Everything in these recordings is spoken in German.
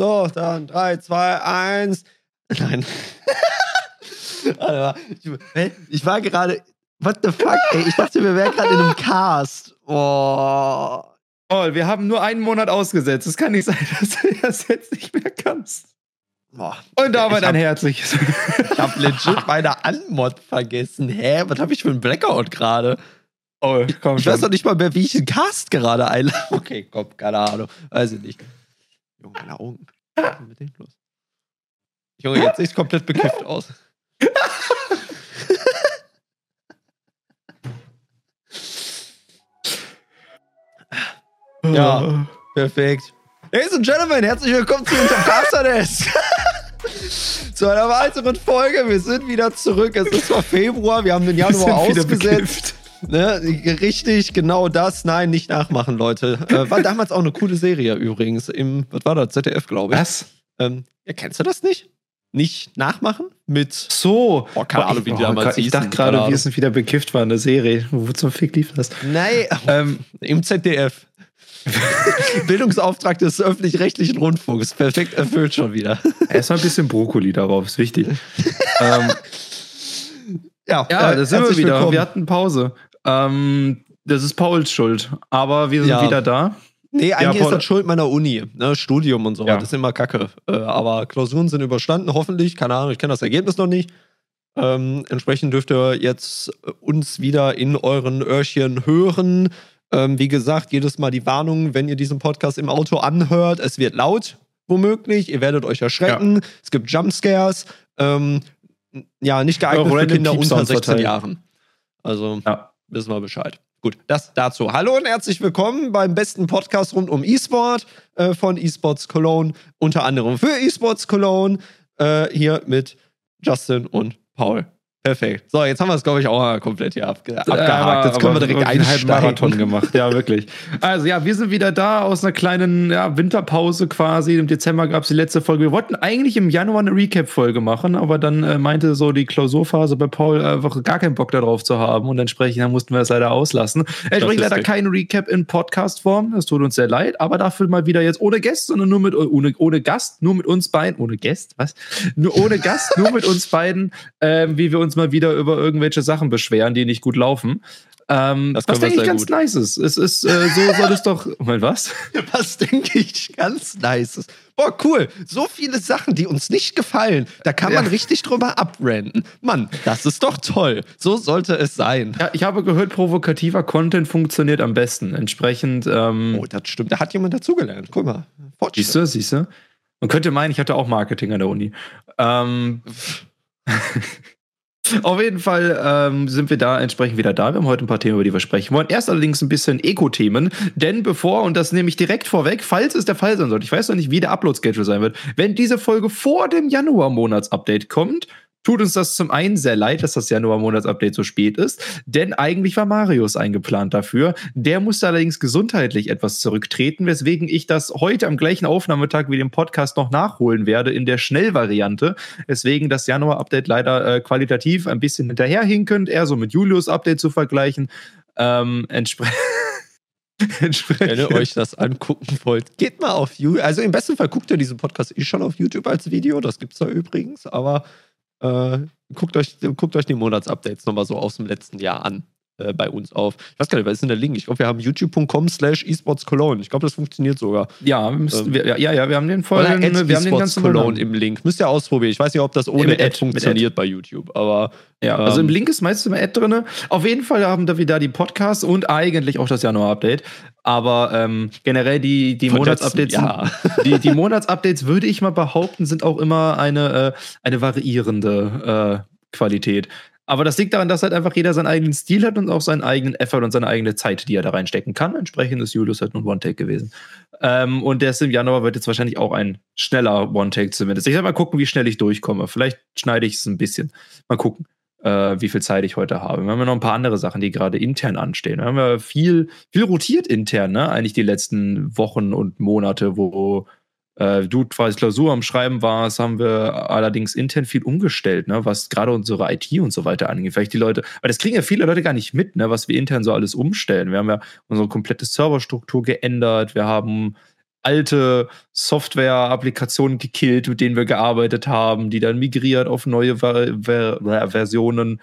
So, dann 3, 2, 1. Nein. ich war gerade. What the fuck, ey? Ich dachte, wir wären gerade in einem Cast. Oh. Oh, wir haben nur einen Monat ausgesetzt. Es kann nicht sein, dass du das jetzt nicht mehr kannst. Boah. Und damit ein herzliches. ich hab legit meine Anmod vergessen. Hä? Was habe ich für einen Blackout gerade? Oh, komm ich schon. weiß doch nicht mal mehr, wie ich den Cast gerade einlade. Okay, komm, keine Ahnung. Weiß ich nicht. Junge, meine Augen. Was ist mit denen los? Junge, jetzt sieht komplett bekifft aus. ja, perfekt. Ladies and Gentlemen, herzlich willkommen zu unserem Caster Desk. zu einer weiteren Folge. Wir sind wieder zurück. Es ist zwar Februar, wir haben den Januar ausgesetzt. Ne, richtig, genau das. Nein, nicht nachmachen, Leute. Äh, war damals auch eine coole Serie übrigens. Im, was war das? ZDF, glaube ich. Was? Ähm, ja, kennst du das nicht? Nicht nachmachen? Mit. So. Oh, keine Ahnung, wie die damals Ich dachte gerade, wir sind wieder bekifft war in der Serie. Wo zum Fick lief das? Nein, ähm, im ZDF. Bildungsauftrag des öffentlich-rechtlichen Rundfunks. Perfekt erfüllt schon wieder. Erstmal ein bisschen Brokkoli darauf, ist wichtig. ähm, ja, ja, da sind wir wieder. Willkommen. Wir hatten Pause. Ähm, das ist Pauls Schuld, aber wir sind ja. wieder da. Nee, eigentlich ja, ist das Schuld meiner Uni, ne? Studium und so. Ja. Das ist immer kacke. Äh, aber Klausuren sind überstanden, hoffentlich. Keine Ahnung, ich kenne das Ergebnis noch nicht. Ähm, entsprechend dürft ihr jetzt uns wieder in euren Öhrchen hören. Ähm, wie gesagt, jedes Mal die Warnung, wenn ihr diesen Podcast im Auto anhört, es wird laut, womöglich. Ihr werdet euch erschrecken. Ja. Es gibt Jumpscares. Ähm, ja, nicht geeignet für Kinder unter 16 verteilen. Jahren. Also ja. Wissen wir Bescheid. Gut, das dazu. Hallo und herzlich willkommen beim besten Podcast rund um E-Sport äh, von eSports Cologne, unter anderem für eSports Cologne, äh, hier mit Justin und Paul. Perfekt. So, jetzt haben wir es, glaube ich, auch komplett hier abge abgehakt. Jetzt können wir direkt einen halben Marathon gemacht. Ja, wirklich. Also ja, wir sind wieder da aus einer kleinen ja, Winterpause quasi. Im Dezember gab es die letzte Folge. Wir wollten eigentlich im Januar eine Recap-Folge machen, aber dann äh, meinte so die Klausurphase bei Paul einfach gar keinen Bock darauf zu haben und entsprechend dann mussten wir es leider auslassen. Entsprechend leider kein Recap in Podcast-Form. Das tut uns sehr leid, aber dafür mal wieder jetzt ohne Gast, sondern nur mit ohne, ohne Gast, nur mit uns beiden. Ohne Gast, was? Nur ohne Gast, nur mit uns beiden, äh, wie wir uns uns mal wieder über irgendwelche Sachen beschweren, die nicht gut laufen. Ähm, das was denke ich ganz gut. nice ist. Es ist, äh, so soll es doch. Mal was? Was denke ich ganz nice ist. Boah, cool. So viele Sachen, die uns nicht gefallen. Da kann man ja. richtig drüber abranden. Mann, das ist doch toll. So sollte es sein. Ja, ich habe gehört, provokativer Content funktioniert am besten. Entsprechend. Ähm, oh, das stimmt. Da hat jemand dazugelernt. Guck mal. Siehst du, siehst du? Man könnte meinen, ich hatte auch Marketing an der Uni. Ähm. Auf jeden Fall ähm, sind wir da entsprechend wieder da. Wir haben heute ein paar Themen, über die wir sprechen wollen. Erst allerdings ein bisschen Eco-Themen, denn bevor, und das nehme ich direkt vorweg, falls es der Fall sein sollte, ich weiß noch nicht, wie der Upload-Schedule sein wird, wenn diese Folge vor dem Januar-Monats-Update kommt, tut uns das zum einen sehr leid, dass das Januar-Monats-Update so spät ist, denn eigentlich war Marius eingeplant dafür. Der musste allerdings gesundheitlich etwas zurücktreten, weswegen ich das heute am gleichen Aufnahmetag wie dem Podcast noch nachholen werde in der Schnellvariante. Deswegen das Januar-Update leider äh, qualitativ ein bisschen hinterherhinkend, eher so mit Julius-Update zu vergleichen. Ähm, entsprechend. Wenn ihr euch das angucken wollt, geht mal auf YouTube. Also im besten Fall guckt ihr diesen Podcast eh schon auf YouTube als Video. Das gibt es da übrigens. Aber äh, guckt, euch, guckt euch die Monatsupdates nochmal so aus dem letzten Jahr an äh, bei uns auf. Ich weiß gar nicht, was ist denn der Link? Ich glaube, wir haben youtube.com slash esportscologne. Ich glaube, das funktioniert sogar. Ja, müssen, ähm, wir, ja, ja, wir haben den vollen, wir haben den ganzen Cologne im Link. Müsst ihr ausprobieren. Ich weiß nicht, ob das ohne Ad, Ad funktioniert Ad. bei YouTube, aber ja, also im ähm, Link ist meistens immer Ad drin. Auf jeden Fall haben wir da die Podcasts und eigentlich auch das Januar-Update. Aber ähm, generell die, die Monatsupdates, ja. die, die Monatsupdates würde ich mal behaupten, sind auch immer eine, äh, eine variierende äh, Qualität. Aber das liegt daran, dass halt einfach jeder seinen eigenen Stil hat und auch seinen eigenen Effort und seine eigene Zeit, die er da reinstecken kann. Entsprechend ist Julius halt nur ein One-Take gewesen. Ähm, und der ist im Januar wird jetzt wahrscheinlich auch ein schneller One-Take zumindest. Ich werde mal gucken, wie schnell ich durchkomme. Vielleicht schneide ich es ein bisschen. Mal gucken äh, wie viel Zeit ich heute habe. Wir haben ja noch ein paar andere Sachen, die gerade intern anstehen. Wir haben ja viel, viel rotiert intern, ne? Eigentlich die letzten Wochen und Monate, wo äh, du quasi Klausur am Schreiben warst, haben wir allerdings intern viel umgestellt, ne? was gerade unsere IT und so weiter angeht. Vielleicht die Leute, weil das kriegen ja viele Leute gar nicht mit, ne? was wir intern so alles umstellen. Wir haben ja unsere komplette Serverstruktur geändert, wir haben alte Software-Applikationen gekillt, mit denen wir gearbeitet haben, die dann migriert auf neue Ver Ver Versionen,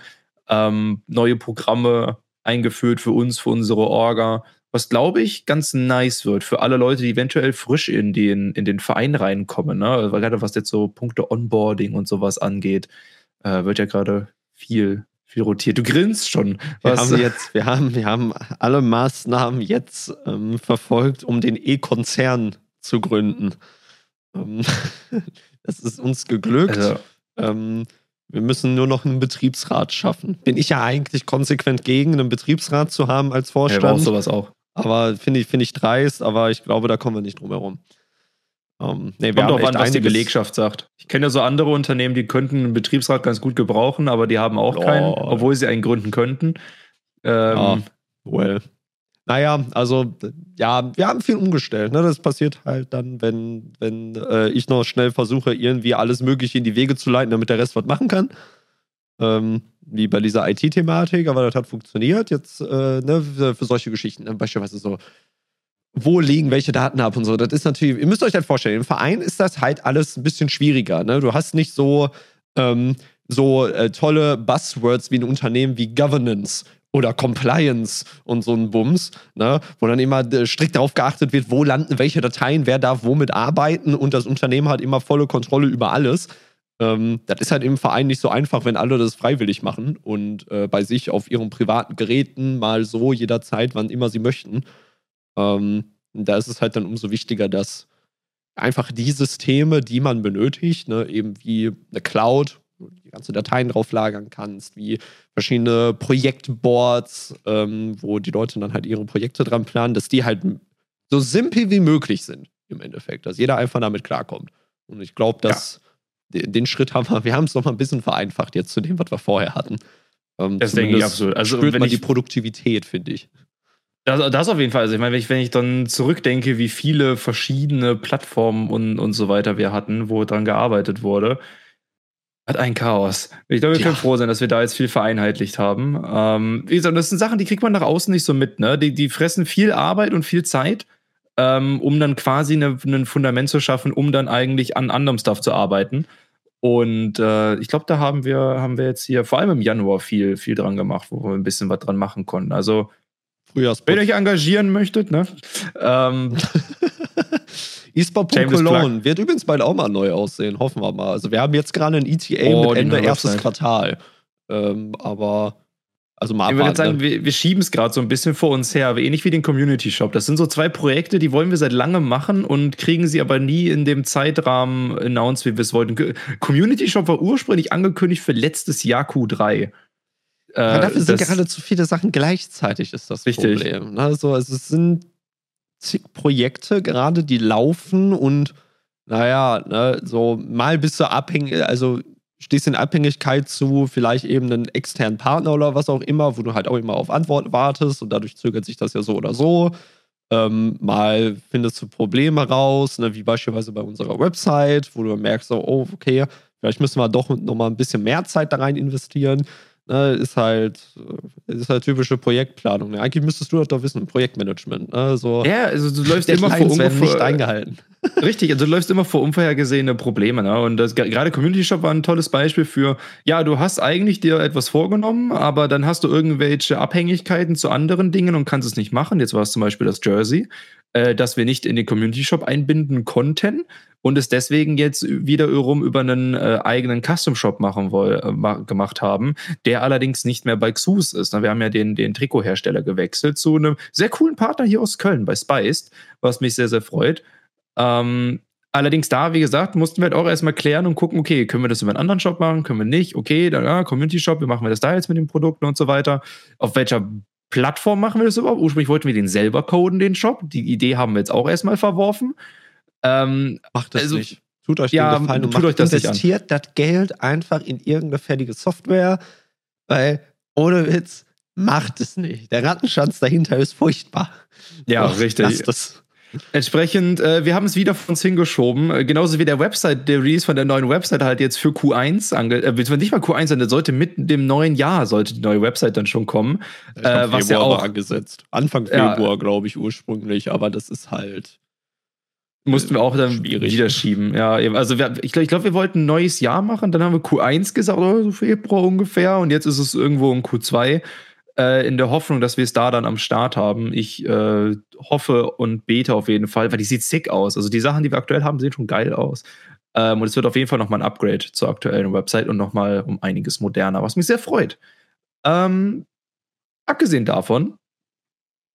ähm, neue Programme eingeführt für uns, für unsere Orga. Was glaube ich ganz nice wird für alle Leute, die eventuell frisch in den, in den Verein reinkommen. Ne? Gerade was jetzt so Punkte Onboarding und sowas angeht, äh, wird ja gerade viel, viel rotiert. Du grinst schon. Wir haben jetzt, wir haben, wir haben alle Maßnahmen jetzt ähm, verfolgt, um den E-Konzern zu gründen. Ähm, das ist uns geglückt. Also. Ähm, wir müssen nur noch einen Betriebsrat schaffen. Bin ich ja eigentlich konsequent gegen, einen Betriebsrat zu haben als Vorstand. Ja, sowas auch. Aber finde ich, find ich dreist, aber ich glaube, da kommen wir nicht drum herum. Um, nee, Kommt auch an, was die Belegschaft sagt. Ich kenne ja so andere Unternehmen, die könnten einen Betriebsrat ganz gut gebrauchen, aber die haben auch oh. keinen, obwohl sie einen gründen könnten. Ähm, ja, well. Naja, also ja, wir haben viel umgestellt. Ne? Das passiert halt dann, wenn, wenn äh, ich noch schnell versuche, irgendwie alles Mögliche in die Wege zu leiten, damit der Rest was machen kann. Ähm, wie bei dieser IT-Thematik, aber das hat funktioniert. Jetzt äh, ne, für, solche Geschichten, ne? beispielsweise so, wo liegen welche Daten ab und so. Das ist natürlich, ihr müsst euch halt vorstellen, im Verein ist das halt alles ein bisschen schwieriger. Ne? Du hast nicht so, ähm, so äh, tolle Buzzwords wie ein Unternehmen wie Governance oder Compliance und so ein Bums, ne? wo dann immer äh, strikt darauf geachtet wird, wo landen welche Dateien, wer darf womit arbeiten und das Unternehmen hat immer volle Kontrolle über alles. Ähm, das ist halt im Verein nicht so einfach, wenn alle das freiwillig machen und äh, bei sich auf ihren privaten Geräten mal so jederzeit, wann immer sie möchten. Ähm, da ist es halt dann umso wichtiger, dass einfach die Systeme, die man benötigt, ne, eben wie eine Cloud, wo du die ganzen Dateien drauf lagern kannst, wie verschiedene Projektboards, ähm, wo die Leute dann halt ihre Projekte dran planen, dass die halt so simpel wie möglich sind im Endeffekt, dass jeder einfach damit klarkommt. Und ich glaube, dass ja. Den, Schritt haben wir, wir haben es noch mal ein bisschen vereinfacht jetzt zu dem, was wir vorher hatten. Ähm, das denke ich absolut. Also spürt man die Produktivität, finde ich. Das, das auf jeden Fall. Also ich meine, wenn ich, wenn ich dann zurückdenke, wie viele verschiedene Plattformen und, und so weiter wir hatten, wo dran gearbeitet wurde, hat ein Chaos. Ich glaube, wir können froh sein, dass wir da jetzt viel vereinheitlicht haben. Ähm, wie gesagt, das sind Sachen, die kriegt man nach außen nicht so mit. Ne? Die, die fressen viel Arbeit und viel Zeit, ähm, um dann quasi ein Fundament zu schaffen, um dann eigentlich an anderem Stuff zu arbeiten. Und äh, ich glaube, da haben wir, haben wir jetzt hier vor allem im Januar viel, viel dran gemacht, wo wir ein bisschen was dran machen konnten. Also, wenn ihr euch engagieren möchtet, ne? Ähm, eSport.Cologne wird übrigens bald auch mal neu aussehen, hoffen wir mal. Also wir haben jetzt gerade ein ETA oh, mit Ende erstes. Quartal. Ähm, aber also mal Ich würde sagen, ne? wir, wir schieben es gerade so ein bisschen vor uns her, ähnlich wie den Community Shop. Das sind so zwei Projekte, die wollen wir seit langem machen und kriegen sie aber nie in dem Zeitrahmen announced, wie wir es wollten. Community Shop war ursprünglich angekündigt für letztes Jahr Q3. Äh, dafür sind gerade zu viele Sachen gleichzeitig, ist das richtig. Problem. Also, also es sind zig Projekte gerade, die laufen und naja, ne, so mal bist du abhängig, also stehst in Abhängigkeit zu vielleicht eben einen externen Partner oder was auch immer, wo du halt auch immer auf Antwort wartest und dadurch zögert sich das ja so oder so. Ähm, mal findest du Probleme raus, ne, wie beispielsweise bei unserer Website, wo du merkst, so, oh, okay, vielleicht müssen wir doch nochmal ein bisschen mehr Zeit da rein investieren. Ne, ist halt, äh, ist halt typische Projektplanung. Ne? Eigentlich müsstest du das doch wissen, Projektmanagement. Ne? So, ja, also du läufst immer vor ungefähr nicht eingehalten. Richtig, also du läufst immer vor unvorhergesehene Probleme. Ne? Und das, gerade Community Shop war ein tolles Beispiel für, ja, du hast eigentlich dir etwas vorgenommen, aber dann hast du irgendwelche Abhängigkeiten zu anderen Dingen und kannst es nicht machen. Jetzt war es zum Beispiel das Jersey, äh, das wir nicht in den Community Shop einbinden konnten und es deswegen jetzt wiederum über einen äh, eigenen Custom Shop machen woll, äh, gemacht haben, der allerdings nicht mehr bei Xus ist. Wir haben ja den, den Trikothersteller gewechselt zu einem sehr coolen Partner hier aus Köln bei Spiced, was mich sehr, sehr freut. Ähm, allerdings da, wie gesagt, mussten wir halt auch erstmal klären und gucken, okay, können wir das über einen anderen Shop machen, können wir nicht, okay, dann ja, Community Shop, wie machen wir das da jetzt mit den Produkten und so weiter. Auf welcher Plattform machen wir das überhaupt? Ursprünglich wollten wir den selber coden, den Shop. Die Idee haben wir jetzt auch erstmal verworfen. Ähm, macht das also, nicht. Tut euch ja, den Gefallen und tut euch das investiert das Geld einfach in irgendeine fertige Software, weil ohne Witz macht es nicht. Der Rattenschanz dahinter ist furchtbar. Ja, so, richtig. Das. Entsprechend, äh, wir haben es wieder von uns hingeschoben, äh, genauso wie der Website, der Release von der neuen Website halt jetzt für Q1 ange, äh, nicht mal Q1, sondern sollte mit dem neuen Jahr sollte die neue Website dann schon kommen. Äh, was ja auch angesetzt. Anfang Februar, ja, glaube ich, ursprünglich, aber das ist halt Mussten wir auch dann Schwierig. wieder schieben. Ja, eben. Also wir, ich glaube, ich glaub, wir wollten ein neues Jahr machen, dann haben wir Q1 gesagt, oder so Februar ungefähr, und jetzt ist es irgendwo in Q2 äh, in der Hoffnung, dass wir es da dann am Start haben. Ich äh, hoffe und bete auf jeden Fall, weil die sieht sick aus. Also die Sachen, die wir aktuell haben, sehen schon geil aus. Ähm, und es wird auf jeden Fall nochmal ein Upgrade zur aktuellen Website und nochmal um einiges moderner, was mich sehr freut. Ähm, abgesehen davon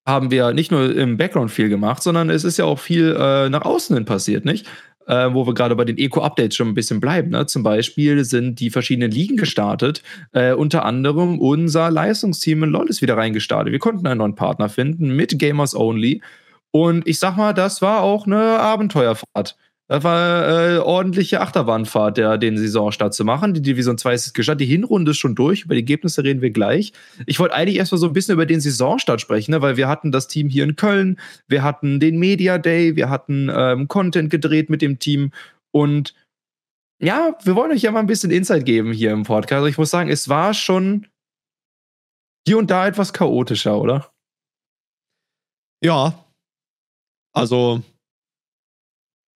haben wir nicht nur im Background viel gemacht, sondern es ist ja auch viel äh, nach außen hin passiert, nicht? Äh, wo wir gerade bei den Eco-Updates schon ein bisschen bleiben. Ne? Zum Beispiel sind die verschiedenen Ligen gestartet. Äh, unter anderem unser Leistungsteam in LoL ist wieder reingestartet. Wir konnten einen neuen Partner finden mit Gamers Only. Und ich sag mal, das war auch eine Abenteuerfahrt. Das war äh, ordentliche Achterbahnfahrt, der, den Saisonstart zu machen. Die Division 2 ist gestartet. Die Hinrunde ist schon durch. Über die Ergebnisse reden wir gleich. Ich wollte eigentlich erstmal so ein bisschen über den Saisonstart sprechen, ne? weil wir hatten das Team hier in Köln. Wir hatten den Media Day. Wir hatten ähm, Content gedreht mit dem Team. Und ja, wir wollen euch ja mal ein bisschen Insight geben hier im Podcast. Also ich muss sagen, es war schon hier und da etwas chaotischer, oder? Ja. Also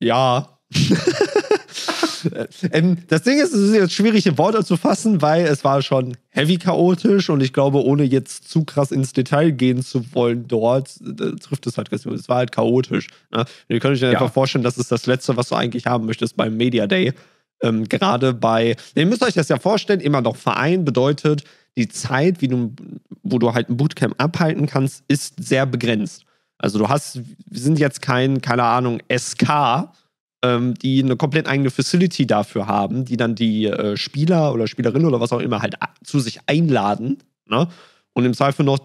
ja. ähm, das Ding ist, es ist jetzt schwierig in Worte zu fassen, weil es war schon heavy chaotisch und ich glaube, ohne jetzt zu krass ins Detail gehen zu wollen dort, äh, trifft es halt ganz gut. Es war halt chaotisch. Ne? Ihr könnt euch ja. einfach vorstellen, das ist das Letzte, was du eigentlich haben möchtest beim Media Day. Ähm, gerade bei, ihr müsst euch das ja vorstellen, immer noch Verein bedeutet, die Zeit, wie du, wo du halt ein Bootcamp abhalten kannst, ist sehr begrenzt. Also du hast, wir sind jetzt kein, keine Ahnung, SK, ähm, die eine komplett eigene Facility dafür haben, die dann die äh, Spieler oder Spielerinnen oder was auch immer halt zu sich einladen. Ne? Und im Zweifel noch,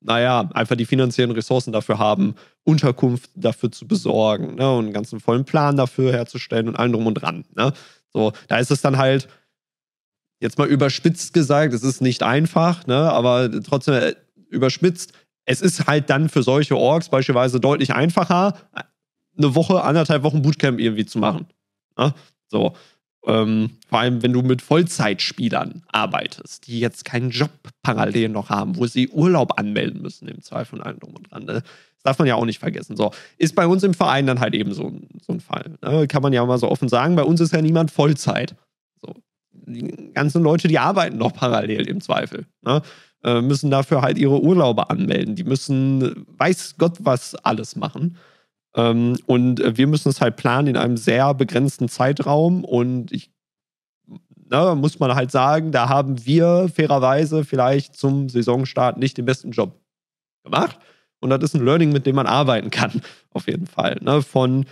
naja, einfach die finanziellen Ressourcen dafür haben, Unterkunft dafür zu besorgen ne? und einen ganzen vollen Plan dafür herzustellen und allem drum und dran. Ne? So, da ist es dann halt, jetzt mal überspitzt gesagt, es ist nicht einfach, ne? aber trotzdem äh, überspitzt, es ist halt dann für solche Orks beispielsweise deutlich einfacher, eine Woche, anderthalb Wochen Bootcamp irgendwie zu machen. Ja? So. Ähm, vor allem, wenn du mit Vollzeitspielern arbeitest, die jetzt keinen Job parallel noch haben, wo sie Urlaub anmelden müssen, im Zweifel und allem drum und dran. Ne? Das darf man ja auch nicht vergessen. So, ist bei uns im Verein dann halt eben so, so ein Fall. Ne? Kann man ja mal so offen sagen, bei uns ist ja niemand Vollzeit. So. Die ganzen Leute, die arbeiten noch parallel im Zweifel. Ne? Äh, müssen dafür halt ihre Urlaube anmelden. Die müssen, weiß Gott, was alles machen. Ähm, und wir müssen es halt planen in einem sehr begrenzten Zeitraum. Und ich, na, ne, muss man halt sagen, da haben wir fairerweise vielleicht zum Saisonstart nicht den besten Job gemacht. Und das ist ein Learning, mit dem man arbeiten kann, auf jeden Fall. Ne? Von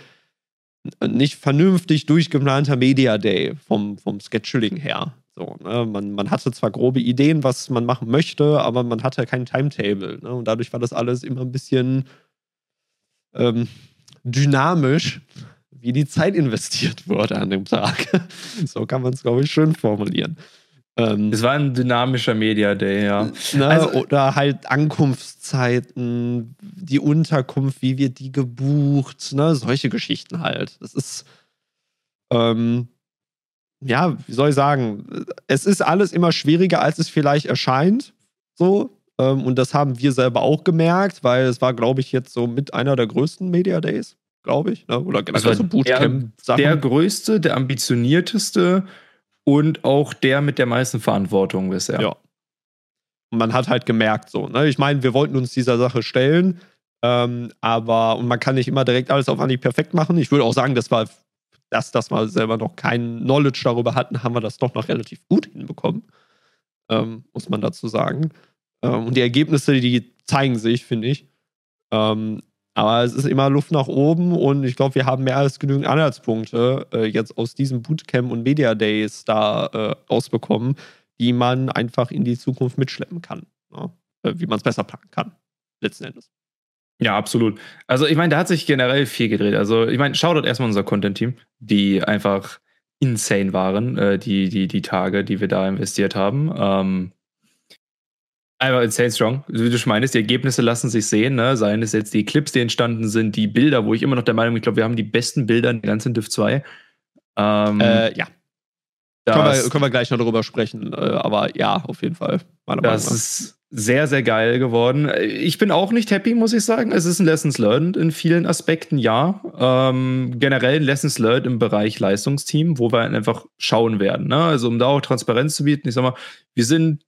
nicht vernünftig durchgeplanter Media Day vom, vom Scheduling her. So, ne? man, man hatte zwar grobe Ideen, was man machen möchte, aber man hatte kein Timetable. Ne? Und dadurch war das alles immer ein bisschen ähm, dynamisch, wie die Zeit investiert wurde an dem Tag. so kann man es, glaube ich, schön formulieren. Ähm, es war ein dynamischer Media Day, ja. Ne? Also, oder halt Ankunftszeiten, die Unterkunft, wie wird die gebucht, ne? solche Geschichten halt. Das ist, ähm, ja, wie soll ich sagen, es ist alles immer schwieriger, als es vielleicht erscheint. So. Ähm, und das haben wir selber auch gemerkt, weil es war, glaube ich, jetzt so mit einer der größten Media Days, glaube ich. Ne? Oder generell so Bootcamp-Sachen. Der, der größte, der ambitionierteste und auch der mit der meisten Verantwortung bisher. Ja. Und man hat halt gemerkt, so, ne? Ich meine, wir wollten uns dieser Sache stellen, ähm, aber und man kann nicht immer direkt alles auf Anhieb perfekt machen. Ich würde auch sagen, das war dass das mal selber noch kein Knowledge darüber hatten, haben wir das doch noch relativ gut hinbekommen, ähm, muss man dazu sagen. Ähm, und die Ergebnisse, die zeigen sich, finde ich. Ähm, aber es ist immer Luft nach oben und ich glaube, wir haben mehr als genügend Anhaltspunkte äh, jetzt aus diesem Bootcamp und Media Days da äh, rausbekommen, die man einfach in die Zukunft mitschleppen kann. Ne? Äh, wie man es besser planen kann, letzten Endes. Ja, absolut. Also ich meine, da hat sich generell viel gedreht. Also ich meine, schaut dort erstmal unser Content-Team, die einfach insane waren, äh, die, die, die Tage, die wir da investiert haben. Ähm, einfach insane strong. Wie du schon meinst, die Ergebnisse lassen sich sehen, ne? Seien es jetzt die Clips, die entstanden sind, die Bilder, wo ich immer noch der Meinung bin, ich glaube, wir haben die besten Bilder in der ganzen Div 2. Ähm, äh, ja. Können wir, können wir, gleich noch darüber sprechen, äh, aber ja, auf jeden Fall. das ist sehr, sehr geil geworden. Ich bin auch nicht happy, muss ich sagen. Es ist ein Lessons Learned in vielen Aspekten, ja. Ähm, generell ein Lessons Learned im Bereich Leistungsteam, wo wir einfach schauen werden. Ne? Also, um da auch Transparenz zu bieten, ich sag mal, wir sind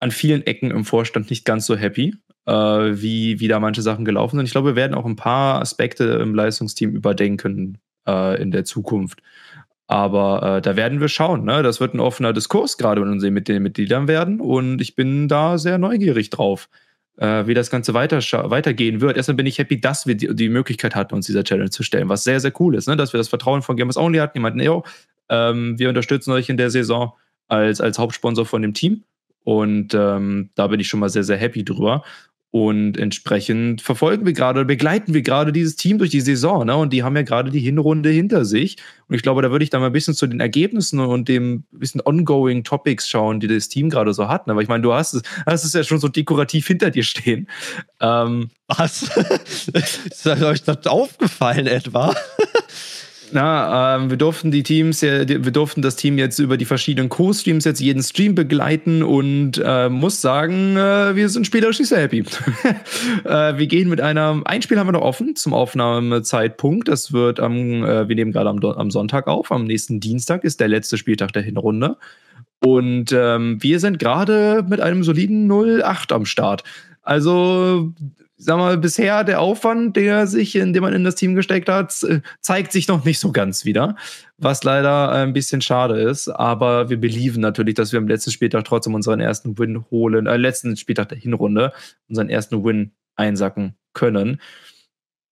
an vielen Ecken im Vorstand nicht ganz so happy, äh, wie, wie da manche Sachen gelaufen sind. Ich glaube, wir werden auch ein paar Aspekte im Leistungsteam überdenken äh, in der Zukunft. Aber äh, da werden wir schauen. Ne? Das wird ein offener Diskurs gerade mit, mit den Mitgliedern werden. Und ich bin da sehr neugierig drauf, äh, wie das Ganze weiter weitergehen wird. Erstmal bin ich happy, dass wir die, die, Möglichkeit hatten, uns dieser Challenge zu stellen, was sehr, sehr cool ist. Ne? Dass wir das Vertrauen von Gamers Only hatten. Jemanden, yo, ähm, wir unterstützen euch in der Saison als, als Hauptsponsor von dem Team. Und ähm, da bin ich schon mal sehr, sehr happy drüber. Und entsprechend verfolgen wir gerade, begleiten wir gerade dieses Team durch die Saison. Ne? Und die haben ja gerade die Hinrunde hinter sich. Und ich glaube, da würde ich dann mal ein bisschen zu den Ergebnissen und dem bisschen ongoing Topics schauen, die das Team gerade so hat. Ne? Ich meine, du hast es, hast es ja schon so dekorativ hinter dir stehen. Ähm, Was? ist euch das aufgefallen etwa? Na, ähm, wir durften die Teams, wir durften das Team jetzt über die verschiedenen Co-Streams jetzt jeden Stream begleiten und äh, muss sagen, äh, wir sind spielerisch sehr happy. äh, wir gehen mit einem, ein Spiel haben wir noch offen zum Aufnahmezeitpunkt. Das wird am, äh, wir nehmen gerade am, am Sonntag auf. Am nächsten Dienstag ist der letzte Spieltag der Hinrunde. Und ähm, wir sind gerade mit einem soliden 0-8 am Start. Also sag mal, bisher der Aufwand, der sich, in dem man in das Team gesteckt hat, äh, zeigt sich noch nicht so ganz wieder. Was leider ein bisschen schade ist. Aber wir belieben natürlich, dass wir am letzten Spieltag trotzdem unseren ersten Win holen, äh, letzten Spieltag der Hinrunde, unseren ersten Win einsacken können.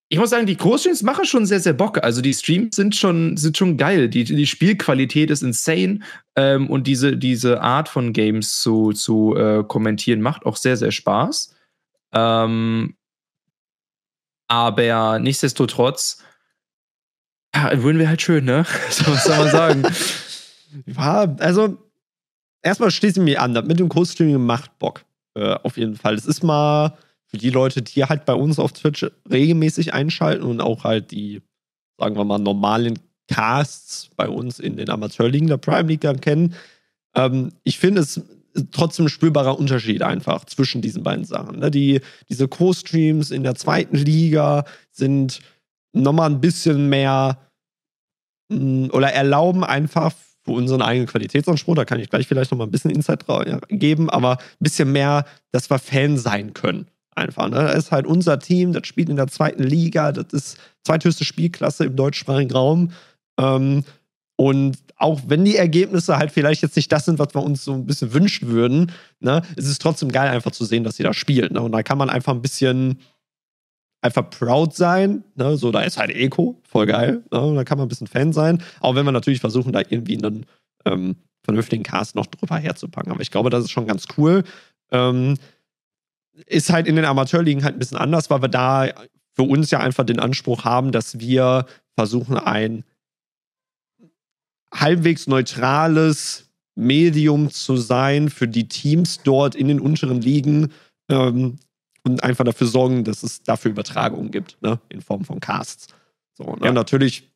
Ich muss sagen, die Großstreams machen schon sehr, sehr Bock. Also die Streams sind schon, sind schon geil. Die, die Spielqualität ist insane. Ähm, und diese, diese Art von Games zu, zu äh, kommentieren macht auch sehr, sehr Spaß. Ähm, aber nichtsdestotrotz, ja, würden wir halt schön, ne? So, was soll man sagen? ja, also erstmal schließe ich mich an, mit dem Co-Streaming macht Bock. Äh, auf jeden Fall. Es ist mal für die Leute, die halt bei uns auf Twitch regelmäßig einschalten und auch halt die, sagen wir mal, normalen Casts bei uns in den Amateurligen der Prime League dann kennen. Ähm, ich finde es trotzdem ein spürbarer Unterschied einfach zwischen diesen beiden Sachen. Ne? Die, diese Co-Streams in der zweiten Liga sind nochmal ein bisschen mehr hm, oder erlauben einfach für unseren eigenen Qualitätsanspruch, da kann ich gleich vielleicht nochmal ein bisschen Insight geben, aber ein bisschen mehr, dass wir Fan sein können. Einfach. Ne? Das ist halt unser Team, das spielt in der zweiten Liga, das ist zweithöchste Spielklasse im deutschsprachigen Raum. Ähm, und auch wenn die Ergebnisse halt vielleicht jetzt nicht das sind, was wir uns so ein bisschen wünschen würden, ne, ist es trotzdem geil, einfach zu sehen, dass sie da spielen. Ne? Und da kann man einfach ein bisschen einfach proud sein. Ne? So, da ist halt Eco, voll geil. Ne? Da kann man ein bisschen Fan sein. Auch wenn wir natürlich versuchen, da irgendwie einen ähm, vernünftigen Cast noch drüber herzupacken. Aber ich glaube, das ist schon ganz cool. Ähm, ist halt in den Amateurligen halt ein bisschen anders, weil wir da für uns ja einfach den Anspruch haben, dass wir versuchen, ein halbwegs neutrales Medium zu sein für die Teams dort in den unteren Ligen ähm, und einfach dafür sorgen, dass es dafür Übertragungen gibt, ne, in Form von Casts. So, ne? ja. natürlich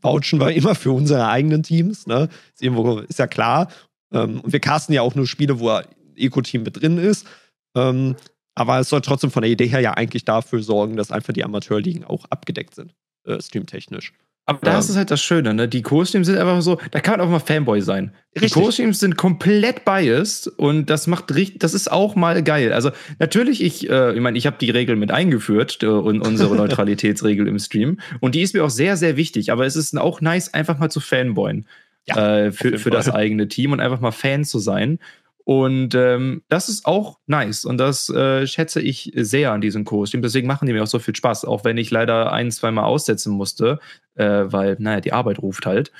vouchen wir immer für unsere eigenen Teams, ne? Ist, irgendwo, ist ja klar. Ähm, und wir casten ja auch nur Spiele, wo ein Eco-Team mit drin ist. Ähm, aber es soll trotzdem von der Idee her ja eigentlich dafür sorgen, dass einfach die Amateurligen auch abgedeckt sind, äh, streamtechnisch. Aber da ist es halt das Schöne, ne? Die Co-Streams sind einfach so, da kann man auch mal Fanboy sein. Richtig. Die Co-Streams sind komplett biased und das macht richtig, das ist auch mal geil. Also natürlich, ich, äh, ich meine, ich habe die Regel mit eingeführt äh, und unsere Neutralitätsregel im Stream und die ist mir auch sehr, sehr wichtig. Aber es ist auch nice, einfach mal zu Fanboyen ja, äh, für, für das eigene Team und einfach mal Fan zu sein. Und ähm, das ist auch nice und das äh, schätze ich sehr an diesem Co-Stream. Deswegen machen die mir auch so viel Spaß, auch wenn ich leider ein, zwei Mal aussetzen musste, äh, weil, naja, die Arbeit ruft halt.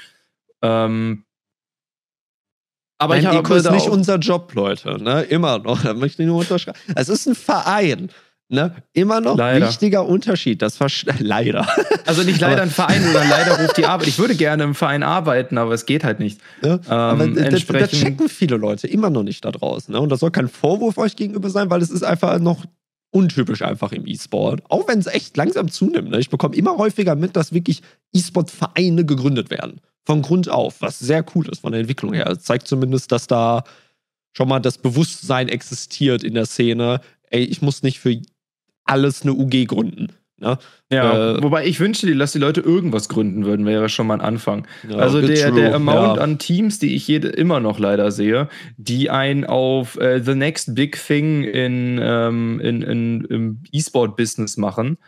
Ähm, aber Nein, ich habe ist nicht unser Job, Leute. Ne? Immer noch. Da möchte ich nur unterschreiben. Es ist ein Verein. Ne? Immer noch leider. wichtiger Unterschied. Das leider. Also nicht leider ein Verein, sondern leider ruft die Arbeit. Ich würde gerne im Verein arbeiten, aber es geht halt nicht. Ja, ähm, aber das, das, checken viele Leute immer noch nicht da draußen. Ne? Und das soll kein Vorwurf euch gegenüber sein, weil es ist einfach noch untypisch einfach im E-Sport. Auch wenn es echt langsam zunimmt. Ne? Ich bekomme immer häufiger mit, dass wirklich E-Sport-Vereine gegründet werden. Von Grund auf, was sehr cool ist von der Entwicklung her. Es zeigt zumindest, dass da schon mal das Bewusstsein existiert in der Szene, ey, ich muss nicht für alles eine UG gründen. Ne? Ja, äh, wobei ich wünschte, dass die Leute irgendwas gründen würden, wäre schon mal ein Anfang. Ja, also der, der Amount ja. an Teams, die ich jede, immer noch leider sehe, die einen auf äh, The Next Big Thing in, ähm, in, in, im E-Sport-Business machen.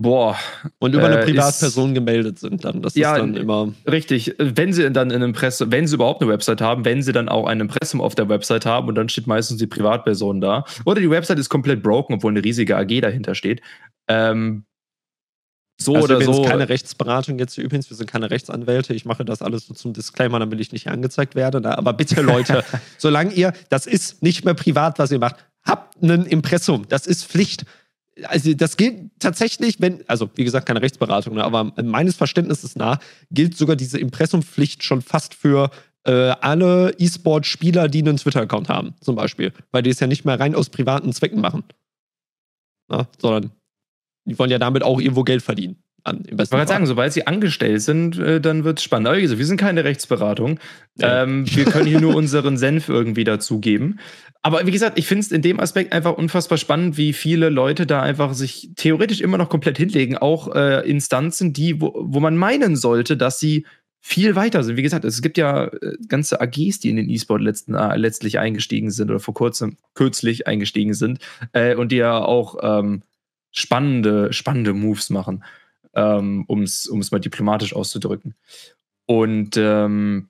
Boah. Und über eine äh, Privatperson ist, gemeldet sind dann. Das ja, ist dann immer. Richtig. Wenn sie dann in Impressum, wenn sie überhaupt eine Website haben, wenn sie dann auch ein Impressum auf der Website haben und dann steht meistens die Privatperson da. Oder die Website ist komplett broken, obwohl eine riesige AG dahinter steht. Ähm, so also oder so. keine Rechtsberatung jetzt übrigens, wir sind keine Rechtsanwälte. Ich mache das alles so zum Disclaimer, damit ich nicht angezeigt werde. Ne? Aber bitte, Leute, solange ihr, das ist nicht mehr privat, was ihr macht, habt ein Impressum. Das ist Pflicht. Also, das gilt tatsächlich, wenn, also wie gesagt, keine Rechtsberatung, ne? aber meines Verständnisses nach gilt sogar diese Impressumpflicht schon fast für äh, alle E-Sport-Spieler, die einen Twitter-Account haben, zum Beispiel. Weil die es ja nicht mehr rein aus privaten Zwecken machen. Na, sondern die wollen ja damit auch irgendwo Geld verdienen. An, ich wollte sagen, sobald sie angestellt sind, äh, dann wird es spannend. Aber wir sind keine Rechtsberatung. Ja. Ähm, wir können hier nur unseren Senf irgendwie dazugeben. Aber wie gesagt, ich finde es in dem Aspekt einfach unfassbar spannend, wie viele Leute da einfach sich theoretisch immer noch komplett hinlegen. Auch äh, Instanzen, die, wo, wo man meinen sollte, dass sie viel weiter sind. Wie gesagt, es gibt ja äh, ganze AGs, die in den E-Sport äh, letztlich eingestiegen sind oder vor kurzem kürzlich eingestiegen sind äh, und die ja auch ähm, spannende, spannende Moves machen, ähm, um es mal diplomatisch auszudrücken. Und ähm,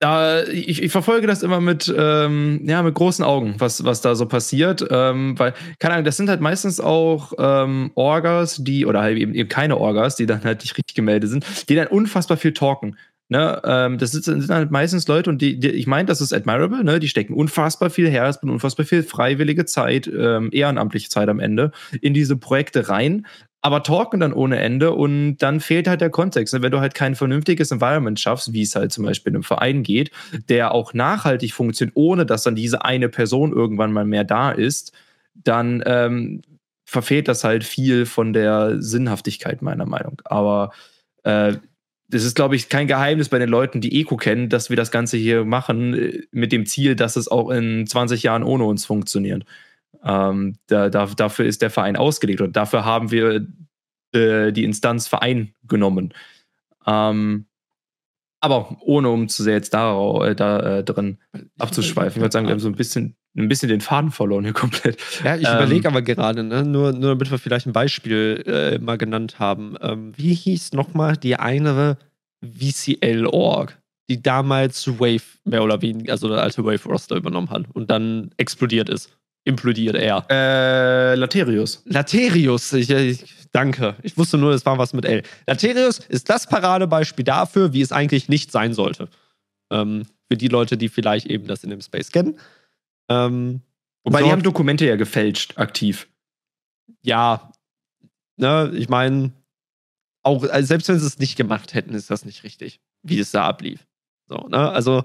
da, ich, ich, verfolge das immer mit, ähm, ja, mit großen Augen, was, was da so passiert. Ähm, weil, keine Ahnung, das sind halt meistens auch ähm, Orgas, die, oder halt eben, eben keine Orgas, die dann halt nicht richtig gemeldet sind, die dann unfassbar viel talken. Ne, ähm, das sind, halt meistens Leute, und die, die ich meine, das ist admirable, ne? Die stecken unfassbar viel her, es unfassbar viel freiwillige Zeit, ähm, ehrenamtliche Zeit am Ende in diese Projekte rein, aber talken dann ohne Ende und dann fehlt halt der Kontext. Ne? Wenn du halt kein vernünftiges Environment schaffst, wie es halt zum Beispiel in einem Verein geht, der auch nachhaltig funktioniert, ohne dass dann diese eine Person irgendwann mal mehr da ist, dann ähm, verfehlt das halt viel von der Sinnhaftigkeit meiner Meinung. Aber äh, das ist, glaube ich, kein Geheimnis bei den Leuten, die Eco kennen, dass wir das Ganze hier machen äh, mit dem Ziel, dass es auch in 20 Jahren ohne uns funktioniert. Ähm, da, da, dafür ist der Verein ausgelegt und dafür haben wir äh, die Instanz Verein genommen. Ähm, aber ohne um zu sehr jetzt da, äh, da äh, drin abzuschweifen. Ich würde sagen, wir haben so ein bisschen, ein bisschen den Faden verloren hier komplett. Ja, ich ähm, überlege aber gerade, ne? nur, nur damit wir vielleicht ein Beispiel äh, mal genannt haben. Ähm, wie hieß nochmal die eine VCL-Org, die damals Wave mehr oder weniger, also der alte Wave-Roster übernommen hat und dann explodiert ist? Implodiert er. Äh, Laterius. Laterius, ich, ich Danke. Ich wusste nur, es war was mit L. Laterius ist das Paradebeispiel dafür, wie es eigentlich nicht sein sollte. Ähm, für die Leute, die vielleicht eben das in dem Space kennen. Ähm, Wobei, die haben Dokumente ja gefälscht, aktiv. Ja, ne, ich meine, auch also selbst wenn sie es nicht gemacht hätten, ist das nicht richtig, wie es da ablief. So, ne? Also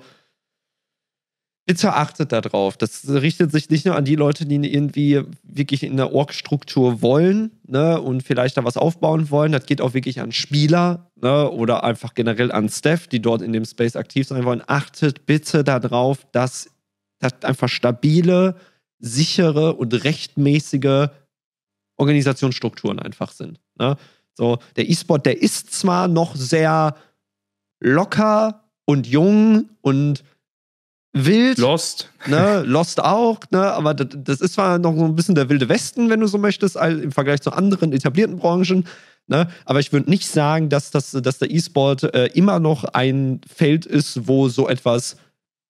bitte achtet darauf. Das richtet sich nicht nur an die Leute, die irgendwie wirklich in der Org-Struktur wollen ne, und vielleicht da was aufbauen wollen. Das geht auch wirklich an Spieler ne, oder einfach generell an Staff, die dort in dem Space aktiv sein wollen. Achtet bitte darauf, dass das einfach stabile, sichere und rechtmäßige Organisationsstrukturen einfach sind. Ne? So, der E-Sport, der ist zwar noch sehr locker und jung und wild. Lost. Ne, Lost auch, ne, aber das, das, ist zwar noch so ein bisschen der wilde Westen, wenn du so möchtest, im Vergleich zu anderen etablierten Branchen. Ne, aber ich würde nicht sagen, dass, das, dass der E-Sport äh, immer noch ein Feld ist, wo so etwas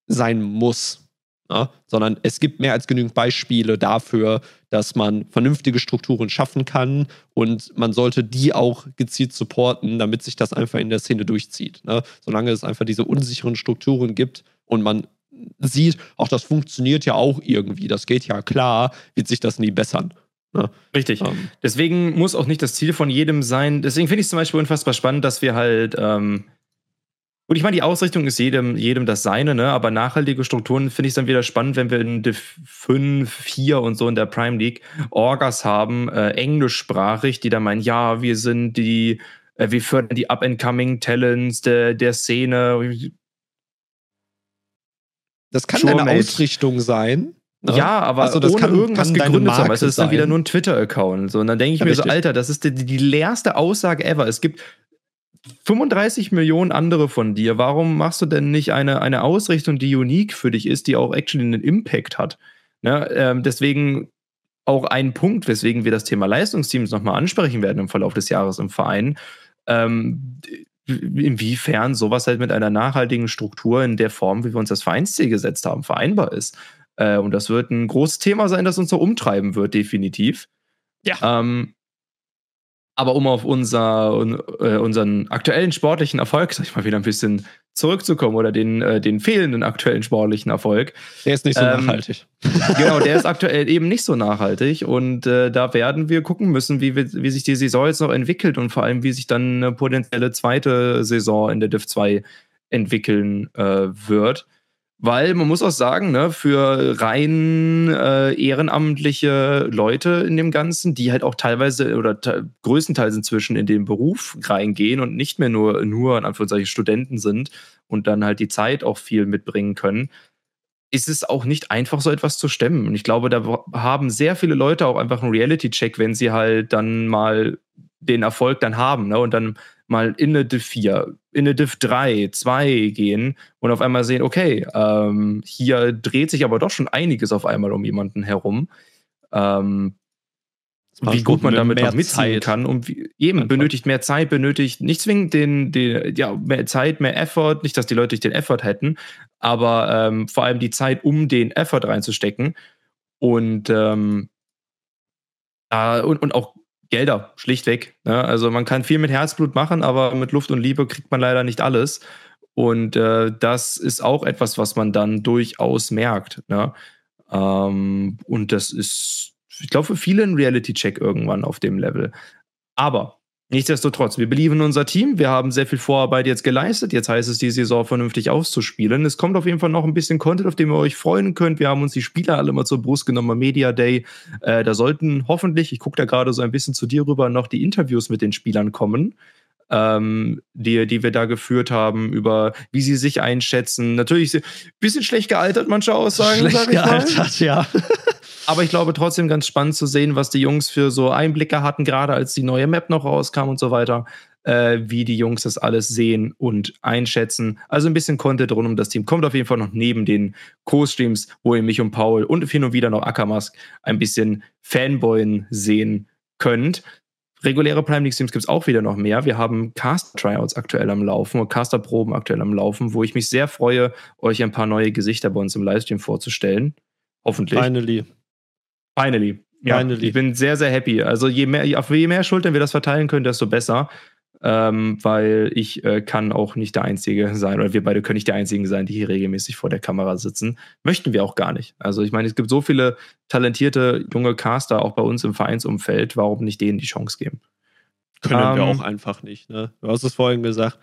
sein muss. Ne? Sondern es gibt mehr als genügend Beispiele dafür, dass man vernünftige Strukturen schaffen kann und man sollte die auch gezielt supporten, damit sich das einfach in der Szene durchzieht. Ne? Solange es einfach diese unsicheren Strukturen gibt und man sieht, auch das funktioniert ja auch irgendwie, das geht ja klar, wird sich das nie bessern. Ne? Richtig. Ähm. Deswegen muss auch nicht das Ziel von jedem sein. Deswegen finde ich es zum Beispiel unfassbar spannend, dass wir halt. Ähm und ich meine, die Ausrichtung ist jedem, jedem das Seine, ne? aber nachhaltige Strukturen finde ich es dann wieder spannend, wenn wir in Div 5, 4 und so in der Prime League Orgas haben, äh, englischsprachig, die dann meinen, ja, wir sind die, äh, wir fördern die Up-and-Coming Talents der, der Szene das kann Sure eine Ausrichtung sein. Ne? Ja, aber also das ohne kann, irgendwas kann gegründet. Weißt du, das ist dann wieder nur ein Twitter-Account. So, und dann denke ich ja, mir richtig. so, Alter, das ist die, die leerste Aussage ever. Es gibt 35 Millionen andere von dir. Warum machst du denn nicht eine, eine Ausrichtung, die unique für dich ist, die auch actually einen Impact hat? Ne? Ähm, deswegen auch ein Punkt, weswegen wir das Thema Leistungsteams nochmal ansprechen werden im Verlauf des Jahres im Verein. Ähm, inwiefern sowas halt mit einer nachhaltigen Struktur in der Form, wie wir uns das Vereinsziel gesetzt haben, vereinbar ist. Äh, und das wird ein großes Thema sein, das uns noch umtreiben wird, definitiv. Ja. Ähm, aber um auf unser, äh, unseren aktuellen sportlichen Erfolg, sag ich mal, wieder ein bisschen zurückzukommen oder den, äh, den fehlenden aktuellen sportlichen Erfolg. Der ist nicht so ähm, nachhaltig. Genau, der ist aktuell eben nicht so nachhaltig und äh, da werden wir gucken müssen, wie, wie sich die Saison jetzt noch entwickelt und vor allem, wie sich dann eine potenzielle zweite Saison in der Div 2 entwickeln äh, wird. Weil man muss auch sagen, ne, für rein äh, ehrenamtliche Leute in dem Ganzen, die halt auch teilweise oder größtenteils inzwischen in den Beruf reingehen und nicht mehr nur, nur in Anführungszeichen Studenten sind und dann halt die Zeit auch viel mitbringen können, ist es auch nicht einfach, so etwas zu stemmen. Und ich glaube, da haben sehr viele Leute auch einfach einen Reality-Check, wenn sie halt dann mal den Erfolg dann haben ne? und dann mal in eine Div 4, in eine Div 3, 2 gehen und auf einmal sehen, okay, ähm, hier dreht sich aber doch schon einiges auf einmal um jemanden herum. Ähm, wie gut man damit noch mitziehen Zeit. kann und wie, eben Einfach. benötigt mehr Zeit, benötigt nicht zwingend den, den, ja, mehr Zeit, mehr Effort, nicht, dass die Leute nicht den Effort hätten, aber ähm, vor allem die Zeit, um den Effort reinzustecken und äh, und, und auch Gelder, schlichtweg. Ne? Also man kann viel mit Herzblut machen, aber mit Luft und Liebe kriegt man leider nicht alles. Und äh, das ist auch etwas, was man dann durchaus merkt. Ne? Ähm, und das ist, ich glaube, für viele ein Reality-Check irgendwann auf dem Level. Aber Nichtsdestotrotz, wir belieben unser Team. Wir haben sehr viel Vorarbeit jetzt geleistet. Jetzt heißt es, die Saison vernünftig auszuspielen. Es kommt auf jeden Fall noch ein bisschen Content, auf den ihr euch freuen könnt. Wir haben uns die Spieler alle mal zur Brust genommen am Media Day. Äh, da sollten hoffentlich, ich gucke da gerade so ein bisschen zu dir rüber, noch die Interviews mit den Spielern kommen. Ähm, die, die wir da geführt haben, über wie sie sich einschätzen. Natürlich ein bisschen schlecht gealtert, manche Aussagen. Schlecht gealtert, ja. Aber ich glaube trotzdem ganz spannend zu sehen, was die Jungs für so Einblicke hatten, gerade als die neue Map noch rauskam und so weiter, äh, wie die Jungs das alles sehen und einschätzen. Also ein bisschen Content rund um das Team. Kommt auf jeden Fall noch neben den Co-Streams, wo ihr mich und Paul und hin und wieder noch Ackermask ein bisschen Fanboyen sehen könnt. Reguläre Prime League Streams gibt es auch wieder noch mehr. Wir haben Caster-Tryouts aktuell am Laufen und Caster-Proben aktuell am Laufen, wo ich mich sehr freue, euch ein paar neue Gesichter bei uns im Livestream vorzustellen. Hoffentlich. Finally. Finally. Ja, Finally. ich bin sehr, sehr happy. Also je mehr, je mehr Schultern wir das verteilen können, desto besser. Ähm, weil ich äh, kann auch nicht der Einzige sein, oder wir beide können nicht der Einzigen sein, die hier regelmäßig vor der Kamera sitzen. Möchten wir auch gar nicht. Also ich meine, es gibt so viele talentierte junge Caster auch bei uns im Vereinsumfeld. Warum nicht denen die Chance geben? Können ähm, wir auch einfach nicht. Ne? Du hast es vorhin gesagt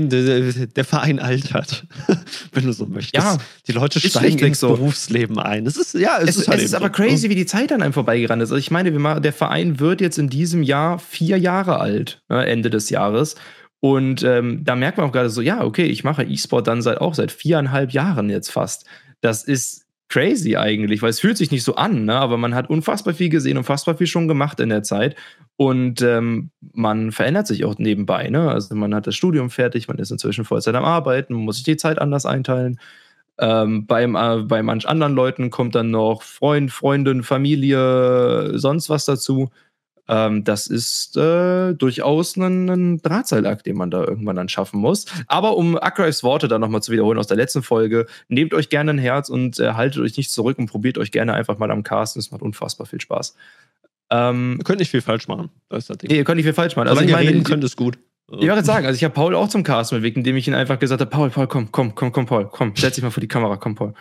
der Verein altert, wenn du so möchtest. Ja, die Leute steigen ins so. Berufsleben ein. Es ist, ja, es, es ist, halt es ist aber so. crazy, wie die Zeit an einem vorbeigerannt ist. Also ich meine, der Verein wird jetzt in diesem Jahr vier Jahre alt, ne, Ende des Jahres. Und ähm, da merkt man auch gerade so, ja, okay, ich mache E-Sport dann seit auch seit viereinhalb Jahren jetzt fast. Das ist crazy eigentlich, weil es fühlt sich nicht so an, ne? aber man hat unfassbar viel gesehen, unfassbar viel schon gemacht in der Zeit und ähm, man verändert sich auch nebenbei. Ne? Also man hat das Studium fertig, man ist inzwischen Vollzeit am Arbeiten, man muss sich die Zeit anders einteilen. Ähm, beim, äh, bei manch anderen Leuten kommt dann noch Freund, Freundin, Familie, sonst was dazu. Ähm, das ist äh, durchaus ein, ein Drahtseilakt, den man da irgendwann dann schaffen muss. Aber um Akrives Worte dann nochmal zu wiederholen aus der letzten Folge, nehmt euch gerne ein Herz und äh, haltet euch nicht zurück und probiert euch gerne einfach mal am Casten. Es macht unfassbar viel Spaß. Ähm, ihr könnt nicht viel falsch machen. Das ist das Ding. Nee, ihr könnt nicht viel falsch machen. Also, ich meine, reden könnt es gut. Ich wollte sagen, also ich habe Paul auch zum Casten bewegt, indem ich ihn einfach gesagt habe: Paul, Paul, komm, komm, komm, komm, Paul, komm, setz dich mal vor die Kamera, komm, Paul.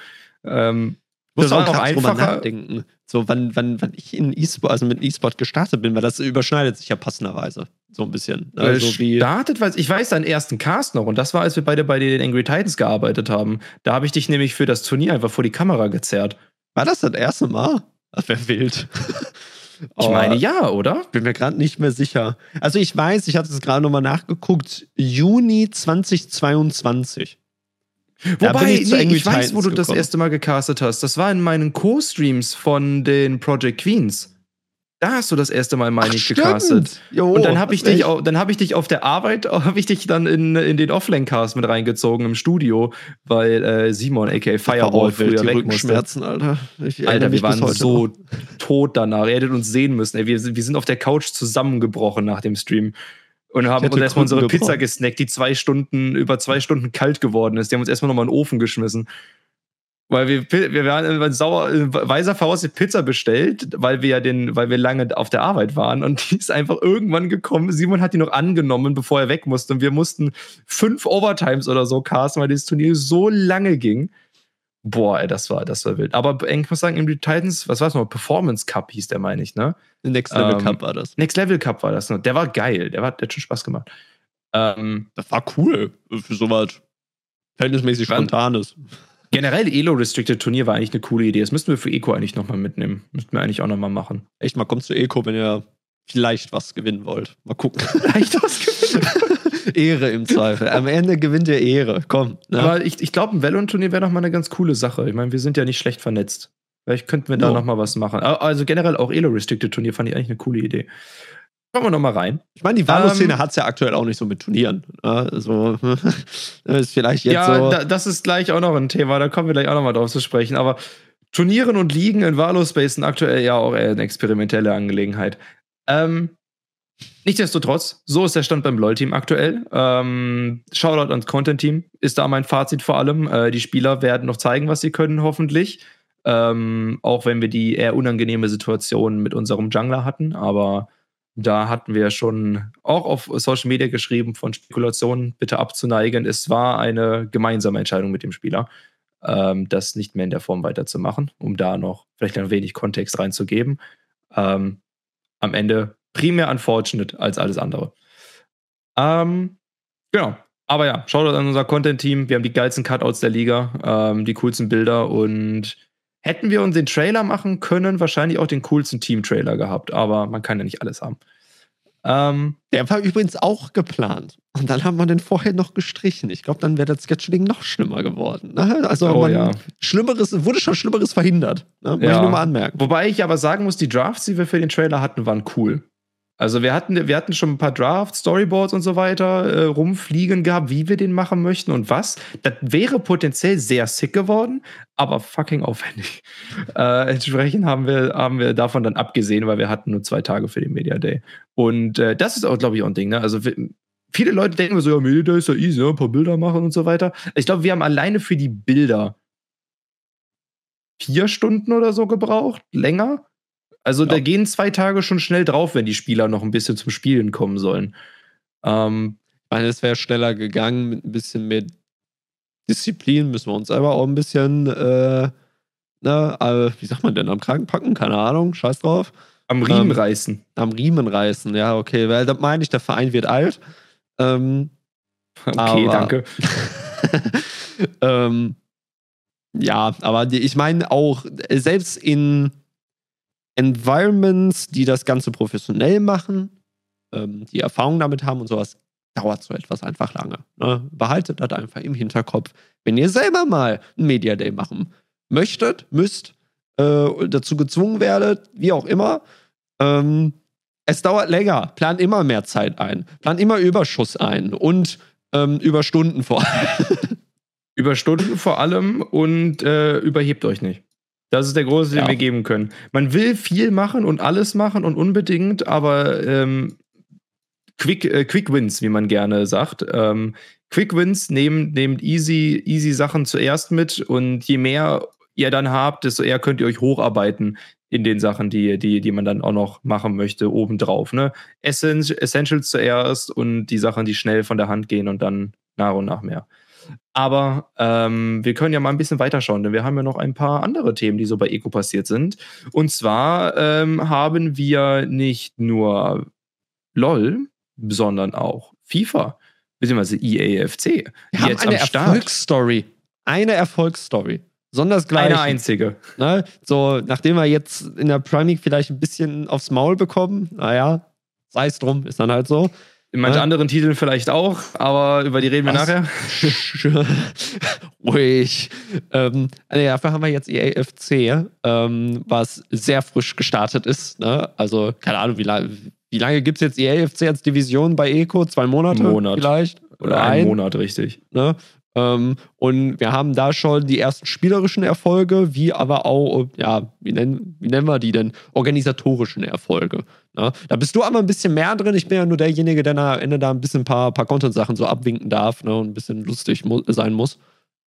Ähm, das war auch einfacher. nachdenken. So, wann, wann, wann ich in E-Sport, also mit E-Sport gestartet bin, weil das überschneidet sich ja passenderweise. So ein bisschen. Also startet, weil ich weiß deinen ersten Cast noch und das war, als wir beide bei den Angry Titans gearbeitet haben. Da habe ich dich nämlich für das Turnier einfach vor die Kamera gezerrt. War das das erste Mal? Das wäre wild. Ich meine ja, oder? Bin mir gerade nicht mehr sicher. Also ich weiß, ich hatte es gerade nochmal nachgeguckt, Juni 2022. Wobei, ich, nee, ich weiß, wo du gekommen. das erste Mal gecastet hast. Das war in meinen Co-Streams von den Project Queens. Da hast du das erste Mal, meine ich, gecastet. Jo, und dann habe ich, dich, hab ich dich auf der Arbeit, habe ich dich dann in, in den Offline-Cast mit reingezogen im Studio, weil äh, Simon, aka Fireball, früher weg musste. Alter. Ich Alter, wir waren so noch. tot danach. Ihr hättet uns sehen müssen. Ey, wir, wir sind auf der Couch zusammengebrochen nach dem Stream. Und haben uns erstmal unsere gebrochen. Pizza gesnackt, die zwei Stunden, über zwei Stunden kalt geworden ist. Die haben uns erstmal nochmal in den Ofen geschmissen. Weil wir, wir waren sauer, weiser voraus Pizza bestellt, weil wir ja den, weil wir lange auf der Arbeit waren und die ist einfach irgendwann gekommen. Simon hat die noch angenommen, bevor er weg musste. Und wir mussten fünf Overtimes oder so casten, weil dieses Turnier so lange ging. Boah, ey, das war, das war wild. Aber ich muss sagen, im Titans, was war es noch? Performance Cup hieß der, meine ich, ne? Next Level ähm, Cup war das. Next Level Cup war das. Ne? Der war geil. Der, war, der hat schon Spaß gemacht. Ähm, das war cool für sowas verhältnismäßig Spontanes. Generell Elo-Restricted Turnier war eigentlich eine coole Idee. Das müssten wir für Eco eigentlich nochmal mitnehmen. Müssten wir eigentlich auch nochmal machen. Echt mal, kommt zu Eco, wenn ihr vielleicht was gewinnen wollt. Mal gucken. Vielleicht was gewinnen. Ehre im Zweifel. Am Ende gewinnt ihr Ehre. Komm. Ne? Aber ich, ich glaube, ein Valorant-Turnier wäre nochmal eine ganz coole Sache. Ich meine, wir sind ja nicht schlecht vernetzt. Vielleicht könnten wir da no. nochmal was machen. Also generell auch Elo-Restricted Turnier fand ich eigentlich eine coole Idee. Schauen wir nochmal rein. Ich meine, die Valo-Szene ähm, hat es ja aktuell auch nicht so mit Turnieren. Also, ist vielleicht jetzt ja, so. Da, das ist gleich auch noch ein Thema, da kommen wir gleich auch nochmal drauf zu sprechen. Aber Turnieren und Ligen in Valo-Space sind aktuell ja auch eher eine experimentelle Angelegenheit. Ähm, nichtsdestotrotz, so ist der Stand beim LoL-Team aktuell. Ähm, Shoutout ans Content-Team ist da mein Fazit vor allem. Äh, die Spieler werden noch zeigen, was sie können, hoffentlich. Ähm, auch wenn wir die eher unangenehme Situation mit unserem Jungler hatten, aber da hatten wir schon auch auf Social Media geschrieben, von Spekulationen bitte abzuneigen. Es war eine gemeinsame Entscheidung mit dem Spieler, ähm, das nicht mehr in der Form weiterzumachen, um da noch vielleicht ein wenig Kontext reinzugeben. Ähm, am Ende primär unfortunate als alles andere. Ähm, genau. Aber ja, schaut an unser Content-Team. Wir haben die geilsten Cutouts der Liga, ähm, die coolsten Bilder und Hätten wir uns den Trailer machen können, wahrscheinlich auch den coolsten Team-Trailer gehabt, aber man kann ja nicht alles haben. Ähm, der war übrigens auch geplant. Und dann haben wir den vorher noch gestrichen. Ich glaube, dann wäre das Scheduling noch schlimmer geworden. Ne? Also oh, ja. Schlimmeres, wurde schon Schlimmeres verhindert. Ne? Muss ja. ich nur mal anmerken. Wobei ich aber sagen muss, die Drafts, die wir für den Trailer hatten, waren cool. Also wir hatten, wir hatten schon ein paar Drafts, Storyboards und so weiter äh, rumfliegen gehabt, wie wir den machen möchten und was. Das wäre potenziell sehr sick geworden, aber fucking aufwendig. Äh, entsprechend haben wir, haben wir davon dann abgesehen, weil wir hatten nur zwei Tage für den Media Day. Und äh, das ist auch, glaube ich, auch ein Ding. Ne? Also wir, viele Leute denken so, ja, Media Day ist ja easy, ne? ein paar Bilder machen und so weiter. Ich glaube, wir haben alleine für die Bilder vier Stunden oder so gebraucht, länger. Also ja. da gehen zwei Tage schon schnell drauf, wenn die Spieler noch ein bisschen zum Spielen kommen sollen. Ähm, ich meine, es wäre schneller gegangen mit ein bisschen mehr Disziplin, müssen wir uns selber auch ein bisschen, äh, na, äh, wie sagt man denn, am Kragen packen? Keine Ahnung, scheiß drauf. Am Riemen ähm, reißen. Am Riemen reißen, ja, okay, weil da meine ich, der Verein wird alt. Ähm, okay, aber, danke. ähm, ja, aber ich meine auch, selbst in Environments, die das Ganze professionell machen, ähm, die Erfahrung damit haben und sowas, dauert so etwas einfach lange. Ne? Behaltet das einfach im Hinterkopf. Wenn ihr selber mal ein Media Day machen möchtet, müsst, äh, dazu gezwungen werdet, wie auch immer, ähm, es dauert länger. Plant immer mehr Zeit ein. Plant immer Überschuss ein und ähm, Überstunden vor allem. Überstunden vor allem und äh, überhebt euch nicht. Das ist der große, den ja. wir geben können. Man will viel machen und alles machen und unbedingt, aber ähm, Quick, äh, Quick Wins, wie man gerne sagt. Ähm, Quick Wins nehmen, nehmt easy, easy Sachen zuerst mit und je mehr ihr dann habt, desto eher könnt ihr euch hocharbeiten in den Sachen, die, die, die man dann auch noch machen möchte, obendrauf. Ne? Essentials zuerst und die Sachen, die schnell von der Hand gehen und dann nach und nach mehr. Aber ähm, wir können ja mal ein bisschen weiterschauen, denn wir haben ja noch ein paar andere Themen, die so bei Eco passiert sind. Und zwar ähm, haben wir nicht nur LOL, sondern auch FIFA, beziehungsweise EAFC. Wir haben eine Erfolgsstory. Eine Erfolgsstory. Sondersgleich. Eine einzige. Ne? So, nachdem wir jetzt in der Prime League vielleicht ein bisschen aufs Maul bekommen, naja, sei es drum, ist dann halt so. In manchen ja? anderen Titeln vielleicht auch, aber über die reden wir Was? nachher. Ruhig. Ähm, also dafür haben wir jetzt EAFC, ähm, was sehr frisch gestartet ist. Ne? Also, keine Ahnung, wie, la wie lange gibt es jetzt EAFC als Division bei ECO? Zwei Monate Monat. vielleicht? Oder ein, ein Monat, richtig. Ne? Ähm, und wir haben da schon die ersten spielerischen Erfolge, wie aber auch, ja, wie nennen, wie nennen wir die denn? Organisatorischen Erfolge. Ne? Da bist du aber ein bisschen mehr drin. Ich bin ja nur derjenige, der am Ende da ein bisschen ein paar, paar Content-Sachen so abwinken darf ne? und ein bisschen lustig mu sein muss.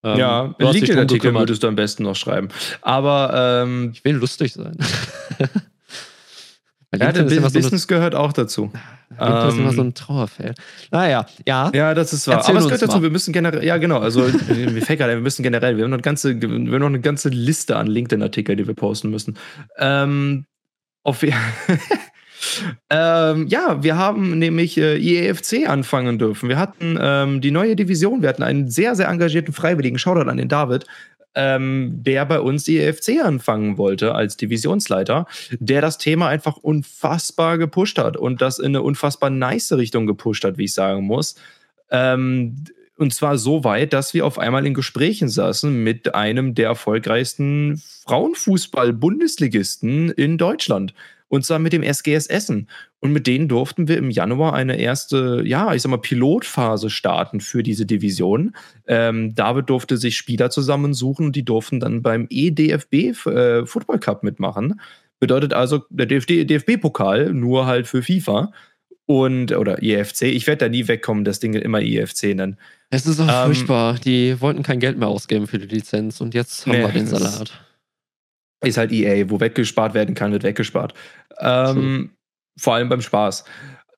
Ähm, ja, LinkedIn-Artikel würdest du am besten noch schreiben. Aber ähm, ich will lustig sein. Ja, der Business so gehört auch dazu. Das ist immer so ein Trauerfeld. Naja, ja. Ja, das ist wahr. Erzähl Aber es gehört dazu, mal. wir müssen generell, ja genau, also wir fäckern, wir müssen generell, wir haben noch eine ganze, wir haben noch eine ganze Liste an LinkedIn-Artikeln, die wir posten müssen. Ähm, auf, ähm, ja, wir haben nämlich äh, IEFC anfangen dürfen. Wir hatten ähm, die neue Division, wir hatten einen sehr, sehr engagierten Freiwilligen, Shoutout an den David, ähm, der bei uns die EFC anfangen wollte als Divisionsleiter, der das Thema einfach unfassbar gepusht hat und das in eine unfassbar nice Richtung gepusht hat, wie ich sagen muss. Ähm, und zwar so weit, dass wir auf einmal in Gesprächen saßen mit einem der erfolgreichsten Frauenfußball-Bundesligisten in Deutschland. Und zwar mit dem SGS Essen. Und mit denen durften wir im Januar eine erste, ja, ich sag mal, Pilotphase starten für diese Division. Ähm, David durfte sich Spieler zusammensuchen und die durften dann beim EDFB äh, Football Cup mitmachen. Bedeutet also der DFB-Pokal, nur halt für FIFA und oder EFC. Ich werde da nie wegkommen, das Ding immer EFC nennen. Es ist auch ähm, furchtbar. Die wollten kein Geld mehr ausgeben für die Lizenz und jetzt haben nee, wir den Salat ist halt EA, wo weggespart werden kann, wird weggespart. Ähm, vor allem beim Spaß.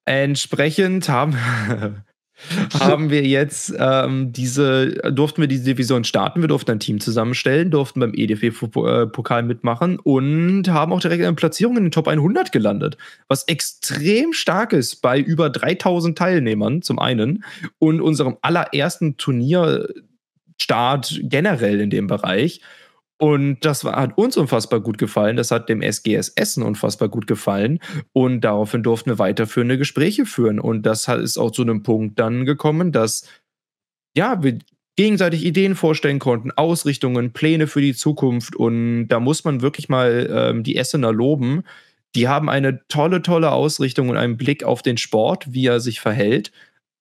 Entsprechend haben, haben wir jetzt ähm, diese, durften wir diese Division starten, wir durften ein Team zusammenstellen, durften beim EDF-Pokal mitmachen und haben auch direkt eine Platzierung in den Top 100 gelandet, was extrem stark ist bei über 3000 Teilnehmern zum einen und unserem allerersten Turnierstart generell in dem Bereich. Und das war, hat uns unfassbar gut gefallen. Das hat dem SGS Essen unfassbar gut gefallen. Und daraufhin durften wir weiterführende Gespräche führen. Und das ist auch zu einem Punkt dann gekommen, dass ja, wir gegenseitig Ideen vorstellen konnten, Ausrichtungen, Pläne für die Zukunft. Und da muss man wirklich mal ähm, die Essener loben. Die haben eine tolle, tolle Ausrichtung und einen Blick auf den Sport, wie er sich verhält.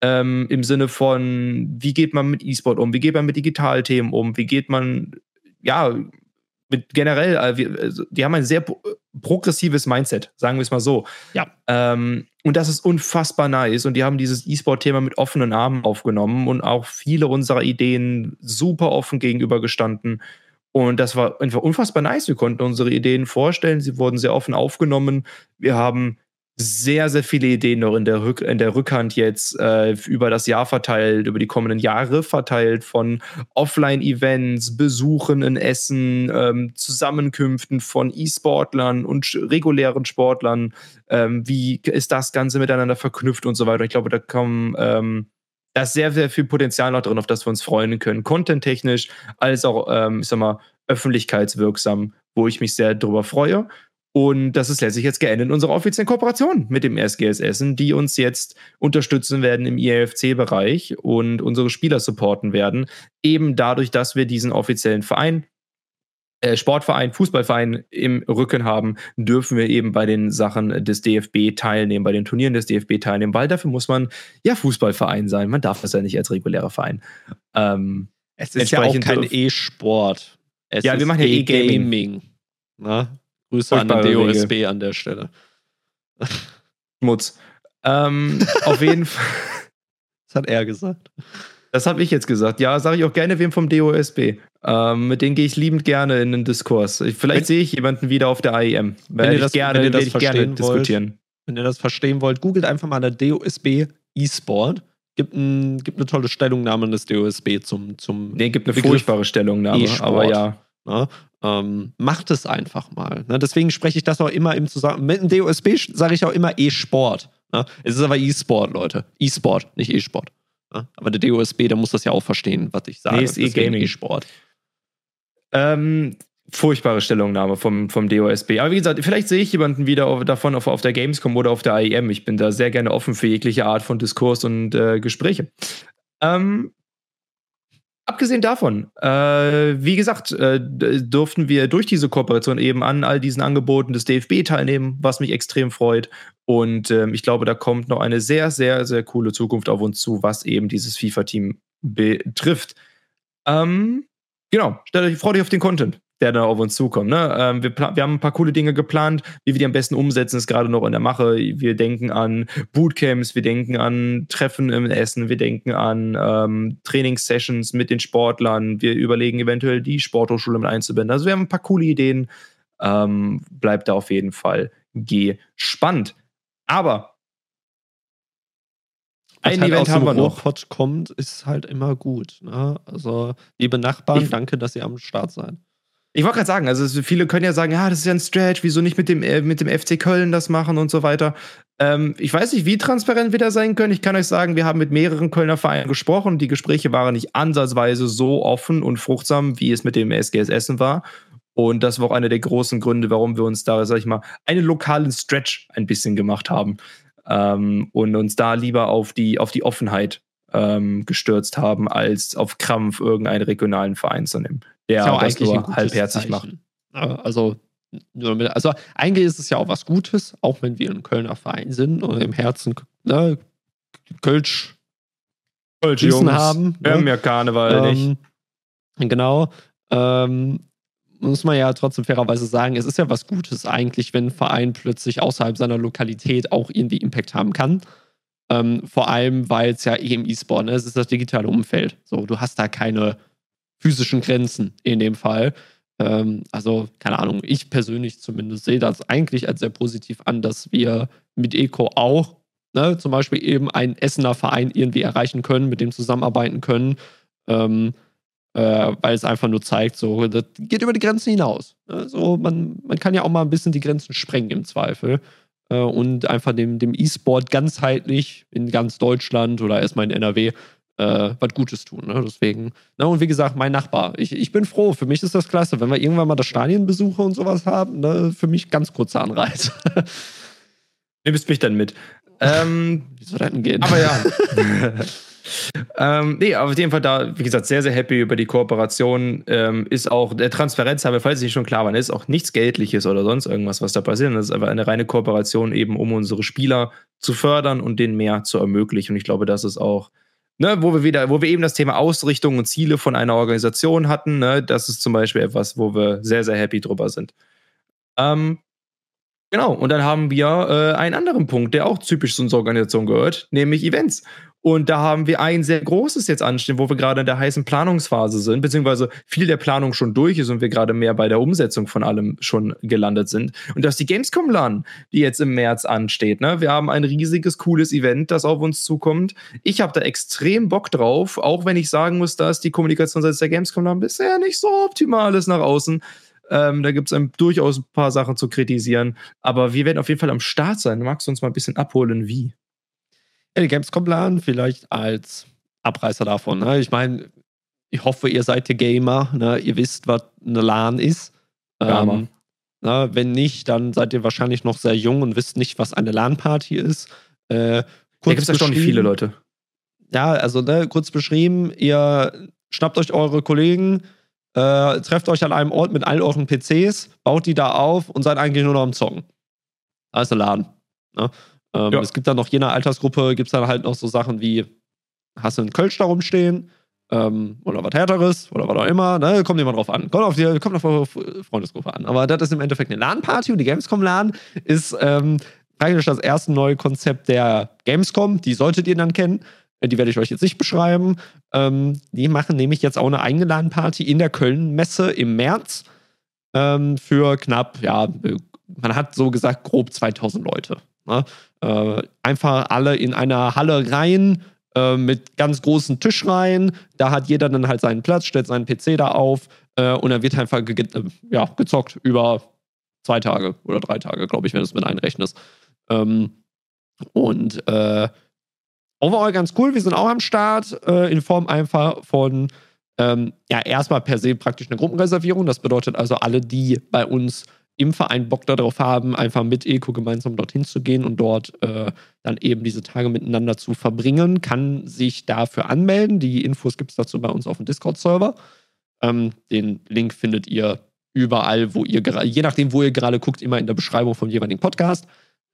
Ähm, Im Sinne von, wie geht man mit E-Sport um, wie geht man mit Digitalthemen um, wie geht man ja, mit generell, äh, also, die haben ein sehr progressives Mindset, sagen wir es mal so. Ja. Ähm, und das ist unfassbar nice. Und die haben dieses E-Sport-Thema mit offenen Armen aufgenommen und auch viele unserer Ideen super offen gegenübergestanden. Und das war einfach unfassbar nice. Wir konnten unsere Ideen vorstellen, sie wurden sehr offen aufgenommen. Wir haben sehr, sehr viele Ideen noch in der, Rück in der Rückhand jetzt äh, über das Jahr verteilt, über die kommenden Jahre verteilt von Offline-Events, Besuchen in Essen, ähm, Zusammenkünften von E-Sportlern und regulären Sportlern. Ähm, wie ist das Ganze miteinander verknüpft und so weiter? Ich glaube, da kommen. Ähm, da ist sehr, sehr viel Potenzial noch drin, auf das wir uns freuen können. Content-technisch, als auch, ähm, ich sag mal, öffentlichkeitswirksam, wo ich mich sehr drüber freue. Und das ist letztlich jetzt geendet in unserer offiziellen Kooperation mit dem SGS Essen, die uns jetzt unterstützen werden im IFC-Bereich und unsere Spieler supporten werden. Eben dadurch, dass wir diesen offiziellen Verein, äh, Sportverein, Fußballverein im Rücken haben, dürfen wir eben bei den Sachen des DFB teilnehmen, bei den Turnieren des DFB teilnehmen, weil dafür muss man ja Fußballverein sein. Man darf das ja nicht als regulärer Verein. Ähm, es ist ja auch kein E-Sport. Ja, wir machen ja E-Gaming. E Grüße an den DOSB Wege. an der Stelle. Schmutz. Ähm, auf jeden Fall. Das hat er gesagt. Das habe ich jetzt gesagt. Ja, sage ich auch gerne wem vom DOSB. Ähm, mit denen gehe ich liebend gerne in den Diskurs. Vielleicht sehe ich jemanden wieder auf der AEM. Wenn ihr das gerne, wenn ihr das gerne wollt, diskutieren. Wenn ihr das verstehen wollt, googelt einfach mal der DOSB E-Sport. Gibt, ein, gibt eine tolle Stellungnahme des DOSB zum. zum nee, gibt eine furchtbare Stellungnahme, aber ja. Ne? Ähm, macht es einfach mal. Ne? Deswegen spreche ich das auch immer im Zusammenhang. Mit dem DOSB sage ich auch immer E-Sport. Ne? Es ist aber E-Sport, Leute. E-Sport, nicht E-Sport. Ne? Aber der DOSB, der muss das ja auch verstehen, was ich sage. Nee, ist E-Gaming. E-Sport. Ähm, furchtbare Stellungnahme vom, vom DOSB. Aber wie gesagt, vielleicht sehe ich jemanden wieder auf, davon auf, auf der Gamescom oder auf der IEM. Ich bin da sehr gerne offen für jegliche Art von Diskurs und äh, Gespräche. Ähm, Abgesehen davon, äh, wie gesagt, äh, durften wir durch diese Kooperation eben an all diesen Angeboten des DFB teilnehmen, was mich extrem freut. Und äh, ich glaube, da kommt noch eine sehr, sehr, sehr coole Zukunft auf uns zu, was eben dieses FIFA-Team betrifft. Ähm, genau, freut euch auf den Content der da auf uns zukommt. Ne? Ähm, wir, wir, haben ein paar coole Dinge geplant, wie wir die am besten umsetzen, ist gerade noch in der Mache. Wir denken an Bootcamps, wir denken an Treffen im Essen, wir denken an ähm, Trainingssessions mit den Sportlern, wir überlegen eventuell die Sporthochschule mit einzubinden. Also wir haben ein paar coole Ideen. Ähm, bleibt da auf jeden Fall gespannt. Aber ein halt Event haben wir noch. Kommt, ist halt immer gut. Ne? Also, liebe Nachbarn, ich, danke, dass ihr am Start seid. Ich wollte gerade sagen, also viele können ja sagen, ja, das ist ja ein Stretch, wieso nicht mit dem, äh, mit dem FC Köln das machen und so weiter. Ähm, ich weiß nicht, wie transparent wir da sein können. Ich kann euch sagen, wir haben mit mehreren Kölner Vereinen gesprochen. Die Gespräche waren nicht ansatzweise so offen und fruchtsam, wie es mit dem SGS Essen war. Und das war auch einer der großen Gründe, warum wir uns da, sag ich mal, einen lokalen Stretch ein bisschen gemacht haben. Ähm, und uns da lieber auf die, auf die Offenheit ähm, gestürzt haben, als auf Krampf irgendeinen regionalen Verein zu nehmen der ja das nur halbherzig macht. Also, also eigentlich ist es ja auch was Gutes, auch wenn wir ein Kölner Verein sind und im Herzen ne, Kölsch, Kölsch Jungs, haben. Wir ne? haben ja Karneval ähm, nicht. Genau. Ähm, muss man ja trotzdem fairerweise sagen, es ist ja was Gutes eigentlich, wenn ein Verein plötzlich außerhalb seiner Lokalität auch irgendwie Impact haben kann. Ähm, vor allem, weil es ja eh im E-Sport, ne? es ist das digitale Umfeld. So, du hast da keine physischen Grenzen in dem Fall. Ähm, also, keine Ahnung, ich persönlich zumindest sehe das eigentlich als sehr positiv an, dass wir mit Eco auch ne, zum Beispiel eben einen Essener Verein irgendwie erreichen können, mit dem zusammenarbeiten können. Ähm, äh, weil es einfach nur zeigt, so, das geht über die Grenzen hinaus. Ne? So, man, man kann ja auch mal ein bisschen die Grenzen sprengen im Zweifel äh, und einfach dem, dem E-Sport ganzheitlich in ganz Deutschland oder erstmal in NRW äh, was Gutes tun. Ne? Deswegen, ne? und wie gesagt, mein Nachbar. Ich, ich bin froh, für mich ist das klasse. Wenn wir irgendwann mal das Stadienbesuche und sowas haben, ne? für mich ganz kurzer Anreiz. Nimmst mich dann mit. Ähm, wie soll das denn gehen? Aber ja. ähm, nee, aber auf jeden Fall da, wie gesagt, sehr, sehr happy über die Kooperation. Ähm, ist auch der Transparenz haben wir, falls es nicht schon klar war, ist auch nichts Geldliches oder sonst irgendwas, was da passiert. Das ist einfach eine reine Kooperation, eben um unsere Spieler zu fördern und denen mehr zu ermöglichen. Und ich glaube, das ist auch ne, wo wir wieder, wo wir eben das Thema Ausrichtung und Ziele von einer Organisation hatten, ne, das ist zum Beispiel etwas, wo wir sehr, sehr happy drüber sind. Ähm, genau, und dann haben wir äh, einen anderen Punkt, der auch typisch zu unserer Organisation gehört, nämlich Events. Und da haben wir ein sehr großes jetzt anstehen, wo wir gerade in der heißen Planungsphase sind, beziehungsweise viel der Planung schon durch ist und wir gerade mehr bei der Umsetzung von allem schon gelandet sind. Und das ist die Gamescom LAN, die jetzt im März ansteht. Ne? Wir haben ein riesiges, cooles Event, das auf uns zukommt. Ich habe da extrem Bock drauf, auch wenn ich sagen muss, dass die Kommunikation seit der Gamescom LAN bisher nicht so optimal ist nach außen. Ähm, da gibt es durchaus ein paar Sachen zu kritisieren. Aber wir werden auf jeden Fall am Start sein. Magst du uns mal ein bisschen abholen, wie? Die Gamescom-Plan vielleicht als Abreißer davon. Ne? Ich meine, ich hoffe, ihr seid die Gamer, ne? ihr wisst, was eine LAN ist. Ähm, na, ne? wenn nicht, dann seid ihr wahrscheinlich noch sehr jung und wisst nicht, was eine LAN-Party ist. Äh, da gibt es ja schon viele Leute. Ja, also ne, kurz beschrieben, ihr schnappt euch eure Kollegen, äh, trefft euch an einem Ort mit all euren PCs, baut die da auf und seid eigentlich nur noch am Zocken. Also LAN. Ne? Ähm, ja. Es gibt dann noch je nach Altersgruppe, gibt es dann halt noch so Sachen wie, hast du einen Kölsch da rumstehen? Ähm, oder was Härteres oder was auch immer, ne? kommt immer drauf an. Kommt auf, die, kommt auf eure Freundesgruppe an. Aber das ist im Endeffekt eine LAN-Party und die Gamescom-LAN ist ähm, praktisch das erste neue Konzept der Gamescom. Die solltet ihr dann kennen. Äh, die werde ich euch jetzt nicht beschreiben. Ähm, die machen nämlich jetzt auch eine eigene LAN-Party in der Köln-Messe im März ähm, für knapp, ja, man hat so gesagt, grob 2000 Leute. Ne? Äh, einfach alle in einer Halle rein äh, mit ganz großen Tischreihen. Da hat jeder dann halt seinen Platz, stellt seinen PC da auf äh, und dann wird einfach ge äh, ja, gezockt über zwei Tage oder drei Tage, glaube ich, wenn du es mit einrechnest. Ähm, und äh, overall ganz cool. Wir sind auch am Start äh, in Form einfach von ähm, ja erstmal per se praktisch eine Gruppenreservierung. Das bedeutet also, alle, die bei uns im Verein Bock darauf haben, einfach mit Eco gemeinsam dorthin zu gehen und dort äh, dann eben diese Tage miteinander zu verbringen, kann sich dafür anmelden. Die Infos gibt es dazu bei uns auf dem Discord-Server. Ähm, den Link findet ihr überall, wo ihr gerade, je nachdem, wo ihr gerade guckt, immer in der Beschreibung vom jeweiligen Podcast.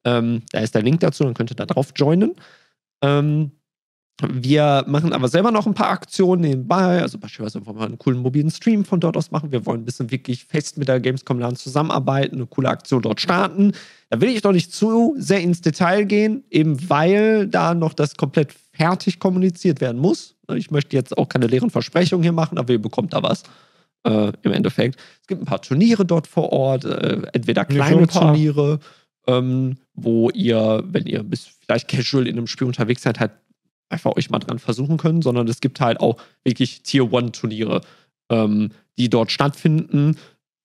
Ähm, da ist der Link dazu, dann könnt ihr da drauf joinen. Ähm, wir machen aber selber noch ein paar Aktionen nebenbei. Also beispielsweise wollen wir einen coolen mobilen Stream von dort aus machen. Wir wollen ein bisschen wirklich fest mit der Gamescom LAN zusammenarbeiten, eine coole Aktion dort starten. Da will ich doch nicht zu sehr ins Detail gehen, eben weil da noch das komplett fertig kommuniziert werden muss. Ich möchte jetzt auch keine leeren Versprechungen hier machen, aber ihr bekommt da was. Äh, Im Endeffekt. Es gibt ein paar Turniere dort vor Ort, äh, entweder kleine Turniere, ähm, wo ihr, wenn ihr bis vielleicht casual in einem Spiel unterwegs seid, halt einfach euch mal dran versuchen können, sondern es gibt halt auch wirklich Tier-One-Turniere, ähm, die dort stattfinden,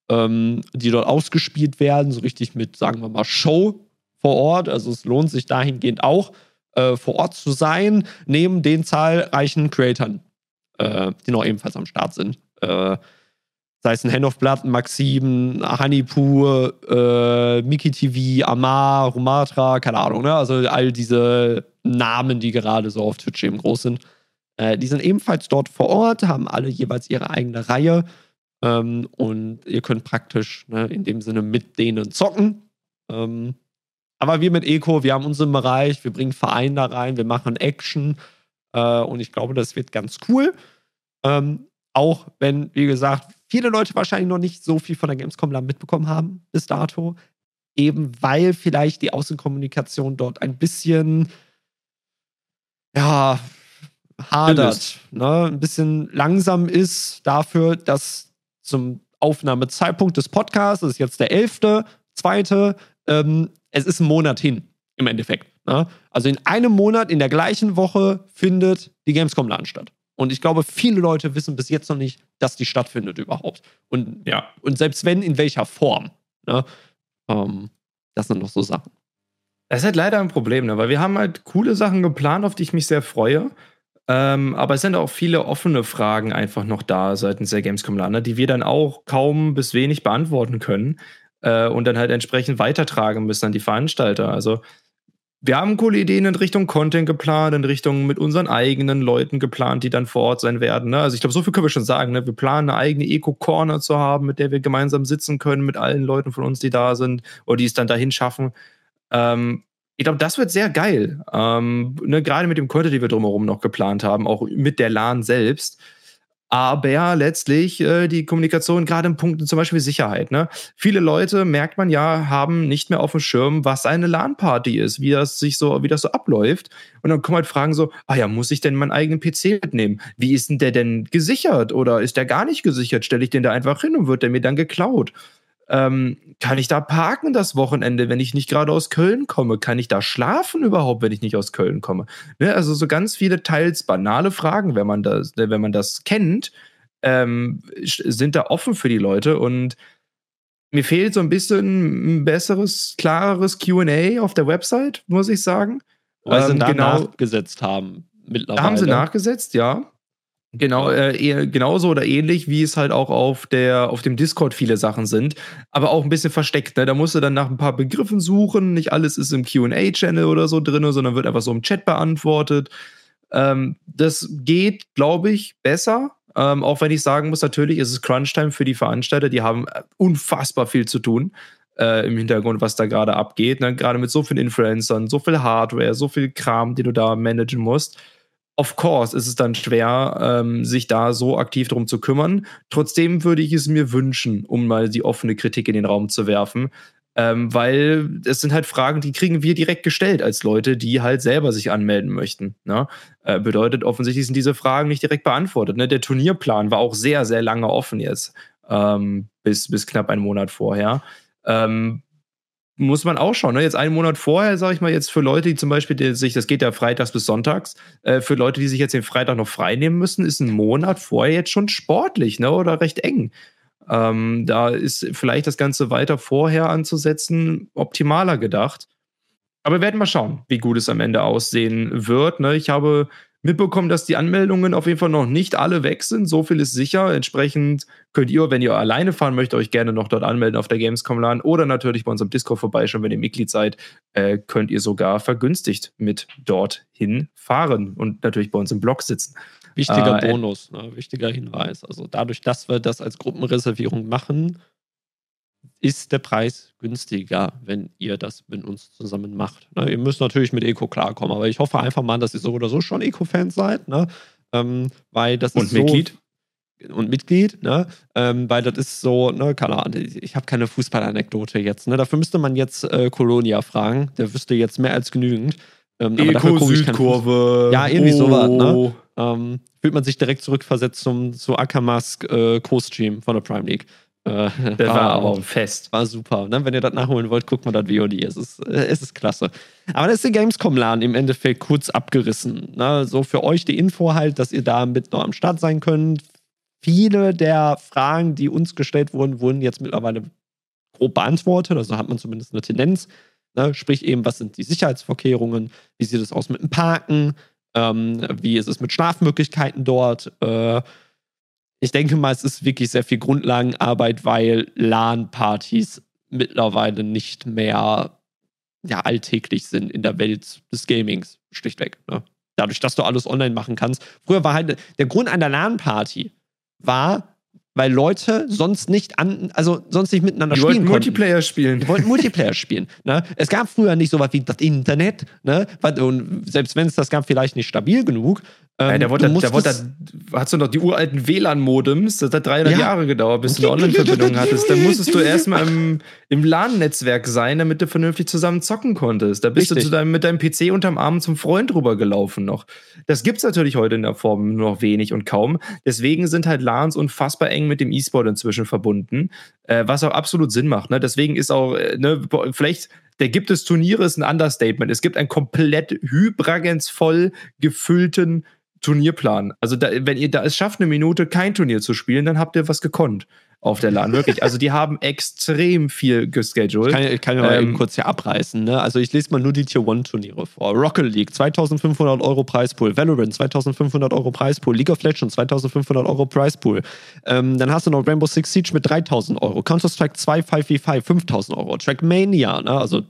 ähm, die dort ausgespielt werden, so richtig mit, sagen wir mal, Show vor Ort. Also es lohnt sich dahingehend auch, äh, vor Ort zu sein, neben den zahlreichen Creatoren, äh, die noch ebenfalls am Start sind. Äh, sei es ein Hand of Blood, Maxim, Honeypoo, äh, Mickey TV, Amar, Rumatra, keine Ahnung, ne? Also all diese Namen, die gerade so auf Twitch eben groß sind. Äh, die sind ebenfalls dort vor Ort, haben alle jeweils ihre eigene Reihe. Ähm, und ihr könnt praktisch ne, in dem Sinne mit denen zocken. Ähm, aber wir mit Eco, wir haben unseren Bereich, wir bringen Verein da rein, wir machen Action. Äh, und ich glaube, das wird ganz cool. Ähm, auch wenn, wie gesagt, viele Leute wahrscheinlich noch nicht so viel von der Gamescom mitbekommen haben bis dato. Eben weil vielleicht die Außenkommunikation dort ein bisschen, ja, hadert, ne? ein bisschen langsam ist dafür, dass zum Aufnahmezeitpunkt des Podcasts, das ist jetzt der 11., zweite, ähm, es ist ein Monat hin im Endeffekt. Ne? Also in einem Monat, in der gleichen Woche findet die Gamescom LAN statt. Und ich glaube, viele Leute wissen bis jetzt noch nicht, dass die stattfindet überhaupt. Und, ja. und selbst wenn, in welcher Form. Ne? Ähm, das sind noch so Sachen. Das ist halt leider ein Problem, ne? weil wir haben halt coole Sachen geplant, auf die ich mich sehr freue. Ähm, aber es sind auch viele offene Fragen einfach noch da seitens der Gamescom Lander, die wir dann auch kaum bis wenig beantworten können äh, und dann halt entsprechend weitertragen müssen an die Veranstalter. Also wir haben coole Ideen in Richtung Content geplant, in Richtung mit unseren eigenen Leuten geplant, die dann vor Ort sein werden. Ne? Also ich glaube, so viel können wir schon sagen. Ne? Wir planen eine eigene Eco-Corner zu haben, mit der wir gemeinsam sitzen können mit allen Leuten von uns, die da sind oder die es dann dahin schaffen. Ähm, ich glaube, das wird sehr geil. Ähm, ne? Gerade mit dem Content, die wir drumherum noch geplant haben, auch mit der LAN selbst aber letztlich äh, die Kommunikation gerade im Punkt zum Beispiel Sicherheit. Ne? Viele Leute, merkt man ja, haben nicht mehr auf dem Schirm, was eine LAN-Party ist, wie das sich so, wie das so abläuft. Und dann kommen halt Fragen so, ah ja, muss ich denn meinen eigenen PC mitnehmen? Wie ist denn der denn gesichert? Oder ist der gar nicht gesichert? Stelle ich den da einfach hin und wird der mir dann geklaut? Ähm, kann ich da parken das Wochenende, wenn ich nicht gerade aus Köln komme? Kann ich da schlafen überhaupt, wenn ich nicht aus Köln komme? Ne? Also so ganz viele teils banale Fragen, wenn man das, wenn man das kennt, ähm, sind da offen für die Leute und mir fehlt so ein bisschen ein besseres, klareres QA auf der Website, muss ich sagen. Weil ähm, sie da genau, nachgesetzt haben mittlerweile. Da haben sie nachgesetzt, ja. Genau, äh, genauso oder ähnlich, wie es halt auch auf, der, auf dem Discord viele Sachen sind, aber auch ein bisschen versteckt. Ne? Da musst du dann nach ein paar Begriffen suchen. Nicht alles ist im QA-Channel oder so drin, sondern wird einfach so im Chat beantwortet. Ähm, das geht, glaube ich, besser. Ähm, auch wenn ich sagen muss, natürlich ist es Crunch-Time für die Veranstalter. Die haben äh, unfassbar viel zu tun äh, im Hintergrund, was da gerade abgeht. Ne? Gerade mit so vielen Influencern, so viel Hardware, so viel Kram, den du da managen musst of course ist es dann schwer, ähm, sich da so aktiv darum zu kümmern. Trotzdem würde ich es mir wünschen, um mal die offene Kritik in den Raum zu werfen. Ähm, weil es sind halt Fragen, die kriegen wir direkt gestellt als Leute, die halt selber sich anmelden möchten. Ne? Äh, bedeutet, offensichtlich sind diese Fragen nicht direkt beantwortet. Ne? Der Turnierplan war auch sehr, sehr lange offen jetzt, ähm, bis, bis knapp einen Monat vorher. Ähm, muss man auch schauen. Ne? Jetzt einen Monat vorher, sage ich mal, jetzt für Leute, die zum Beispiel die sich, das geht ja freitags bis sonntags, äh, für Leute, die sich jetzt den Freitag noch frei nehmen müssen, ist ein Monat vorher jetzt schon sportlich, ne? Oder recht eng. Ähm, da ist vielleicht das Ganze weiter vorher anzusetzen optimaler gedacht. Aber wir werden mal schauen, wie gut es am Ende aussehen wird. Ne? Ich habe mitbekommen, dass die Anmeldungen auf jeden Fall noch nicht alle weg sind. So viel ist sicher. Entsprechend könnt ihr, wenn ihr alleine fahren möchtet, euch gerne noch dort anmelden auf der Gamescom LAN oder natürlich bei unserem Discord vorbeischauen. Wenn ihr Mitglied seid, äh, könnt ihr sogar vergünstigt mit dorthin fahren und natürlich bei uns im Blog sitzen. Wichtiger äh, Bonus, ne? wichtiger Hinweis. Also dadurch, dass wir das als Gruppenreservierung machen, ist der Preis günstiger, wenn ihr das mit uns zusammen macht. Ne, ihr müsst natürlich mit Eco klarkommen, aber ich hoffe einfach mal, dass ihr so oder so schon Eco-Fans seid, ne? Ähm, weil das und ist Mitglied. So, und Mitglied, ne? Ähm, weil das ist so, ne, keine Ahnung, ich habe keine Fußballanekdote jetzt, ne? Dafür müsste man jetzt äh, Colonia fragen, der wüsste jetzt mehr als genügend. Ähm, Eco-Südkurve. Ja, irgendwie oh. sowas, ne? Ähm, fühlt man sich direkt zurückversetzt zum, zu Akamask äh, Co-Stream von der Prime League. Äh, der war, war aber fest. War super. Ne? Wenn ihr das nachholen wollt, guckt mal das VOD. Es ist, äh, es ist klasse. Aber das ist der Gamescom-Laden im Endeffekt kurz abgerissen. Ne? So für euch die Info halt, dass ihr da mit noch am Start sein könnt. Viele der Fragen, die uns gestellt wurden, wurden jetzt mittlerweile grob beantwortet. Also hat man zumindest eine Tendenz. Ne? Sprich eben, was sind die Sicherheitsvorkehrungen? Wie sieht es aus mit dem Parken? Ähm, wie ist es mit Schlafmöglichkeiten dort? Äh, ich denke mal, es ist wirklich sehr viel Grundlagenarbeit, weil LAN-Partys mittlerweile nicht mehr ja, alltäglich sind in der Welt des Gamings, schlichtweg. Ne? Dadurch, dass du alles online machen kannst. Früher war halt der Grund einer LAN-Party war, weil Leute sonst nicht an, also sonst nicht miteinander die spielen wollten Multiplayer spielen. Die wollten Multiplayer spielen. Ne? Es gab früher nicht so was wie das Internet, ne? Und selbst wenn es das gab, vielleicht nicht stabil genug. Ähm, ja, der wollte, der wollte, hast du noch die uralten WLAN-Modems, das hat 300 ja. Jahre gedauert, bis du eine Online-Verbindung hattest. Dann musstest du erstmal im, im LAN-Netzwerk sein, damit du vernünftig zusammen zocken konntest. Da bist Richtig. du deinem, mit deinem PC unterm Arm zum Freund rübergelaufen noch. Das gibt's natürlich heute in der Form nur noch wenig und kaum. Deswegen sind halt LANs unfassbar eng mit dem E-Sport inzwischen verbunden, äh, was auch absolut Sinn macht. Ne? Deswegen ist auch, äh, ne, vielleicht der gibt es Turniere ist ein Understatement. Es gibt einen komplett hybragens voll gefüllten Turnierplan. Also da, wenn ihr da es schafft, eine Minute kein Turnier zu spielen, dann habt ihr was gekonnt auf der LAN. Wirklich. Also die haben extrem viel gescheduled. Ich kann, ich kann ja mal ähm, eben kurz hier abreißen. Ne? Also ich lese mal nur die Tier 1 Turniere vor. Rocket League 2500 Euro Preispool. Valorant 2500 Euro Preispool. League of Legends 2500 Euro Preispool. Ähm, dann hast du noch Rainbow Six Siege mit 3000 Euro. Counter-Strike 2 5v5 5000 Euro. Trackmania, ne? also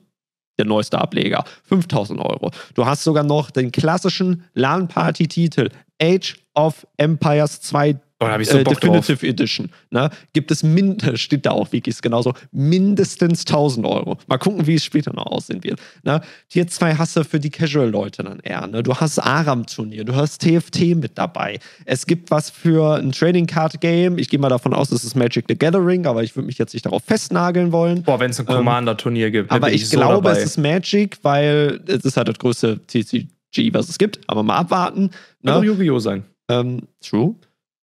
der neueste Ableger. 5000 Euro. Du hast sogar noch den klassischen LAN-Party-Titel Age of Empires 2 Oh, ich so äh, Definitive drauf. Edition. Ne? Gibt es, min steht da auch Wikis genauso, mindestens 1000 Euro. Mal gucken, wie es später noch aussehen wird. Ne? Tier 2 hast du für die Casual-Leute dann eher. Ne? Du hast Aram-Turnier, du hast TFT mit dabei. Es gibt was für ein Trading Card Game. Ich gehe mal davon aus, es ist Magic the Gathering, aber ich würde mich jetzt nicht darauf festnageln wollen. Boah, wenn es ein ähm, Commander-Turnier gibt. Aber ich, ich so glaube, dabei. es ist Magic, weil es ist halt das größte TCG, was es gibt. Aber mal abwarten. Ne? Kann auch Yu-Gi-Oh! sein. Ähm, true.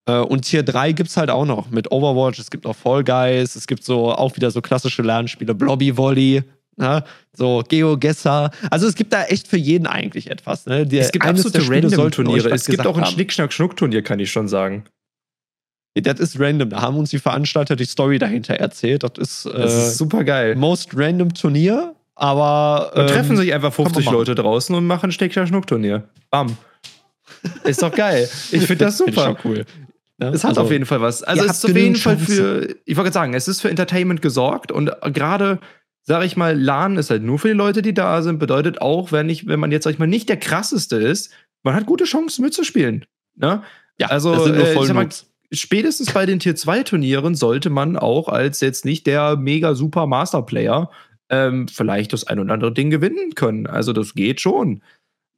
Äh, und Tier 3 gibt es halt auch noch mit Overwatch, es gibt auch Fall Guys, es gibt so auch wieder so klassische Lernspiele, Blobby Volley, ne? so GeoGesser. Also es gibt da echt für jeden eigentlich etwas. Ne? Die, es gibt absolute Random-Turniere. Es gibt auch ein Schnick-Schnack-Schnuck-Turnier, kann ich schon sagen. Das ist random. Da haben uns die Veranstalter die Story dahinter erzählt. Das ist, äh, das ist super geil. Most random Turnier, aber. Ähm, treffen sich einfach 50 Leute draußen und machen Schnick-Schnack-Schnuck-Turnier. Bam. Ist doch geil. Ich finde das super. Find cool. Ja, es hat also, auf jeden Fall was. Also es ist auf jeden Fall für, ich wollte sagen, es ist für Entertainment gesorgt und gerade, sage ich mal, LAN ist halt nur für die Leute, die da sind. Bedeutet auch, wenn ich, wenn man jetzt, sag ich mal, nicht der krasseste ist, man hat gute Chancen mitzuspielen. Ne? Ja, also das sind nur voll äh, mal, spätestens bei den Tier 2 Turnieren sollte man auch als jetzt nicht der mega super Master Player ähm, vielleicht das ein oder andere Ding gewinnen können. Also das geht schon.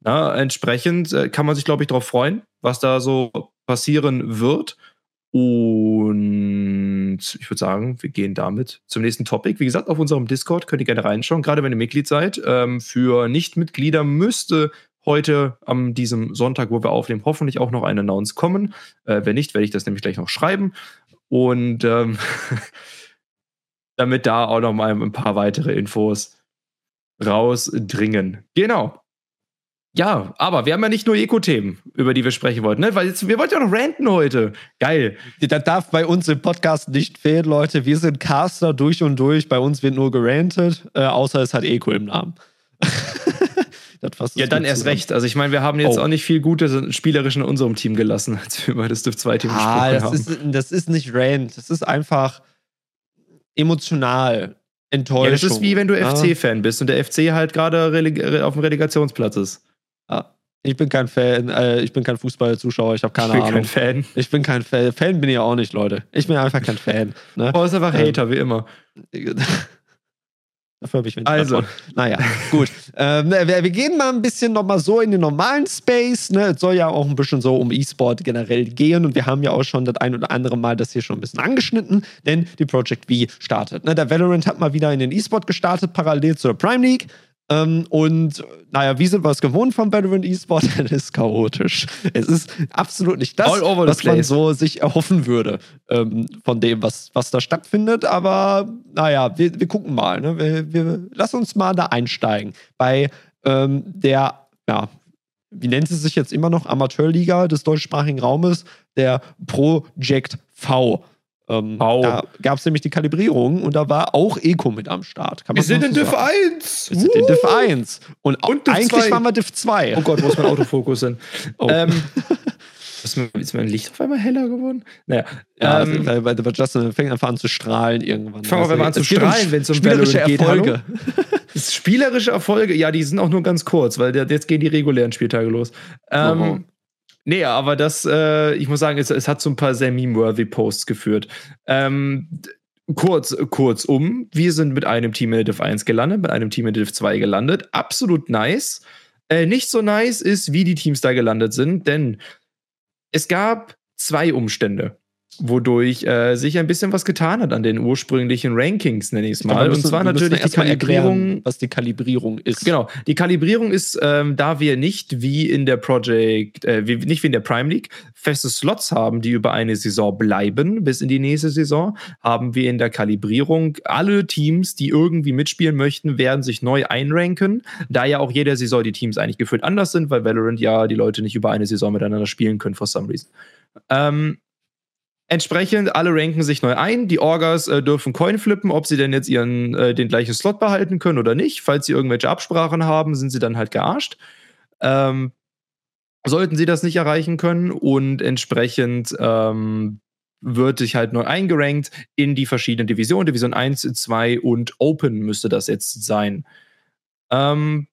Na, entsprechend äh, kann man sich, glaube ich, darauf freuen, was da so passieren wird. Und ich würde sagen, wir gehen damit zum nächsten Topic. Wie gesagt, auf unserem Discord könnt ihr gerne reinschauen, gerade wenn ihr Mitglied seid. Ähm, für Nichtmitglieder müsste heute am diesem Sonntag, wo wir aufnehmen, hoffentlich auch noch ein Announce kommen. Äh, wenn nicht, werde ich das nämlich gleich noch schreiben. Und ähm, damit da auch noch mal ein paar weitere Infos rausdringen. Genau. Ja, aber wir haben ja nicht nur Eco-Themen, über die wir sprechen wollten, ne? Weil jetzt, wir wollten ja noch ranten heute. Geil. Das darf bei uns im Podcast nicht fehlen, Leute. Wir sind Caster durch und durch. Bei uns wird nur gerantet, äh, außer es hat Eco im Namen. ja, dann erst recht. Also ich meine, wir haben jetzt oh. auch nicht viel Gutes spielerisch in unserem Team gelassen, als wir über das Div 2 Team ah, gesprochen das haben. Ist, das ist nicht Rand, das ist einfach emotional. Enttäuschung. Ja, das ist wie wenn du ja. FC-Fan bist und der FC halt gerade auf dem Relegationsplatz ist. Ja. Ich bin kein Fan, äh, ich bin kein Fußballzuschauer, ich habe keine Ahnung. Ich bin kein Fan. Ich bin kein Fan. Fan bin ich auch nicht, Leute. Ich bin einfach kein Fan. Ne? Oh, ist einfach ähm, Hater, wie immer. Dafür habe ich mich Also. Naja, gut. Ähm, wir, wir, gehen mal ein bisschen nochmal so in den normalen Space. Ne? Es soll ja auch ein bisschen so um E-Sport generell gehen. Und wir haben ja auch schon das ein oder andere Mal das hier schon ein bisschen angeschnitten, denn die Project V startet. Ne? Der Valorant hat mal wieder in den E-Sport gestartet, parallel zur Prime League. Ähm, und naja, wie sind wir es gewohnt vom Veteran E-Sport? es ist chaotisch. Es ist absolut nicht das, was man so sich erhoffen würde ähm, von dem, was, was da stattfindet. Aber naja, wir, wir gucken mal. Ne? Wir, wir lassen uns mal da einsteigen. Bei ähm, der, ja, wie nennt sie sich jetzt immer noch, Amateurliga des deutschsprachigen Raumes, der Project V. Ähm, Da gab es nämlich die Kalibrierung und da war auch Eco mit am Start. wir sind in Div 1. Wir sind in Div 1. Und, und eigentlich 2. waren wir Div 2. Oh Gott, wo ist mein Autofokus hin? Oh. Ähm, ist mein Licht auf einmal heller geworden? Naja. Ja, ähm, weil, weil Justin fängt einfach an zu strahlen irgendwann. Fangen wir also, an zu strahlen, wenn es um spielerische geht. Erfolge. spielerische Erfolge, ja, die sind auch nur ganz kurz, weil jetzt gehen die regulären Spieltage los. Ähm, oh. Nee, aber das, äh, ich muss sagen, es, es hat so ein paar sehr meme-worthy Posts geführt. Ähm, kurz, um, wir sind mit einem Team in Div 1 gelandet, mit einem Team in Div 2 gelandet. Absolut nice. Äh, nicht so nice ist, wie die Teams da gelandet sind, denn es gab zwei Umstände wodurch äh, sich ein bisschen was getan hat an den ursprünglichen Rankings, nenne ich es mal. Und zwar natürlich die Kalibrierung. Erklären, was die Kalibrierung ist. Genau. Die Kalibrierung ist, ähm, da wir nicht wie in der Project, äh, wie, nicht wie in der Prime League, feste Slots haben, die über eine Saison bleiben, bis in die nächste Saison, haben wir in der Kalibrierung alle Teams, die irgendwie mitspielen möchten, werden sich neu einranken, da ja auch jede Saison die Teams eigentlich gefühlt anders sind, weil Valorant ja die Leute nicht über eine Saison miteinander spielen können, for some reason. Ähm, Entsprechend, alle ranken sich neu ein. Die Orgas äh, dürfen Coin flippen, ob sie denn jetzt ihren, äh, den gleichen Slot behalten können oder nicht. Falls sie irgendwelche Absprachen haben, sind sie dann halt gearscht. Ähm, sollten sie das nicht erreichen können und entsprechend ähm, wird sich halt neu eingerankt in die verschiedenen Divisionen. Division 1, 2 und Open müsste das jetzt sein. Ähm,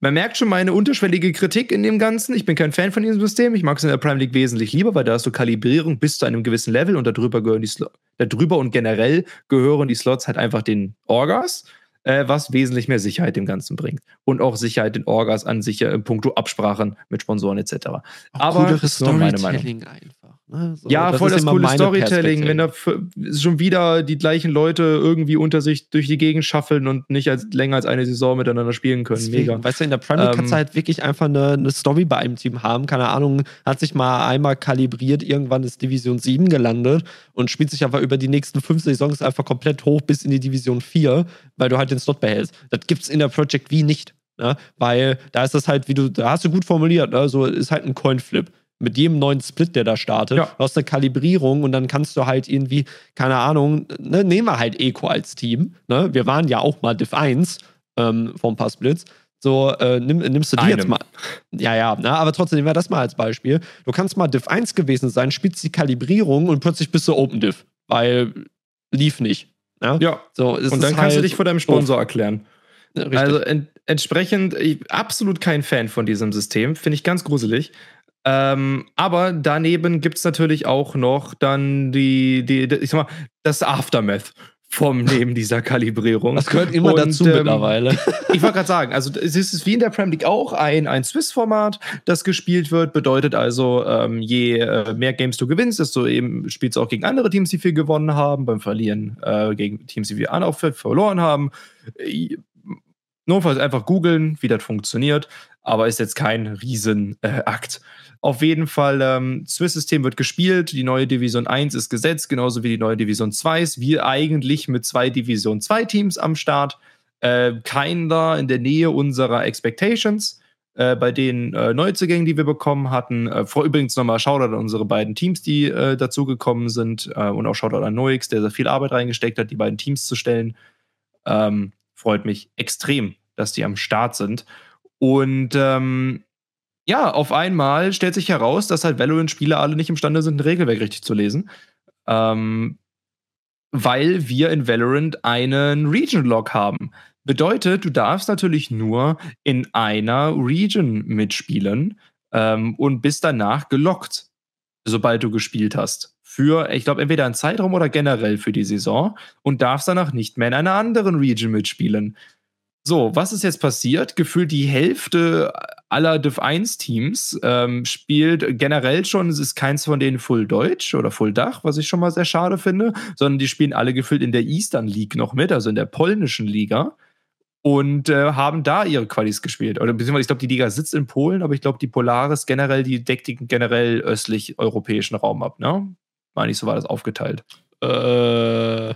man merkt schon meine unterschwellige Kritik in dem Ganzen. Ich bin kein Fan von diesem System. Ich mag es in der Prime League wesentlich lieber, weil da hast du Kalibrierung bis zu einem gewissen Level und darüber gehören die Slots, darüber und generell gehören die Slots halt einfach den Orgas, äh, was wesentlich mehr Sicherheit dem Ganzen bringt. Und auch Sicherheit den Orgas an sich äh, in puncto Absprachen mit Sponsoren etc. Auch Aber das ist nur meine Meinung. Einfach. Ne? So, ja, voll das coole Storytelling, wenn da schon wieder die gleichen Leute irgendwie unter sich durch die Gegend schaffeln und nicht als, länger als eine Saison miteinander spielen können. Deswegen, Mega. Weißt du, in der Premier League ähm, kannst du halt wirklich einfach eine, eine, Story bei einem Team haben. Keine Ahnung, hat sich mal einmal kalibriert, irgendwann ist Division 7 gelandet und spielt sich einfach über die nächsten fünf Saisons einfach komplett hoch bis in die Division 4, weil du halt den Slot behältst. Das gibt's in der Project V nicht. Ne? Weil da ist das halt, wie du, da hast du gut formuliert, ne? so ist halt ein Coinflip mit jedem neuen Split, der da startet. Ja. Du hast eine Kalibrierung und dann kannst du halt irgendwie, keine Ahnung, ne, nehmen wir halt Eco als Team. Ne? Wir waren ja auch mal Div 1 ähm, vor ein paar Splits. So, äh, nimm, nimmst du die Einem. jetzt mal. Ja, ja, ne? aber trotzdem nehmen wir das mal als Beispiel. Du kannst mal Div 1 gewesen sein, spielst die Kalibrierung und plötzlich bist du Open Div, weil lief nicht. Ne? Ja. So, und dann kannst halt du dich vor deinem Sponsor oh. erklären. Richtig. Also ent entsprechend, absolut kein Fan von diesem System. Finde ich ganz gruselig. Ähm, aber daneben gibt es natürlich auch noch dann die, die, die, ich sag mal, das Aftermath vom Neben dieser Kalibrierung. Das gehört immer und, dazu ähm, mittlerweile. Ich wollte gerade sagen, also es ist wie in der Premier League auch ein, ein Swiss-Format, das gespielt wird. Bedeutet also, ähm, je äh, mehr Games du gewinnst, desto eben spielst du auch gegen andere Teams, die viel gewonnen haben. Beim Verlieren äh, gegen Teams, die wir auch verloren haben. Notfalls einfach googeln, wie das funktioniert. Aber ist jetzt kein Riesenakt. Äh, auf jeden Fall, ähm, Swiss-System wird gespielt, die neue Division 1 ist gesetzt, genauso wie die neue Division 2 ist. Wir eigentlich mit zwei Division 2 Teams am Start. Äh, keiner in der Nähe unserer Expectations. Äh, bei den äh, Neuzugängen, die wir bekommen hatten. Äh, vor übrigens nochmal Shoutout an unsere beiden Teams, die äh, dazugekommen sind. Äh, und auch Shoutout an Noix, der sehr viel Arbeit reingesteckt hat, die beiden Teams zu stellen. Ähm, freut mich extrem, dass die am Start sind. Und ähm, ja, auf einmal stellt sich heraus, dass halt Valorant-Spieler alle nicht imstande sind, ein Regelwerk richtig zu lesen. Ähm, weil wir in Valorant einen Region-Log haben. Bedeutet, du darfst natürlich nur in einer Region mitspielen ähm, und bist danach gelockt, sobald du gespielt hast. Für, ich glaube, entweder einen Zeitraum oder generell für die Saison und darfst danach nicht mehr in einer anderen Region mitspielen. So, was ist jetzt passiert? Gefühlt die Hälfte aller Div 1 Teams ähm, spielt generell schon, es ist keins von denen Full Deutsch oder Full Dach, was ich schon mal sehr schade finde, sondern die spielen alle gefühlt in der Eastern League noch mit, also in der polnischen Liga und äh, haben da ihre Qualis gespielt. Oder beziehungsweise ich glaube, die Liga sitzt in Polen, aber ich glaube, die Polaris generell, die deckt den generell östlich-europäischen Raum ab, ne? Meine ich, so war das aufgeteilt. Äh,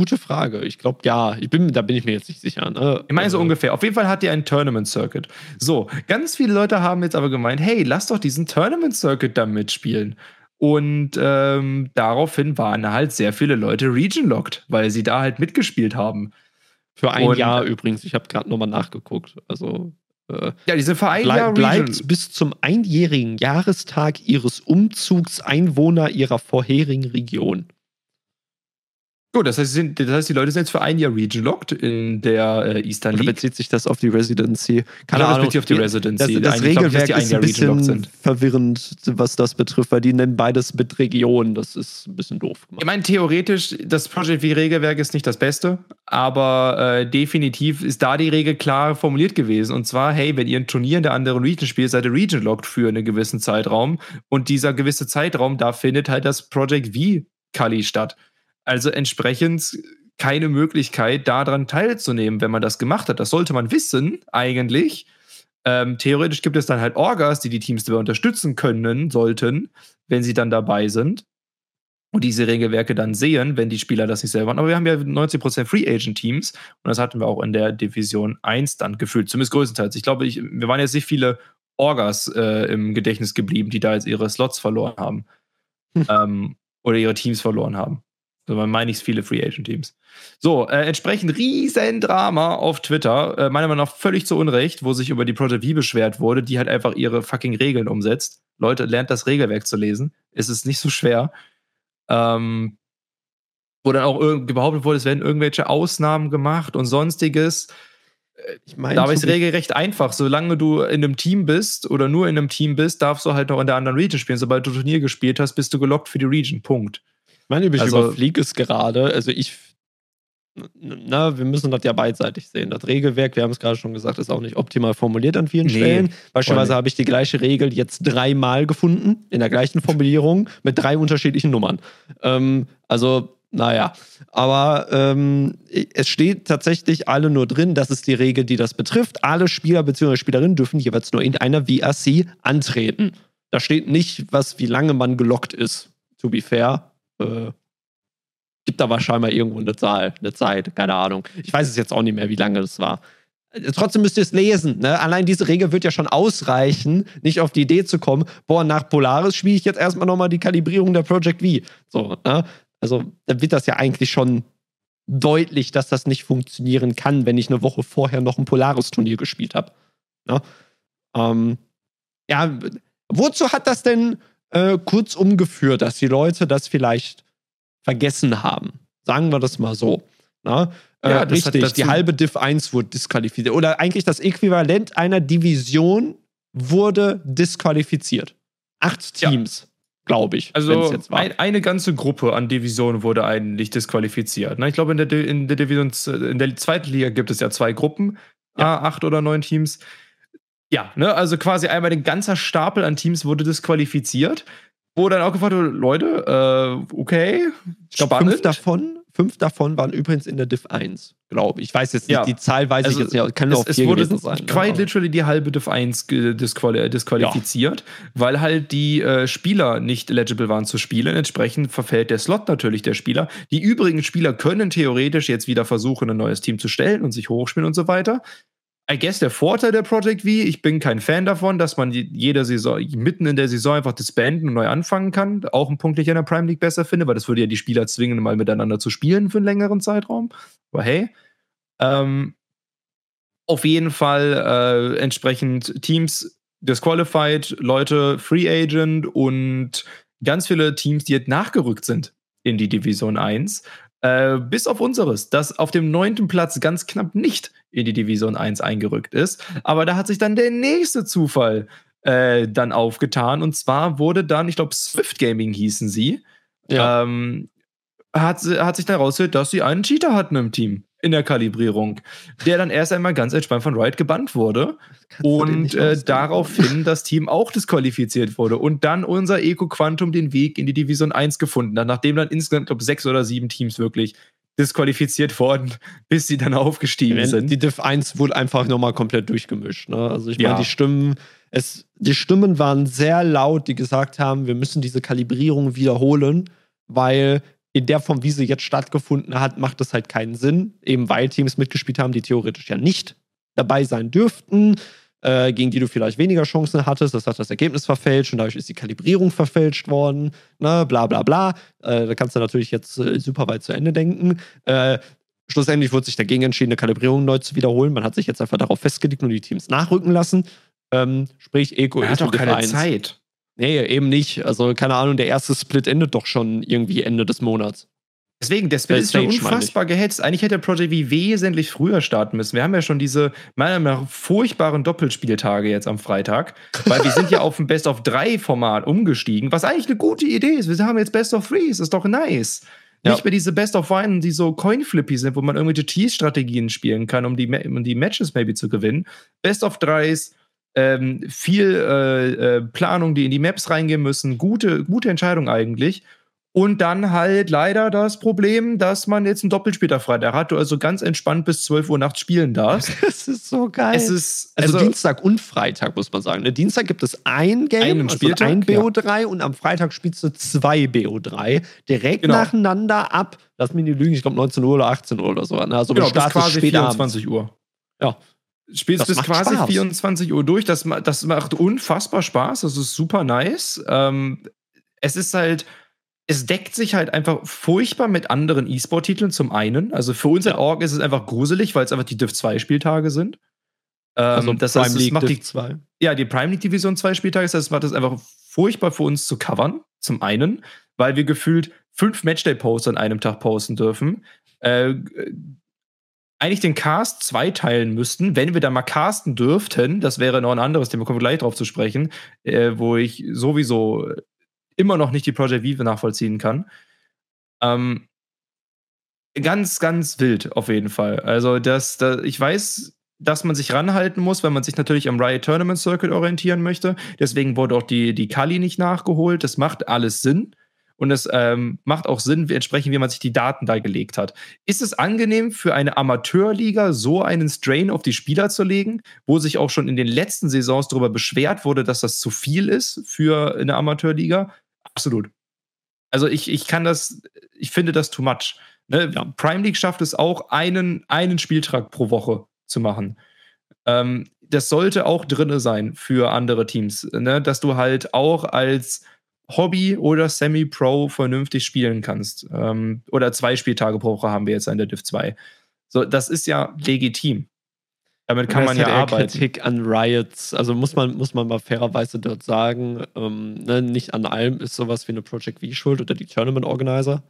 gute Frage. Ich glaube, ja. Ich bin, da bin ich mir jetzt nicht sicher. Ne? Ich meine, so äh, ungefähr. Auf jeden Fall hat die einen Tournament Circuit. So, ganz viele Leute haben jetzt aber gemeint, hey, lass doch diesen Tournament Circuit da mitspielen. Und ähm, daraufhin waren halt sehr viele Leute region-locked, weil sie da halt mitgespielt haben. Für ein und, Jahr übrigens. Ich habe gerade nochmal nachgeguckt. Also äh, ja, diese Verein bleib, bleibt bis zum einjährigen Jahrestag ihres Umzugs Einwohner ihrer vorherigen Region. Gut, das heißt, sind, das heißt, die Leute sind jetzt für ein Jahr region-locked in der äh, Eastern League. Oder bezieht sich das auf die Residency? Keine Ahnung. Das bezieht auf die Residency. Das, das Regelwerk glaub, ist ein bisschen verwirrend, was das betrifft, weil die nennen beides mit Region. Das ist ein bisschen doof gemacht. Ich meine, theoretisch, das Project V-Regelwerk ist nicht das Beste, aber äh, definitiv ist da die Regel klar formuliert gewesen. Und zwar, hey, wenn ihr ein Turnier in der anderen Region spielt, seid ihr region-locked für einen gewissen Zeitraum. Und dieser gewisse Zeitraum, da findet halt das Project V-Kali statt. Also entsprechend keine Möglichkeit, daran teilzunehmen, wenn man das gemacht hat. Das sollte man wissen, eigentlich. Ähm, theoretisch gibt es dann halt Orgas, die die Teams dabei unterstützen können, sollten, wenn sie dann dabei sind und diese Regelwerke dann sehen, wenn die Spieler das nicht selber machen. Aber wir haben ja 90% Free Agent Teams und das hatten wir auch in der Division 1 dann gefühlt, zumindest größtenteils. Ich glaube, ich, wir waren jetzt nicht viele Orgas äh, im Gedächtnis geblieben, die da jetzt ihre Slots verloren haben hm. ähm, oder ihre Teams verloren haben. So, man meine ich viele Free Agent Teams. So, äh, entsprechend riesen Drama auf Twitter, äh, meiner Meinung nach völlig zu Unrecht, wo sich über die Project V beschwert wurde, die halt einfach ihre fucking Regeln umsetzt. Leute, lernt das Regelwerk zu lesen. Es ist nicht so schwer. Ähm, wo dann auch behauptet wurde, es werden irgendwelche Ausnahmen gemacht und sonstiges. Äh, ich meine, da ist regelrecht einfach. Solange du in einem Team bist oder nur in einem Team bist, darfst du halt noch in der anderen Region spielen. Sobald du Turnier gespielt hast, bist du gelockt für die Region. Punkt. Meine, ich also, überfliege es gerade. Also ich, na, wir müssen das ja beidseitig sehen. Das Regelwerk, wir haben es gerade schon gesagt, ist auch nicht optimal formuliert an vielen nee, Stellen. Beispielsweise habe ich die gleiche Regel jetzt dreimal gefunden, in der gleichen Formulierung, mit drei unterschiedlichen Nummern. Ähm, also naja, aber ähm, es steht tatsächlich alle nur drin, das ist die Regel, die das betrifft. Alle Spieler bzw. Spielerinnen dürfen jeweils nur in einer VRC antreten. Da steht nicht, was, wie lange man gelockt ist, to be fair äh, gibt aber scheinbar irgendwo eine Zahl, eine Zeit, keine Ahnung. Ich weiß es jetzt auch nicht mehr, wie lange das war. Äh, trotzdem müsst ihr es lesen. Ne? Allein diese Regel wird ja schon ausreichen, nicht auf die Idee zu kommen, boah, nach Polaris spiele ich jetzt erstmal nochmal die Kalibrierung der Project V. So, ne? Also, dann wird das ja eigentlich schon deutlich, dass das nicht funktionieren kann, wenn ich eine Woche vorher noch ein Polaris-Turnier gespielt habe. Ne? Ähm, ja, wozu hat das denn äh, kurz umgeführt, dass die Leute das vielleicht vergessen haben. Sagen wir das mal so. Na? Äh, ja, richtig, die halbe Div 1 wurde disqualifiziert. Oder eigentlich das Äquivalent einer Division wurde disqualifiziert. Acht Teams. Ja glaube ich. Also ein, eine ganze Gruppe an Divisionen wurde eigentlich disqualifiziert. Ne? Ich glaube, in der, in der Division, in der zweiten Liga gibt es ja zwei Gruppen, ja. acht oder neun Teams. Ja, ne, also quasi einmal den ganzer Stapel an Teams wurde disqualifiziert. Wo dann auch gefragt wurde, Leute, äh, okay, ich glaub, fünf davon, fünf davon waren übrigens in der Div 1, glaube ich. Ich weiß jetzt nicht, ja. die Zahl weiß also ich jetzt nicht, kann nur auf es wurde sein. Quite ne? literally die halbe Div 1 disqual disqualifiziert, ja. weil halt die äh, Spieler nicht eligible waren zu spielen. Entsprechend verfällt der Slot natürlich der Spieler. Die übrigen Spieler können theoretisch jetzt wieder versuchen, ein neues Team zu stellen und sich hochspielen und so weiter. I guess der Vorteil der Project V, ich bin kein Fan davon, dass man jede Saison, mitten in der Saison einfach disbanden und neu anfangen kann. Auch ein Punkt, den ich in der Prime League besser finde, weil das würde ja die Spieler zwingen, mal miteinander zu spielen für einen längeren Zeitraum. Aber hey. Ähm, auf jeden Fall äh, entsprechend Teams disqualified, Leute Free Agent und ganz viele Teams, die jetzt nachgerückt sind in die Division 1. Äh, bis auf unseres, das auf dem neunten Platz ganz knapp nicht in die Division 1 eingerückt ist. Aber da hat sich dann der nächste Zufall äh, dann aufgetan. Und zwar wurde dann, ich glaube, Swift Gaming hießen sie, ja. ähm, hat, hat sich dann herausgestellt, dass sie einen Cheater hatten im Team in der Kalibrierung, der dann erst einmal ganz entspannt von Riot gebannt wurde und äh, daraufhin das Team auch disqualifiziert wurde und dann unser Eco Quantum den Weg in die Division 1 gefunden hat, nachdem dann insgesamt, glaube sechs oder sieben Teams wirklich disqualifiziert worden, bis sie dann aufgestiegen ja, sind. Die Div 1 wurde einfach nochmal komplett durchgemischt. Ne? Also ich meine, ja. die Stimmen, es, die Stimmen waren sehr laut, die gesagt haben, wir müssen diese Kalibrierung wiederholen, weil in der Form, wie sie jetzt stattgefunden hat, macht es halt keinen Sinn, eben weil Teams mitgespielt haben, die theoretisch ja nicht dabei sein dürften, äh, gegen die du vielleicht weniger Chancen hattest. Das hat das Ergebnis verfälscht und dadurch ist die Kalibrierung verfälscht worden, ne, bla bla bla. Äh, da kannst du natürlich jetzt äh, super weit zu Ende denken. Äh, schlussendlich wurde sich dagegen entschieden, eine Kalibrierung neu zu wiederholen. Man hat sich jetzt einfach darauf festgelegt und die Teams nachrücken lassen. Ähm, sprich, Eco ist doch keine Zeit. Nee, eben nicht. Also, keine Ahnung, der erste Split endet doch schon irgendwie Ende des Monats. Deswegen, der Split ist schon unfassbar gehetzt. Eigentlich hätte Project V wesentlich früher starten müssen. Wir haben ja schon diese, meiner Meinung nach, furchtbaren Doppelspieltage jetzt am Freitag, weil wir sind ja auf ein Best of 3 Format umgestiegen, was eigentlich eine gute Idee ist. Wir haben jetzt Best of 3, das ist doch nice. Ja. Nicht mehr diese Best of One, die so Coin-Flippy sind, wo man irgendwelche Tease-Strategien spielen kann, um die, um die Matches maybe zu gewinnen. Best of 3s, ähm, viel äh, äh, Planung, die in die Maps reingehen müssen. Gute, gute Entscheidung eigentlich. Und dann halt leider das Problem, dass man jetzt einen Doppelspieltag Freitag hat, du also ganz entspannt bis 12 Uhr nachts spielen darfst. Das ist so geil. Es ist, also, also Dienstag und Freitag, muss man sagen. Ne? Dienstag gibt es ein Game, also Spieltag, ein BO3 ja. und am Freitag spielst du zwei BO3 direkt genau. nacheinander ab. Lass mich nicht lügen, ich glaube 19 Uhr oder 18 Uhr oder so. Ne? Also genau, bis quasi 24 Uhr. Ja, spielst bis quasi Spaß. 24 Uhr durch. Das, das macht unfassbar Spaß. Das ist super nice. Ähm, es ist halt, es deckt sich halt einfach furchtbar mit anderen E-Sport-Titeln zum einen. Also für uns ja. Org ist es einfach gruselig, weil es einfach die Div 2 Spieltage sind. Ähm, also das Prime heißt, League macht Div 2. Ja, die Prime League Division 2 Spieltage, das heißt, es macht es einfach furchtbar für uns zu covern, zum einen, weil wir gefühlt fünf Matchday-Posts an einem Tag posten dürfen. Äh, eigentlich den Cast zweiteilen müssten, wenn wir da mal casten dürften. Das wäre noch ein anderes Thema, kommen wir gleich drauf zu sprechen, äh, wo ich sowieso immer noch nicht die Project Vive nachvollziehen kann. Ähm, ganz, ganz wild auf jeden Fall. Also, das, das, ich weiß, dass man sich ranhalten muss, weil man sich natürlich am Riot Tournament Circuit orientieren möchte. Deswegen wurde auch die, die Kali nicht nachgeholt. Das macht alles Sinn. Und es ähm, macht auch Sinn, wie, entsprechend, wie man sich die Daten da gelegt hat. Ist es angenehm für eine Amateurliga, so einen Strain auf die Spieler zu legen, wo sich auch schon in den letzten Saisons darüber beschwert wurde, dass das zu viel ist für eine Amateurliga? Absolut. Also ich, ich kann das, ich finde das too much. Ne? Ja. Prime League schafft es auch, einen, einen Spieltrag pro Woche zu machen. Ähm, das sollte auch drin sein für andere Teams, ne? dass du halt auch als Hobby oder Semi-Pro vernünftig spielen kannst. Ähm, oder zwei Spieltage pro Woche haben wir jetzt an der Div 2. So, das ist ja legitim. Damit kann man ja halt arbeiten. Kritik an Riots, also muss man, muss man mal fairerweise dort sagen, ähm, ne, nicht an allem ist sowas wie eine Project V schuld oder die Tournament Organizer.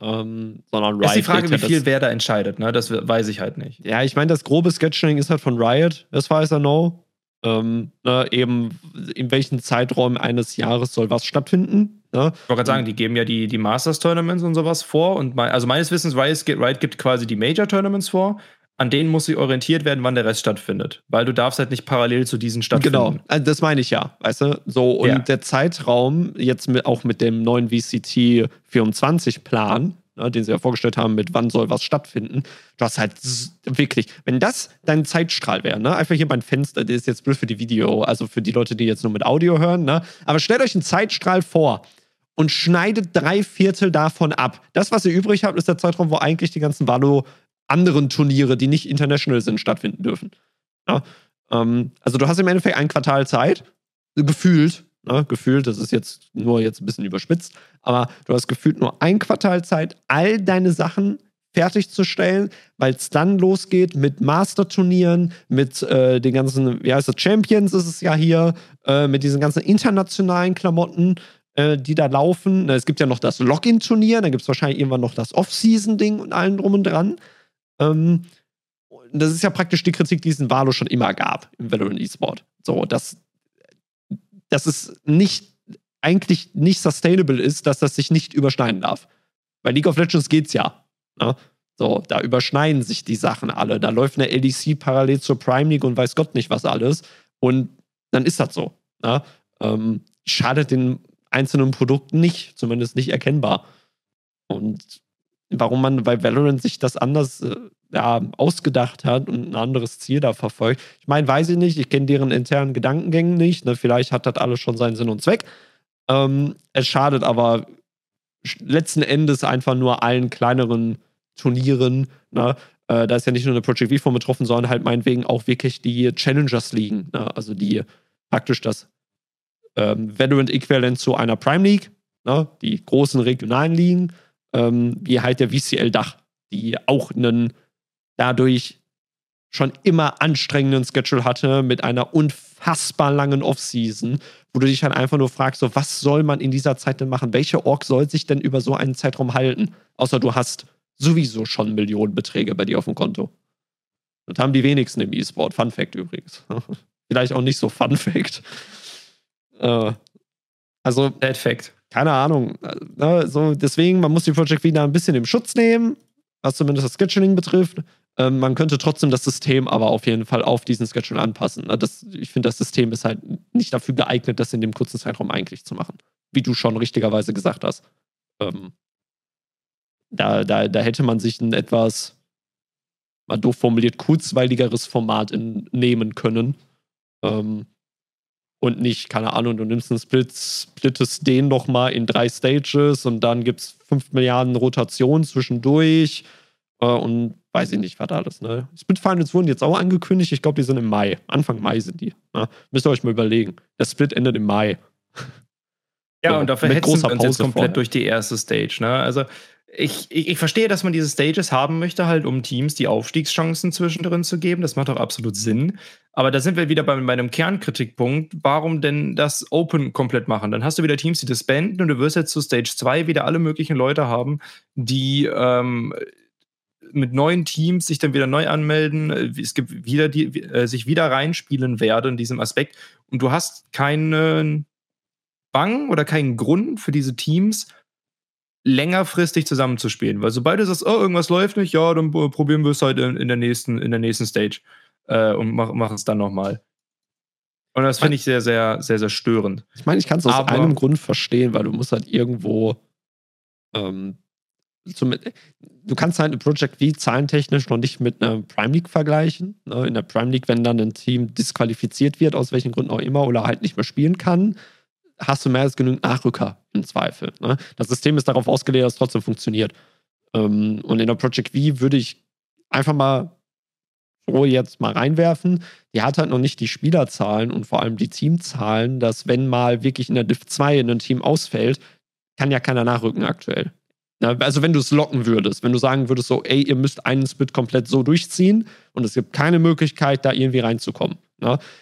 Ähm, sondern Riot. Ist die Frage, wie viel wer da entscheidet, ne? Das weiß ich halt nicht. Ja, ich meine, das grobe Scheduling ist halt von Riot, as far as I know. Ähm, ne, eben in welchen Zeiträumen eines Jahres soll was stattfinden. Ne? Ich wollte gerade sagen, die geben ja die, die Masters-Tournaments und sowas vor. Und mein, also meines Wissens, Riot, Riot gibt quasi die Major-Tournaments vor. An denen muss sie orientiert werden, wann der Rest stattfindet. Weil du darfst halt nicht parallel zu diesen stattfinden. Genau, also das meine ich ja, weißt du? So, und ja. der Zeitraum, jetzt mit, auch mit dem neuen VCT 24-Plan, ne, den sie ja vorgestellt haben, mit wann soll was stattfinden. Du hast halt wirklich, wenn das dein Zeitstrahl wäre, ne, einfach hier mein Fenster, das ist jetzt blöd für die Video, also für die Leute, die jetzt nur mit Audio hören, ne, aber stellt euch einen Zeitstrahl vor und schneidet drei Viertel davon ab. Das, was ihr übrig habt, ist der Zeitraum, wo eigentlich die ganzen Valo anderen Turniere, die nicht international sind, stattfinden dürfen. Ja, ähm, also du hast im Endeffekt ein Quartal Zeit, gefühlt, ne, gefühlt, das ist jetzt nur jetzt ein bisschen überspitzt, aber du hast gefühlt nur ein Quartal Zeit, all deine Sachen fertigzustellen, weil es dann losgeht mit Master-Turnieren, mit äh, den ganzen, wie heißt das, Champions ist es ja hier, äh, mit diesen ganzen internationalen Klamotten, äh, die da laufen. Es gibt ja noch das Login-Turnier, dann gibt es wahrscheinlich irgendwann noch das Off-Season-Ding und allen drum und dran. Ähm, das ist ja praktisch die Kritik, die es in Valo schon immer gab im Valorant E-Sport. So, dass, dass es nicht, eigentlich nicht sustainable ist, dass das sich nicht überschneiden darf. Bei League of Legends geht's ja. Ne? So, da überschneiden sich die Sachen alle. Da läuft eine LEC parallel zur Prime League und weiß Gott nicht was alles. Und dann ist das so. Ne? Ähm, schadet den einzelnen Produkten nicht, zumindest nicht erkennbar. Und warum man bei Valorant sich das anders äh, ja, ausgedacht hat und ein anderes Ziel da verfolgt. Ich meine, weiß ich nicht, ich kenne deren internen Gedankengänge nicht. Ne? Vielleicht hat das alles schon seinen Sinn und Zweck. Ähm, es schadet aber letzten Endes einfach nur allen kleineren Turnieren. Ne? Äh, da ist ja nicht nur eine Project V von betroffen, sondern halt meinetwegen auch wirklich die Challengers liegen. Ne? Also die praktisch das ähm, Valorant-Äquivalent zu einer Prime League, ne? die großen regionalen Ligen, ähm, wie halt der VCL-Dach, die auch einen dadurch schon immer anstrengenden Schedule hatte mit einer unfassbar langen Offseason, wo du dich halt einfach nur fragst, so was soll man in dieser Zeit denn machen? Welche Org soll sich denn über so einen Zeitraum halten? Außer du hast sowieso schon Millionenbeträge bei dir auf dem Konto. Das haben die wenigsten im E-Sport. Fun Fact übrigens. Vielleicht auch nicht so Fun Fact. Äh, also, Dead Fact. Keine Ahnung. Äh, so, deswegen, man muss die Project wieder ein bisschen im Schutz nehmen, was zumindest das Scheduling betrifft. Ähm, man könnte trotzdem das System aber auf jeden Fall auf diesen Schedule anpassen. Das, ich finde, das System ist halt nicht dafür geeignet, das in dem kurzen Zeitraum eigentlich zu machen. Wie du schon richtigerweise gesagt hast. Ähm, da, da, da hätte man sich ein etwas, mal doof formuliert, kurzweiligeres Format in, nehmen können. Ähm, und nicht, keine Ahnung, du nimmst einen Split, splittest den nochmal in drei Stages und dann gibt es fünf Milliarden Rotationen zwischendurch äh, und weiß ich nicht, was alles. Ne? Split Finals wurden jetzt auch angekündigt. Ich glaube, die sind im Mai. Anfang Mai sind die. Ne? Müsst ihr euch mal überlegen. Der Split endet im Mai. Ja, so, und dafür hätten wir uns jetzt komplett vorher. durch die erste Stage. Ne? Also ich, ich, ich, verstehe, dass man diese Stages haben möchte, halt, um Teams die Aufstiegschancen zwischendrin zu geben. Das macht auch absolut Sinn. Aber da sind wir wieder bei meinem Kernkritikpunkt. Warum denn das Open komplett machen? Dann hast du wieder Teams, die das beenden und du wirst jetzt zu Stage 2 wieder alle möglichen Leute haben, die ähm, mit neuen Teams sich dann wieder neu anmelden. Es gibt wieder die, äh, sich wieder reinspielen werden in diesem Aspekt. Und du hast keinen Bang oder keinen Grund für diese Teams, längerfristig zusammenzuspielen. Weil sobald du sagst, oh, irgendwas läuft nicht, ja, dann probieren wir es halt in, in, der, nächsten, in der nächsten Stage äh, und machen mach es dann nochmal. Und das finde ich sehr, sehr, sehr, sehr störend. Ich meine, ich kann es aus Aber, einem Grund verstehen, weil du musst halt irgendwo ähm, zum, du kannst halt eine Project V zahlentechnisch noch nicht mit einer Prime League vergleichen. Ne? In der Prime League, wenn dann ein Team disqualifiziert wird, aus welchen Gründen auch immer, oder halt nicht mehr spielen kann, hast du mehr als genügend Nachrücker im Zweifel. Ne? Das System ist darauf ausgelegt, dass es trotzdem funktioniert. Ähm, und in der Project V würde ich einfach mal so jetzt mal reinwerfen. Die hat halt noch nicht die Spielerzahlen und vor allem die Teamzahlen, dass wenn mal wirklich in der Div 2 ein Team ausfällt, kann ja keiner nachrücken aktuell. Also wenn du es locken würdest, wenn du sagen würdest so, ey, ihr müsst einen Split komplett so durchziehen und es gibt keine Möglichkeit, da irgendwie reinzukommen.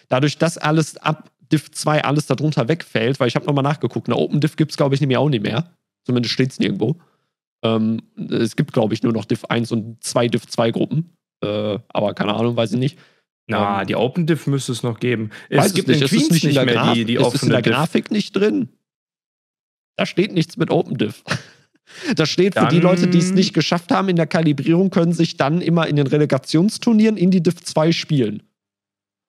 Dadurch, dass alles ab Div 2 alles darunter wegfällt, weil ich habe nochmal nachgeguckt, eine Open Div gibt es, glaube ich, nämlich auch nicht mehr. Zumindest steht es nirgendwo. Ähm, es gibt, glaube ich, nur noch Div 1 und zwei Div 2 Gruppen. Äh, aber keine Ahnung, weiß ich nicht. Na, ähm, die Open Div müsste es noch geben. Es gibt nicht, in Queens nicht, nicht mehr die, die ist offene in der Div. Grafik nicht drin. Da steht nichts mit Open Div. Da steht für die Leute, die es nicht geschafft haben in der Kalibrierung, können sich dann immer in den Relegationsturnieren in die Div 2 spielen.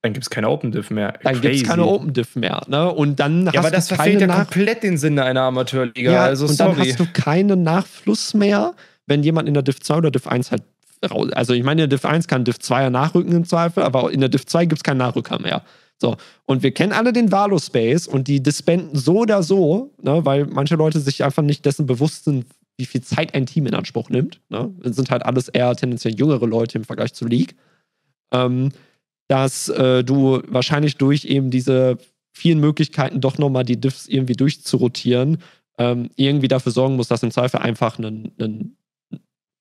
Dann gibt es keine Open Div mehr. Dann gibt es keine Open Div mehr. Ne? Und dann ja, hast aber das du verfehlt ja komplett den Sinn einer Amateurliga. Ja, also, und sorry. dann hast du keinen Nachfluss mehr, wenn jemand in der Div 2 oder Div 1 halt raus. Also ich meine, in der Div 1 kann Div 2 ja nachrücken im Zweifel, aber in der Div 2 gibt es keinen Nachrücker mehr. So, und wir kennen alle den Valo Space und die disbanden so oder so, ne, weil manche Leute sich einfach nicht dessen bewusst sind, wie viel Zeit ein Team in Anspruch nimmt. Ne? Das sind halt alles eher tendenziell jüngere Leute im Vergleich zu League. Ähm, dass äh, du wahrscheinlich durch eben diese vielen Möglichkeiten doch nochmal die Diffs irgendwie durchzurotieren, ähm, irgendwie dafür sorgen musst, dass im Zweifel einfach ein, ein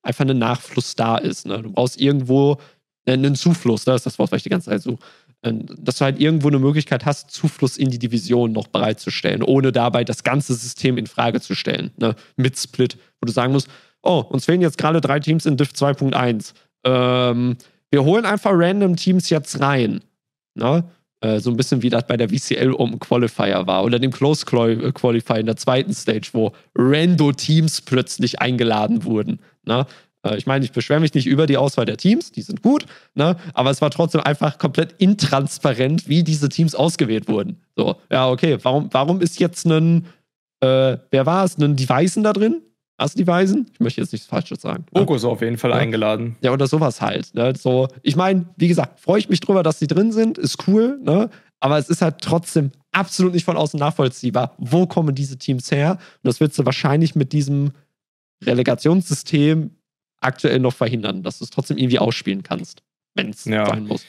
einfach ein Nachfluss da ist. Ne? Du brauchst irgendwo einen Zufluss, das ist das Wort, was ich die ganze Zeit suche. Ähm, dass du halt irgendwo eine Möglichkeit hast, Zufluss in die Division noch bereitzustellen, ohne dabei das ganze System in Frage zu stellen. Ne? Mit Split, wo du sagen musst, oh, uns fehlen jetzt gerade drei Teams in Div 2.1. Ähm, wir holen einfach random Teams jetzt rein. Ne? Äh, so ein bisschen wie das bei der VCL um Qualifier war oder dem Close äh, Qualifier in der zweiten Stage, wo rando Teams plötzlich eingeladen wurden. Ne? Äh, ich meine, ich beschwere mich nicht über die Auswahl der Teams, die sind gut, ne? aber es war trotzdem einfach komplett intransparent, wie diese Teams ausgewählt wurden. So, ja, okay, warum, warum ist jetzt ein, äh, wer war es, ein Device da drin? Hast du die Weisen? Ich möchte jetzt nichts Falsches sagen. Ogo ist auf jeden Fall ja. eingeladen. Ja, oder sowas halt. Ne? So, ich meine, wie gesagt, freue ich mich drüber, dass die drin sind, ist cool, ne? aber es ist halt trotzdem absolut nicht von außen nachvollziehbar, wo kommen diese Teams her? Und das wird du wahrscheinlich mit diesem Relegationssystem aktuell noch verhindern, dass du es trotzdem irgendwie ausspielen kannst, wenn es ja. sein muss.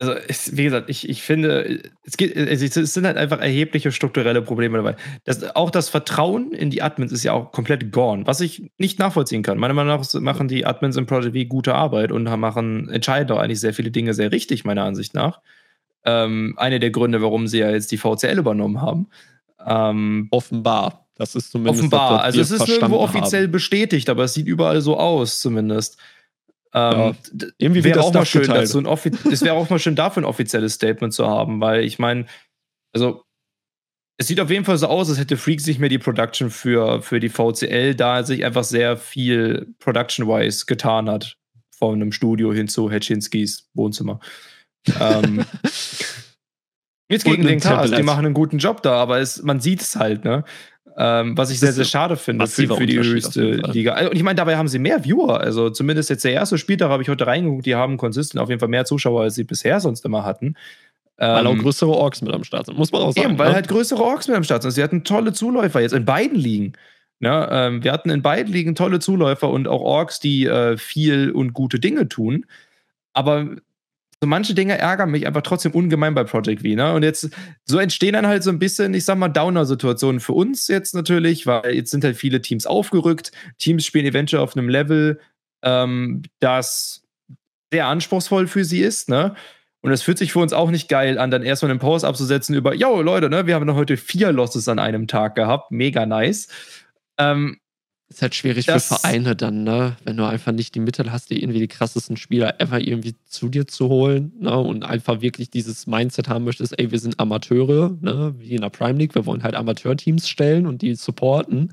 Also, es, wie gesagt, ich, ich finde, es, geht, es, sind halt einfach erhebliche strukturelle Probleme dabei. Das, auch das Vertrauen in die Admins ist ja auch komplett gone, was ich nicht nachvollziehen kann. Meiner Meinung nach machen die Admins im Project V gute Arbeit und machen, entscheiden auch eigentlich sehr viele Dinge sehr richtig, meiner Ansicht nach. Ähm, eine der Gründe, warum sie ja jetzt die VCL übernommen haben. Ähm, Offenbar. Das ist zumindest. Offenbar. Also es ist nirgendwo offiziell haben. bestätigt, aber es sieht überall so aus, zumindest. Ähm, ja, irgendwie wäre auch mal schön, so ein es wäre auch mal schön, dafür ein offizielles Statement zu haben, weil ich meine, also es sieht auf jeden Fall so aus, als hätte Freaks nicht mehr die Production für, für die VCL, da sich einfach sehr viel Production-wise getan hat. Von einem Studio hin zu Hetschinskis Wohnzimmer. ähm, Jetzt gegen den Cast, die machen einen guten Job da, aber es, man sieht es halt, ne? Ähm, was ich sehr, sehr schade finde für, für die höchste Liga. Und ich meine, dabei haben sie mehr Viewer. Also zumindest jetzt der erste Spieltag habe ich heute reingeguckt, die haben konsistent auf jeden Fall mehr Zuschauer, als sie bisher sonst immer hatten. Weil auch ähm, größere Orks mit am Start sind, muss man auch sagen. Eben, weil ne? halt größere Orks mit am Start sind. Sie hatten tolle Zuläufer jetzt in beiden Ligen. Ja, ne? ähm, wir hatten in beiden Ligen tolle Zuläufer und auch Orks, die äh, viel und gute Dinge tun. Aber so manche Dinge ärgern mich einfach trotzdem ungemein bei Project V. Ne? Und jetzt, so entstehen dann halt so ein bisschen, ich sag mal, Downer-Situationen für uns jetzt natürlich, weil jetzt sind halt viele Teams aufgerückt. Teams spielen eventuell auf einem Level, ähm, das sehr anspruchsvoll für sie ist, ne? Und es fühlt sich für uns auch nicht geil an, dann erstmal einen Pause abzusetzen über, yo, Leute, ne, wir haben noch heute vier Losses an einem Tag gehabt. Mega nice. Ähm, ist halt schwierig das für Vereine dann, ne? Wenn du einfach nicht die Mittel hast, die irgendwie die krassesten Spieler ever irgendwie zu dir zu holen, ne? Und einfach wirklich dieses Mindset haben möchtest, ey, wir sind Amateure, ne? Wie in der Prime League, wir wollen halt Amateurteams stellen und die supporten.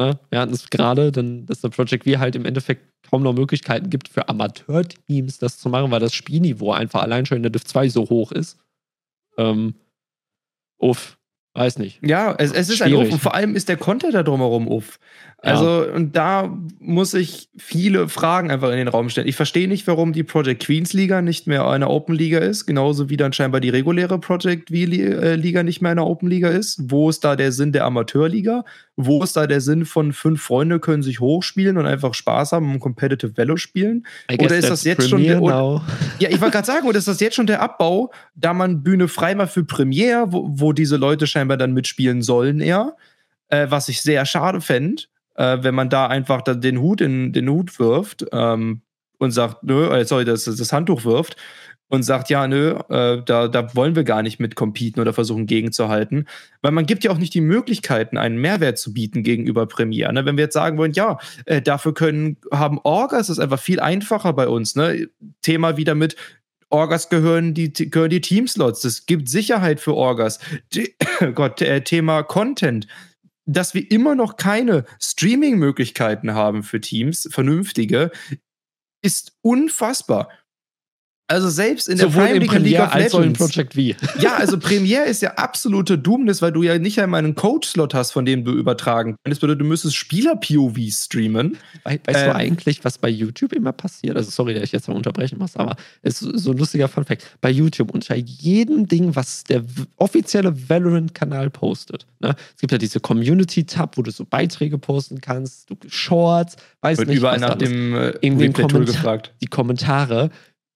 Ne? Wir hatten es gerade, dass der Project V halt im Endeffekt kaum noch Möglichkeiten gibt für Amateurteams das zu machen, weil das Spielniveau einfach allein schon in der Div 2 so hoch ist. Ähm, uff, weiß nicht. Ja, es, es ist Schwierig. ein Uff. Und vor allem ist der Content da drumherum Uff. Also, ja. und da muss ich viele Fragen einfach in den Raum stellen. Ich verstehe nicht, warum die Project Queens Liga nicht mehr eine Open Liga ist, genauso wie dann scheinbar die reguläre Project V äh, Liga nicht mehr eine Open Liga ist. Wo ist da der Sinn der Amateurliga? Wo ist da der Sinn von fünf Freunde können sich hochspielen und einfach Spaß haben und Competitive Velo spielen? Oder ist das jetzt schon der, oder, Ja, ich wollte gerade sagen, oder ist das jetzt schon der Abbau, da man Bühne frei macht für Premiere, wo, wo diese Leute scheinbar dann mitspielen sollen eher? Äh, was ich sehr schade fände äh, wenn man da einfach da den Hut in den Hut wirft ähm, und sagt, nö, äh, sorry, das, das Handtuch wirft und sagt, ja, nö, äh, da, da wollen wir gar nicht mit competen oder versuchen gegenzuhalten. Weil man gibt ja auch nicht die Möglichkeiten, einen Mehrwert zu bieten gegenüber Premiere. Ne? Wenn wir jetzt sagen wollen, ja, äh, dafür können, haben Orgas, das ist einfach viel einfacher bei uns. Ne? Thema wieder mit, Orgas gehören die, gehören die Teamslots. Das gibt Sicherheit für Orgas. Die, Gott, äh, Thema Content dass wir immer noch keine Streaming-Möglichkeiten haben für Teams, vernünftige, ist unfassbar. Also selbst in der Sowohl Prime League of Legends. Als in Project V. Ja, also Premiere ist ja absolute Doomness, weil du ja nicht einmal einen Coach-Slot hast, von dem du übertragen könntest. Du müsstest Spieler-POV streamen. weißt ähm, du eigentlich, was bei YouTube immer passiert? Also sorry, dass ich jetzt mal unterbrechen muss, aber es ist so ein lustiger Funfact. Bei YouTube unter jedem Ding, was der offizielle Valorant-Kanal postet. Ne? Es gibt ja diese Community-Tab, wo du so Beiträge posten kannst, du Shorts, weiß Wird nicht. Überall nach dem äh, in den Kommentar gefragt. Die Kommentare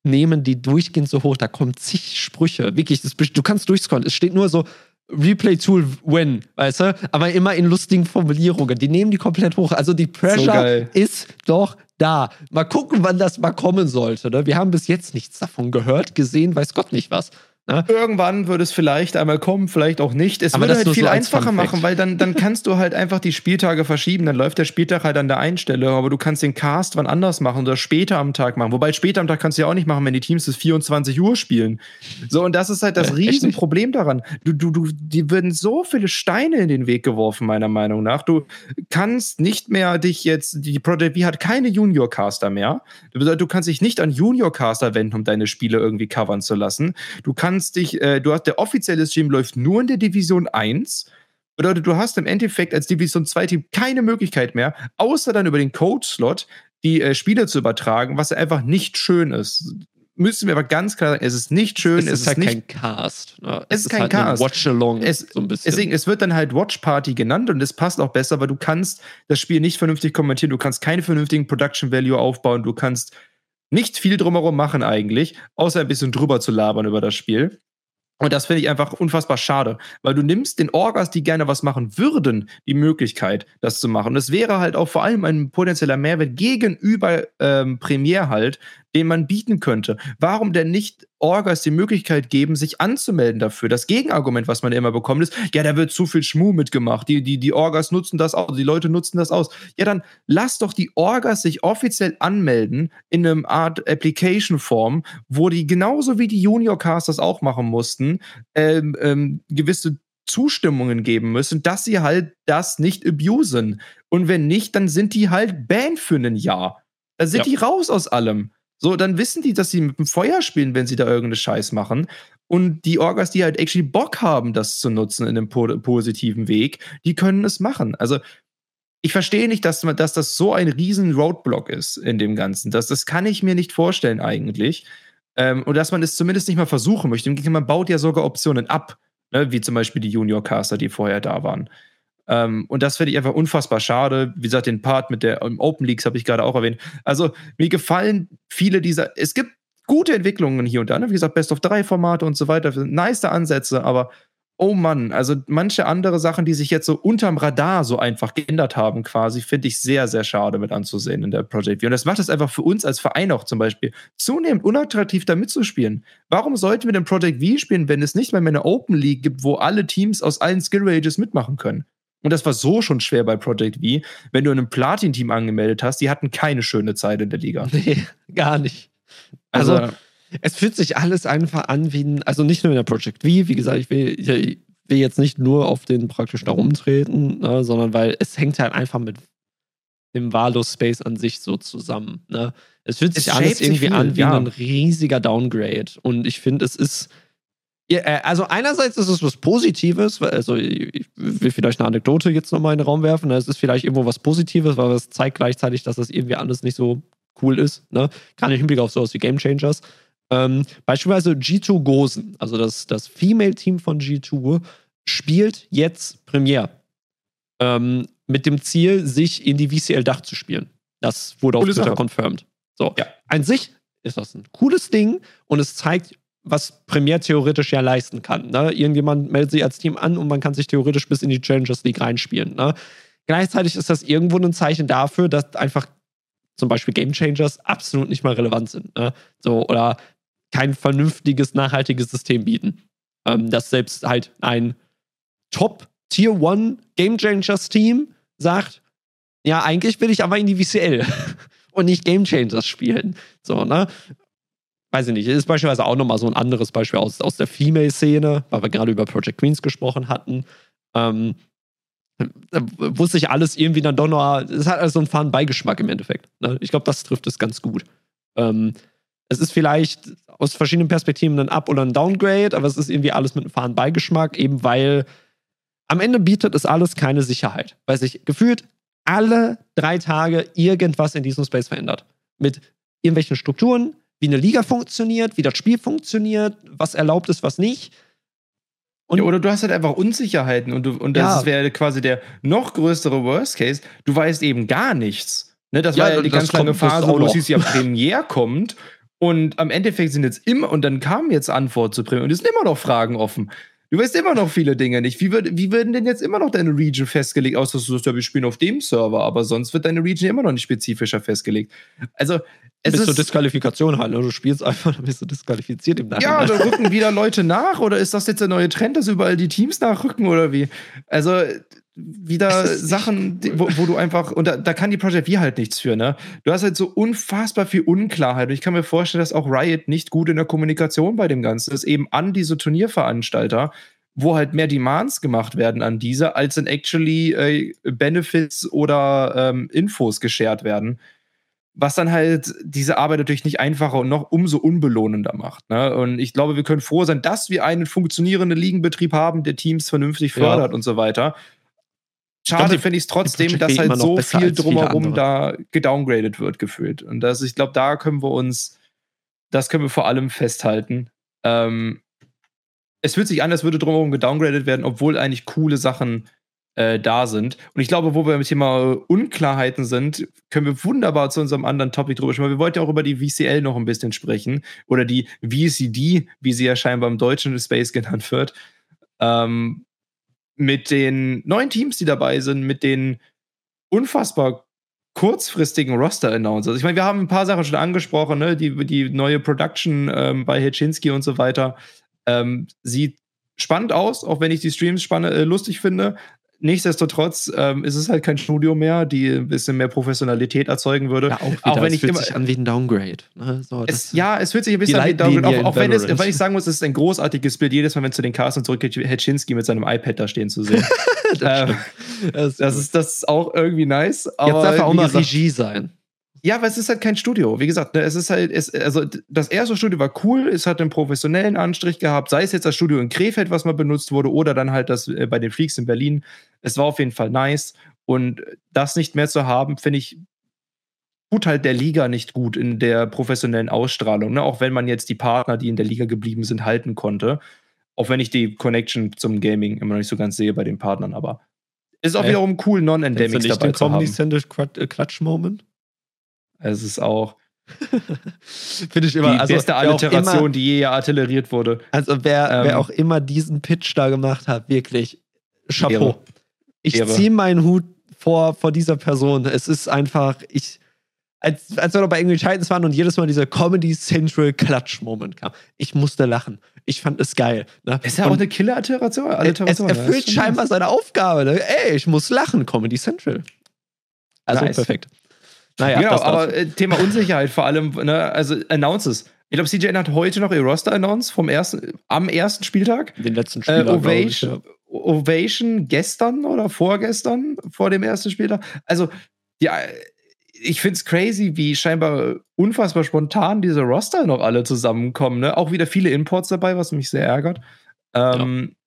nehmen die durchgehend so hoch. Da kommen zig Sprüche. Wirklich, das, du kannst durchscrollen. Es steht nur so, Replay Tool when, weißt du? Aber immer in lustigen Formulierungen. Die nehmen die komplett hoch. Also die Pressure so ist doch da. Mal gucken, wann das mal kommen sollte. Ne? Wir haben bis jetzt nichts davon gehört, gesehen, weiß Gott nicht was. Ne? Irgendwann würde es vielleicht einmal kommen, vielleicht auch nicht. Es Aber würde halt viel so einfacher machen, weil dann, dann kannst du halt einfach die Spieltage verschieben. Dann läuft der Spieltag halt an der einen Stelle, aber du kannst den Cast wann anders machen oder später am Tag machen. Wobei später am Tag kannst du ja auch nicht machen, wenn die Teams bis 24 Uhr spielen. So, und das ist halt das äh, Riesenproblem daran. Du, du, du, die würden so viele Steine in den Weg geworfen, meiner Meinung nach. Du kannst nicht mehr dich jetzt, die Project V hat keine Junior-Caster mehr. Du, du kannst dich nicht an Junior-Caster wenden, um deine Spiele irgendwie covern zu lassen. Du kannst kannst dich, äh, du hast der offizielle Stream läuft nur in der Division 1. Bedeutet, du hast im Endeffekt als Division 2 Team keine Möglichkeit mehr, außer dann über den Code-Slot die äh, Spiele zu übertragen, was einfach nicht schön ist. Müssen wir aber ganz klar sagen, es ist nicht schön. Es, es ist, halt nicht, kein Cast. Ne? Es, es, ist kein halt Cast. Watch-along. so ein bisschen. Deswegen, es wird dann halt Watch Party genannt und es passt auch besser, weil du kannst das Spiel nicht vernünftig kommentieren, du kannst keine vernünftigen Production Value aufbauen, du kannst nicht viel drumherum machen eigentlich, außer ein bisschen drüber zu labern über das Spiel. Und das finde ich einfach unfassbar schade, weil du nimmst den Orgas, die gerne was machen würden, die Möglichkeit, das zu machen. Und es wäre halt auch vor allem ein potenzieller Mehrwert gegenüber ähm, Premiere halt, den man bieten könnte. Warum denn nicht Orgas die Möglichkeit geben, sich anzumelden dafür? Das Gegenargument, was man immer bekommt, ist, ja, da wird zu viel Schmuh mitgemacht. Die, die, die Orgas nutzen das aus, die Leute nutzen das aus. Ja, dann lass doch die Orgas sich offiziell anmelden in einem Art Application-Form, wo die genauso wie die Junior-Casters auch machen mussten, ähm, ähm, gewisse Zustimmungen geben müssen, dass sie halt das nicht abusen. Und wenn nicht, dann sind die halt banned für ein Jahr. Dann sind ja. die raus aus allem. So, dann wissen die, dass sie mit dem Feuer spielen, wenn sie da irgendeine Scheiß machen. Und die Orgas, die halt actually Bock haben, das zu nutzen in einem po positiven Weg, die können es machen. Also, ich verstehe nicht, dass, dass das so ein riesen Roadblock ist in dem Ganzen. Das, das kann ich mir nicht vorstellen eigentlich. Ähm, und dass man es zumindest nicht mal versuchen möchte. Man baut ja sogar Optionen ab, ne? wie zum Beispiel die Junior-Caster, die vorher da waren. Ähm, und das finde ich einfach unfassbar schade. Wie gesagt, den Part mit der Open Leagues habe ich gerade auch erwähnt. Also, mir gefallen viele dieser. Es gibt gute Entwicklungen hier und da. Ne? Wie gesagt, Best of 3 Formate und so weiter. Nice Ansätze, aber oh Mann, also manche andere Sachen, die sich jetzt so unterm Radar so einfach geändert haben, quasi, finde ich sehr, sehr schade mit anzusehen in der Project V. Und das macht es einfach für uns als Verein auch zum Beispiel zunehmend unattraktiv, da mitzuspielen. Warum sollten wir denn Project V spielen, wenn es nicht mal mehr eine Open League gibt, wo alle Teams aus allen Skill Rages mitmachen können? Und das war so schon schwer bei Project V. Wenn du in einem Platin-Team angemeldet hast, die hatten keine schöne Zeit in der Liga. Nee, gar nicht. Also, also es fühlt sich alles einfach an wie, also nicht nur in der Project V, wie gesagt, ich will, ich will jetzt nicht nur auf den praktisch da rumtreten, ne, sondern weil es hängt halt einfach mit dem Valo-Space an sich so zusammen. Ne? Es fühlt sich es alles irgendwie viel, an wie ja. ein riesiger Downgrade. Und ich finde, es ist ja, äh, also einerseits ist es was Positives, also ich will vielleicht eine Anekdote jetzt nochmal in den Raum werfen. Ne? Es ist vielleicht irgendwo was Positives, weil es zeigt gleichzeitig, dass das irgendwie alles nicht so cool ist. Ne? Gerade im Hinblick auf sowas wie Game Changers. Ähm, beispielsweise G2 Gosen, also das, das Female-Team von G2, spielt jetzt Premiere. Ähm, mit dem Ziel, sich in die VCL-Dach zu spielen. Das wurde Coole auf Twitter Sache. confirmed. So, ja. an sich ist das ein cooles Ding und es zeigt was Premier theoretisch ja leisten kann. Ne? Irgendjemand meldet sich als Team an und man kann sich theoretisch bis in die Challengers League reinspielen. Ne? Gleichzeitig ist das irgendwo ein Zeichen dafür, dass einfach zum Beispiel Game Changers absolut nicht mal relevant sind. Ne? So, oder kein vernünftiges, nachhaltiges System bieten. Ähm, dass selbst halt ein Top Tier 1 Game Changers Team sagt, ja, eigentlich will ich aber in die VCL und nicht Game Changers spielen. So, ne? Weiß ich nicht, ist beispielsweise auch nochmal so ein anderes Beispiel aus, aus der Female-Szene, weil wir gerade über Project Queens gesprochen hatten. Ähm, da wusste ich alles irgendwie dann doch noch, es hat also einen fahren Beigeschmack im Endeffekt. Ne? Ich glaube, das trifft es ganz gut. Ähm, es ist vielleicht aus verschiedenen Perspektiven ein Up- oder ein Downgrade, aber es ist irgendwie alles mit einem fahren Beigeschmack, eben weil am Ende bietet es alles keine Sicherheit, weil sich gefühlt alle drei Tage irgendwas in diesem Space verändert. Mit irgendwelchen Strukturen, wie eine Liga funktioniert, wie das Spiel funktioniert, was erlaubt ist, was nicht. Ja, oder du hast halt einfach Unsicherheiten und, du, und das ja. wäre quasi der noch größere Worst Case. Du weißt eben gar nichts. Ne, das ja, war ja die ganz lange Phase, wo es ja Premiere kommt und am Endeffekt sind jetzt immer, und dann kam jetzt Antwort zu Premiere und es sind immer noch Fragen offen. Du weißt immer noch viele Dinge nicht. Wie, würd, wie würden denn jetzt immer noch deine Region festgelegt, außer dass du sagst, ja, wir spielen auf dem Server, aber sonst wird deine Region immer noch nicht spezifischer festgelegt. Also, es bis ist zur Disqualifikation halt. Ne? Du spielst einfach, dann bist du disqualifiziert im Nachhinein. Ja, da rücken wieder Leute nach oder ist das jetzt der neue Trend, dass überall die Teams nachrücken oder wie? Also, wieder Sachen, wo, wo, du einfach, und da, da kann die Project V halt nichts für, ne? Du hast halt so unfassbar viel Unklarheit. Und ich kann mir vorstellen, dass auch Riot nicht gut in der Kommunikation bei dem Ganzen ist, eben an diese Turnierveranstalter, wo halt mehr Demands gemacht werden an diese, als in actually äh, Benefits oder ähm, Infos geshared werden. Was dann halt diese Arbeit natürlich nicht einfacher und noch umso unbelohnender macht. Ne? Und ich glaube, wir können froh sein, dass wir einen funktionierenden Ligenbetrieb haben, der Teams vernünftig fördert ja. und so weiter. Schade finde ich es trotzdem, dass halt so viel drumherum da gedowngradet wird, gefühlt. Und das, ich glaube, da können wir uns, das können wir vor allem festhalten. Ähm, es fühlt sich an, als würde drumherum gedowngradet werden, obwohl eigentlich coole Sachen äh, da sind. Und ich glaube, wo wir im Thema Unklarheiten sind, können wir wunderbar zu unserem anderen Topic drüber sprechen. Wir wollten ja auch über die VCL noch ein bisschen sprechen. Oder die VCD, wie sie ja scheinbar im deutschen Space genannt wird. Ähm, mit den neuen Teams, die dabei sind, mit den unfassbar kurzfristigen Roster-Announcers. Ich meine, wir haben ein paar Sachen schon angesprochen, ne? die, die neue Production ähm, bei Hitchinski und so weiter. Ähm, sieht spannend aus, auch wenn ich die Streams spannend, äh, lustig finde. Nichtsdestotrotz ähm, ist es halt kein Studio mehr, die ein bisschen mehr Professionalität erzeugen würde. Ja, auch, wieder, auch wenn es ich fühlt immer, sich an wie ein Downgrade. Ne? So, es, ja, es fühlt sich ein bisschen an wie ein Downgrade. Auch, auch wenn, es, wenn ich sagen muss, es ist ein großartiges Bild, jedes Mal, wenn es zu den Casts zurückgeht, Hetschinski mit seinem iPad da stehen zu sehen. das, ähm, das, ist, das ist auch irgendwie nice. Aber Jetzt darf er auch mal Regie sein. Ja, aber es ist halt kein Studio. Wie gesagt, ne, es ist halt, es, also das erste Studio war cool, es hat einen professionellen Anstrich gehabt, sei es jetzt das Studio in Krefeld, was mal benutzt wurde, oder dann halt das äh, bei den Freaks in Berlin. Es war auf jeden Fall nice. Und das nicht mehr zu haben, finde ich, tut halt der Liga nicht gut in der professionellen Ausstrahlung. Ne? Auch wenn man jetzt die Partner, die in der Liga geblieben sind, halten konnte. Auch wenn ich die Connection zum Gaming immer noch nicht so ganz sehe bei den Partnern, aber ist auch äh, wiederum cool, Non-Endemics dabei zu haben. Comedy Klatsch-Moment? Es ist auch. Finde ich immer. Die also, beste Alliteration, immer, die je artilleriert wurde. Also, wer, ähm, wer auch immer diesen Pitch da gemacht hat, wirklich Chapeau. Ehre. Ich ziehe meinen Hut vor, vor dieser Person. Es ist einfach, ich, als, als wir noch bei English Titans waren und jedes Mal dieser Comedy Central Klatsch-Moment kam. Ich musste lachen. Ich fand es geil. Ne? Ist ja auch eine Killer-Alliteration. Es erfüllt scheinbar seine Aufgabe. Ne? Ey, ich muss lachen. Comedy Central. Also nice. perfekt. Naja, genau, aber äh, Thema Unsicherheit vor allem, ne, also Announces. Ich glaube, CJN hat heute noch ihr Roster announced vom ersten, am ersten Spieltag. Den letzten Spieltag. Äh, Ovation, ich, ja. Ovation gestern oder vorgestern, vor dem ersten Spieltag. Also, ja, ich finde es crazy, wie scheinbar unfassbar spontan diese Roster noch alle zusammenkommen. Ne? Auch wieder viele Imports dabei, was mich sehr ärgert. Ähm, ja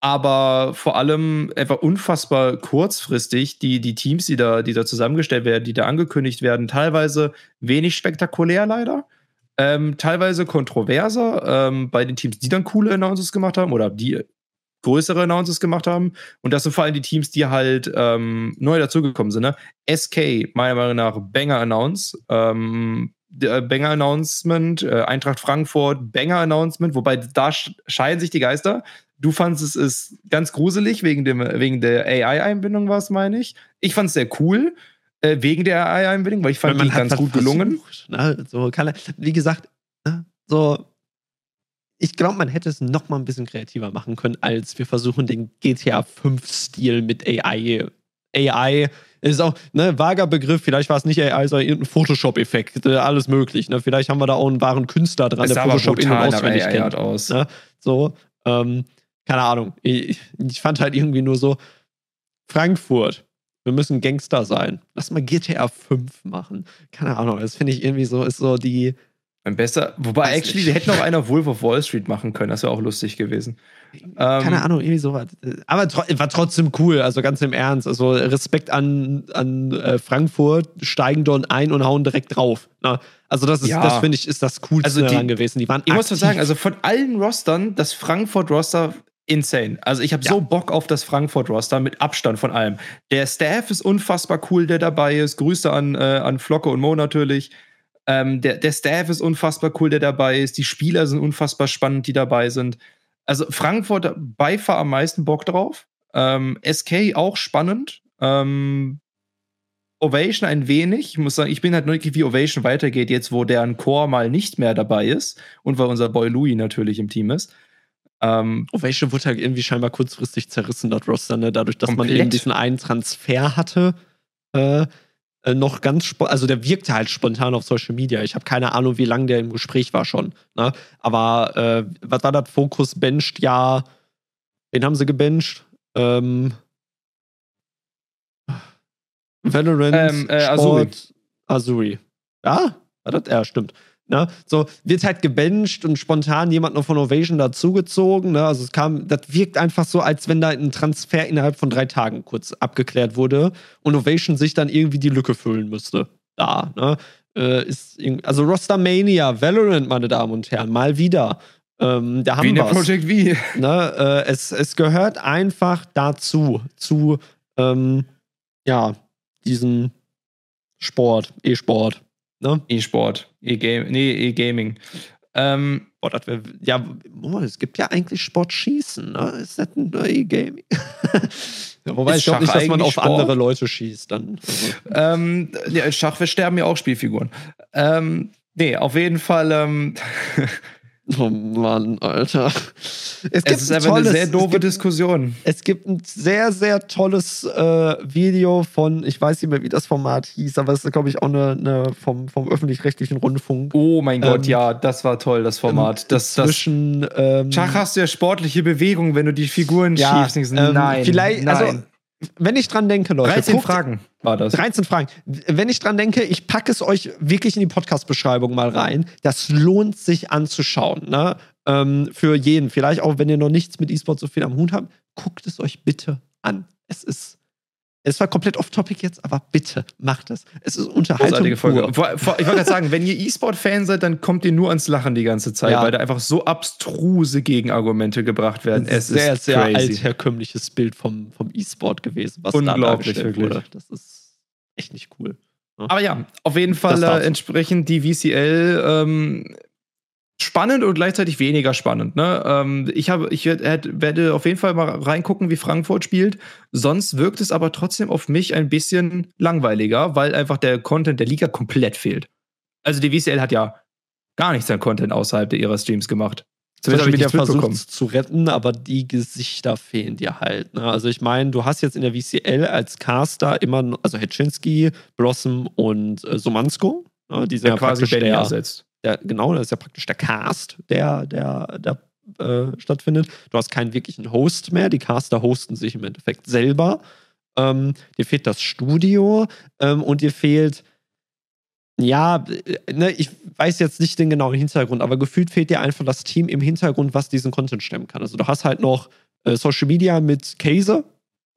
aber vor allem einfach unfassbar kurzfristig die, die Teams, die da, die da zusammengestellt werden, die da angekündigt werden, teilweise wenig spektakulär leider, ähm, teilweise kontroverser ähm, bei den Teams, die dann coole Announcements gemacht haben oder die größere Announcements gemacht haben. Und das sind vor allem die Teams, die halt ähm, neu dazugekommen sind. Ne? SK, meiner Meinung nach, Banger Announce. Ähm, äh, Banger Announcement, äh, Eintracht Frankfurt, Banger Announcement, wobei da scheiden sich die Geister. Du fandest es ist ganz gruselig wegen, dem, wegen der AI-Einbindung, was meine ich. Ich fand es sehr cool äh, wegen der AI-Einbindung, weil ich fand die ganz gut gelungen. ne? so kann, wie gesagt, ne? so ich glaube, man hätte es noch mal ein bisschen kreativer machen können, als wir versuchen, den GTA 5-Stil mit AI. AI ist auch, ne, vager Begriff, vielleicht war es nicht AI, sondern irgendein Photoshop-Effekt, äh, alles möglich. Ne? Vielleicht haben wir da auch einen wahren Künstler dran, es der Photoshop in- und auswendig kennt. Aus. Ne? So, ähm, keine Ahnung. Ich, ich fand halt irgendwie nur so, Frankfurt, wir müssen Gangster sein. Lass mal GTA 5 machen. Keine Ahnung, das finde ich irgendwie so, ist so die. Ein besser, wobei actually, die hätten auch einer Wolf of Wall Street machen können, das wäre auch lustig gewesen. Keine ähm, Ahnung, irgendwie sowas. Aber tro war trotzdem cool, also ganz im Ernst. Also Respekt an, an äh, Frankfurt, steigen dort ein und hauen direkt drauf. Na, ne? also das ist, ja. das finde ich, ist das Coolste also die, daran gewesen. Die waren Ich aktiv. muss sagen, also von allen Rostern, das Frankfurt-Roster insane. Also ich habe ja. so Bock auf das Frankfurt-Roster mit Abstand von allem. Der Staff ist unfassbar cool, der dabei ist. Grüße an, äh, an Flocke und Mo natürlich. Ähm, der, der Staff ist unfassbar cool, der dabei ist. Die Spieler sind unfassbar spannend, die dabei sind. Also Frankfurt bei Far am meisten Bock drauf. Ähm, SK auch spannend. Ähm, Ovation ein wenig. Ich muss sagen, ich bin halt neugierig, wie Ovation weitergeht, jetzt wo deren Core mal nicht mehr dabei ist und weil unser Boy Louis natürlich im Team ist. Ähm, Ovation wurde halt irgendwie scheinbar kurzfristig zerrissen, das Roster, ne? dadurch, dass komplett. man eben diesen einen Transfer hatte. Äh, äh, noch ganz, also der wirkte halt spontan auf Social Media. Ich habe keine Ahnung, wie lange der im Gespräch war schon. Ne? Aber äh, was war das? Fokus bencht ja. Wen haben sie gebencht? Ähm, Valorant, ähm, äh, Sport, Azuri. Azuri. Ja? War das? Ja, stimmt. Ne? So, wird halt gebencht und spontan jemand noch von Ovation dazugezogen. Ne? Also es kam, das wirkt einfach so, als wenn da ein Transfer innerhalb von drei Tagen kurz abgeklärt wurde und Ovation sich dann irgendwie die Lücke füllen müsste. Da, ne? Äh, ist also Rostermania, Valorant, meine Damen und Herren, mal wieder. Ähm, da haben Wie in der Project V. Ne? Äh, es, es gehört einfach dazu, zu ähm, ja, diesem Sport, E-Sport. Ne? E-Sport, E-Game, nee, E-Gaming. Ähm, boah, das wär, ja, oh, es gibt ja eigentlich Sportschießen, ne? Ist das ein E-Gaming? ja, wobei ist ich glaube nicht, dass man auf Sport? andere Leute schießt dann. Ähm, ja, Schach, wir sterben ja auch Spielfiguren. Ähm, nee, auf jeden Fall, ähm, Oh Mann, Alter. Es, es ist einfach tolles, eine sehr doofe gibt, Diskussion. Es gibt ein sehr, sehr tolles äh, Video von, ich weiß nicht mehr, wie das Format hieß, aber es ist, glaube ich, auch eine, eine vom, vom öffentlich-rechtlichen Rundfunk. Oh mein Gott, ähm, ja, das war toll, das Format. Das, zwischen. Ähm, Schach hast du ja sportliche Bewegung, wenn du die Figuren ja, schiebst. Ähm, nein, vielleicht, also, nein. Also, wenn ich dran denke, Leute. 13 guckt, Fragen war das. 13 Fragen. Wenn ich dran denke, ich packe es euch wirklich in die Podcast-Beschreibung mal rein. Das lohnt sich anzuschauen. Ne? Ähm, für jeden. Vielleicht auch, wenn ihr noch nichts mit E-Sport so viel am Hut habt. Guckt es euch bitte an. Es ist es war komplett off-topic jetzt, aber bitte macht es. Es ist Unterhaltung. Folge. Ich wollte gerade sagen, wenn ihr E-Sport-Fan seid, dann kommt ihr nur ans Lachen die ganze Zeit, ja. weil da einfach so abstruse Gegenargumente gebracht werden. Es sehr, ist sehr crazy. altherkömmliches Bild vom, vom E-Sport gewesen, was Unglaublich, da wirklich. wurde. Das ist echt nicht cool. Ja. Aber ja, auf jeden Fall äh, entsprechend die VCL ähm, spannend und gleichzeitig weniger spannend. Ne? Ähm, ich, habe, ich werde auf jeden Fall mal reingucken, wie Frankfurt spielt. Sonst wirkt es aber trotzdem auf mich ein bisschen langweiliger, weil einfach der Content der Liga komplett fehlt. Also die WCL hat ja gar nichts an Content außerhalb ihrer Streams gemacht. Zumindest habe ich versucht zu retten, aber die Gesichter fehlen dir halt. Ne? Also ich meine, du hast jetzt in der VCL als Caster immer, also Hetschinski, Blossom und äh, Somansko. Ne? Die sind ja, ja quasi Benny ersetzt der, genau, das ist ja praktisch der Cast, der, der, der äh, stattfindet. Du hast keinen wirklichen Host mehr. Die Caster hosten sich im Endeffekt selber. Ähm, dir fehlt das Studio ähm, und dir fehlt, ja, äh, ne, ich weiß jetzt nicht den genauen Hintergrund, aber gefühlt fehlt dir einfach das Team im Hintergrund, was diesen Content stemmen kann. Also du hast halt noch äh, Social Media mit Käse,